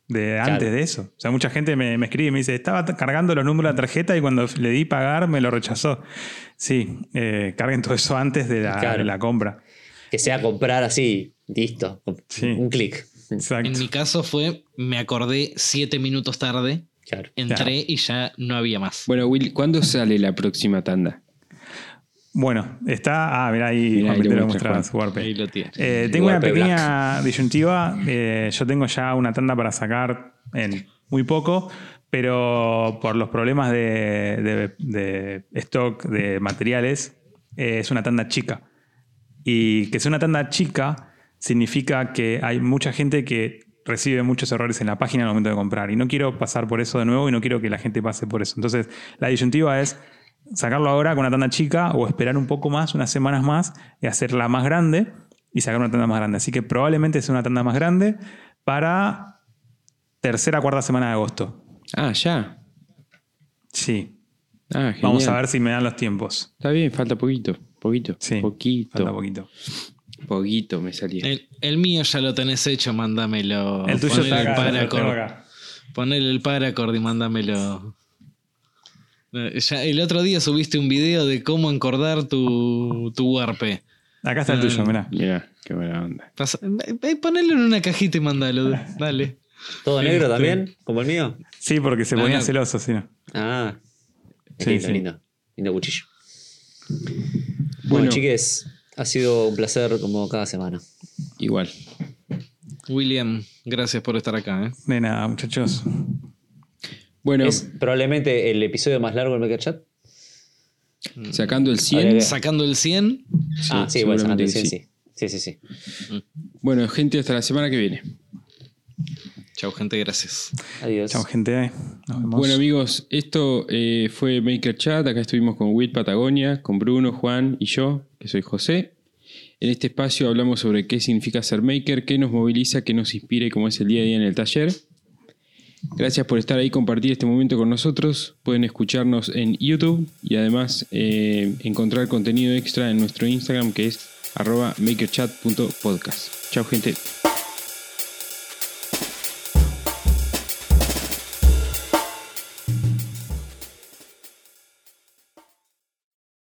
de antes Claro. de eso. O sea, mucha gente me, me escribe y me dice, estaba cargando los números de la tarjeta y cuando le di pagar me lo rechazó. Sí, eh, carguen todo eso antes de la, Claro. de la compra. Que sea comprar así, listo. Sí. Un clic. Exacto. En mi caso fue, me acordé 7 minutos tarde, Claro. entré y ya no había más. Bueno, Will, ¿cuándo sale la próxima tanda? Bueno, está. Ah, mira ahí, Mirá, ahí lo Peter lo mostraba su Warped. Ahí lo tiene. Eh, tengo una pequeña disyuntiva. Eh, yo tengo ya una tanda para sacar en muy poco, pero por los problemas de, de- de stock de materiales, eh, es una tanda chica. Y que sea una tanda chica significa que hay mucha gente que recibe muchos errores en la página al momento de comprar. Y no quiero pasar por eso de nuevo y no quiero que la gente pase por eso. Entonces, la disyuntiva es sacarlo ahora con una tanda chica o esperar un poco más, unas semanas más, y hacerla más grande y sacar una tanda más grande. Así que probablemente sea una tanda más grande para tercera cuarta semana de agosto. Ah, ya. Sí. Ah. Vamos a ver si me dan los tiempos. Está bien, falta poquito. Poquito. Sí, Poquito. Falta poquito. Poquito me salía. El, el mío ya lo tenés hecho, mándamelo. El tuyo está el acá. paracord. Ponele el paracord y mándamelo. Ya, el otro día subiste un video de cómo encordar tu, tu warp. Acá está el tuyo, mirá. Mirá, qué buena onda. Pasa- ponelo en una cajita y mandalo. Dale. ¿Todo negro Este. también? ¿Como el mío? Sí, porque se No, ponía celoso, sí, ¿no? Ah. Es Sí, lindo, sí. lindo. Lindo cuchillo. Bueno, Bueno. chiques, ha sido un placer como cada semana. Igual. William, gracias por estar acá. ¿eh? De nada, muchachos. Bueno, Es probablemente el episodio más largo del Maker Chat. sacando el 100. Vale, Sacando el 100, ah, sí, bueno, seguramente antes que sí. Sí, sí, sí. Bueno, gente, hasta la semana que viene. chau gente, gracias. Adiós. Chao, gente. Nos vemos. Bueno amigos, esto eh, fue Maker Chat. Acá estuvimos con Will Patagonia, con Bruno, Juan y yo, que soy José. En este espacio hablamos sobre qué significa ser maker, qué nos moviliza, qué nos inspira y cómo es el día a día en el taller. Gracias por estar ahí compartir este momento con nosotros. Pueden escucharnos en YouTube y además eh, encontrar contenido extra en nuestro Instagram que es arroba makerchat.podcast. Chao gente.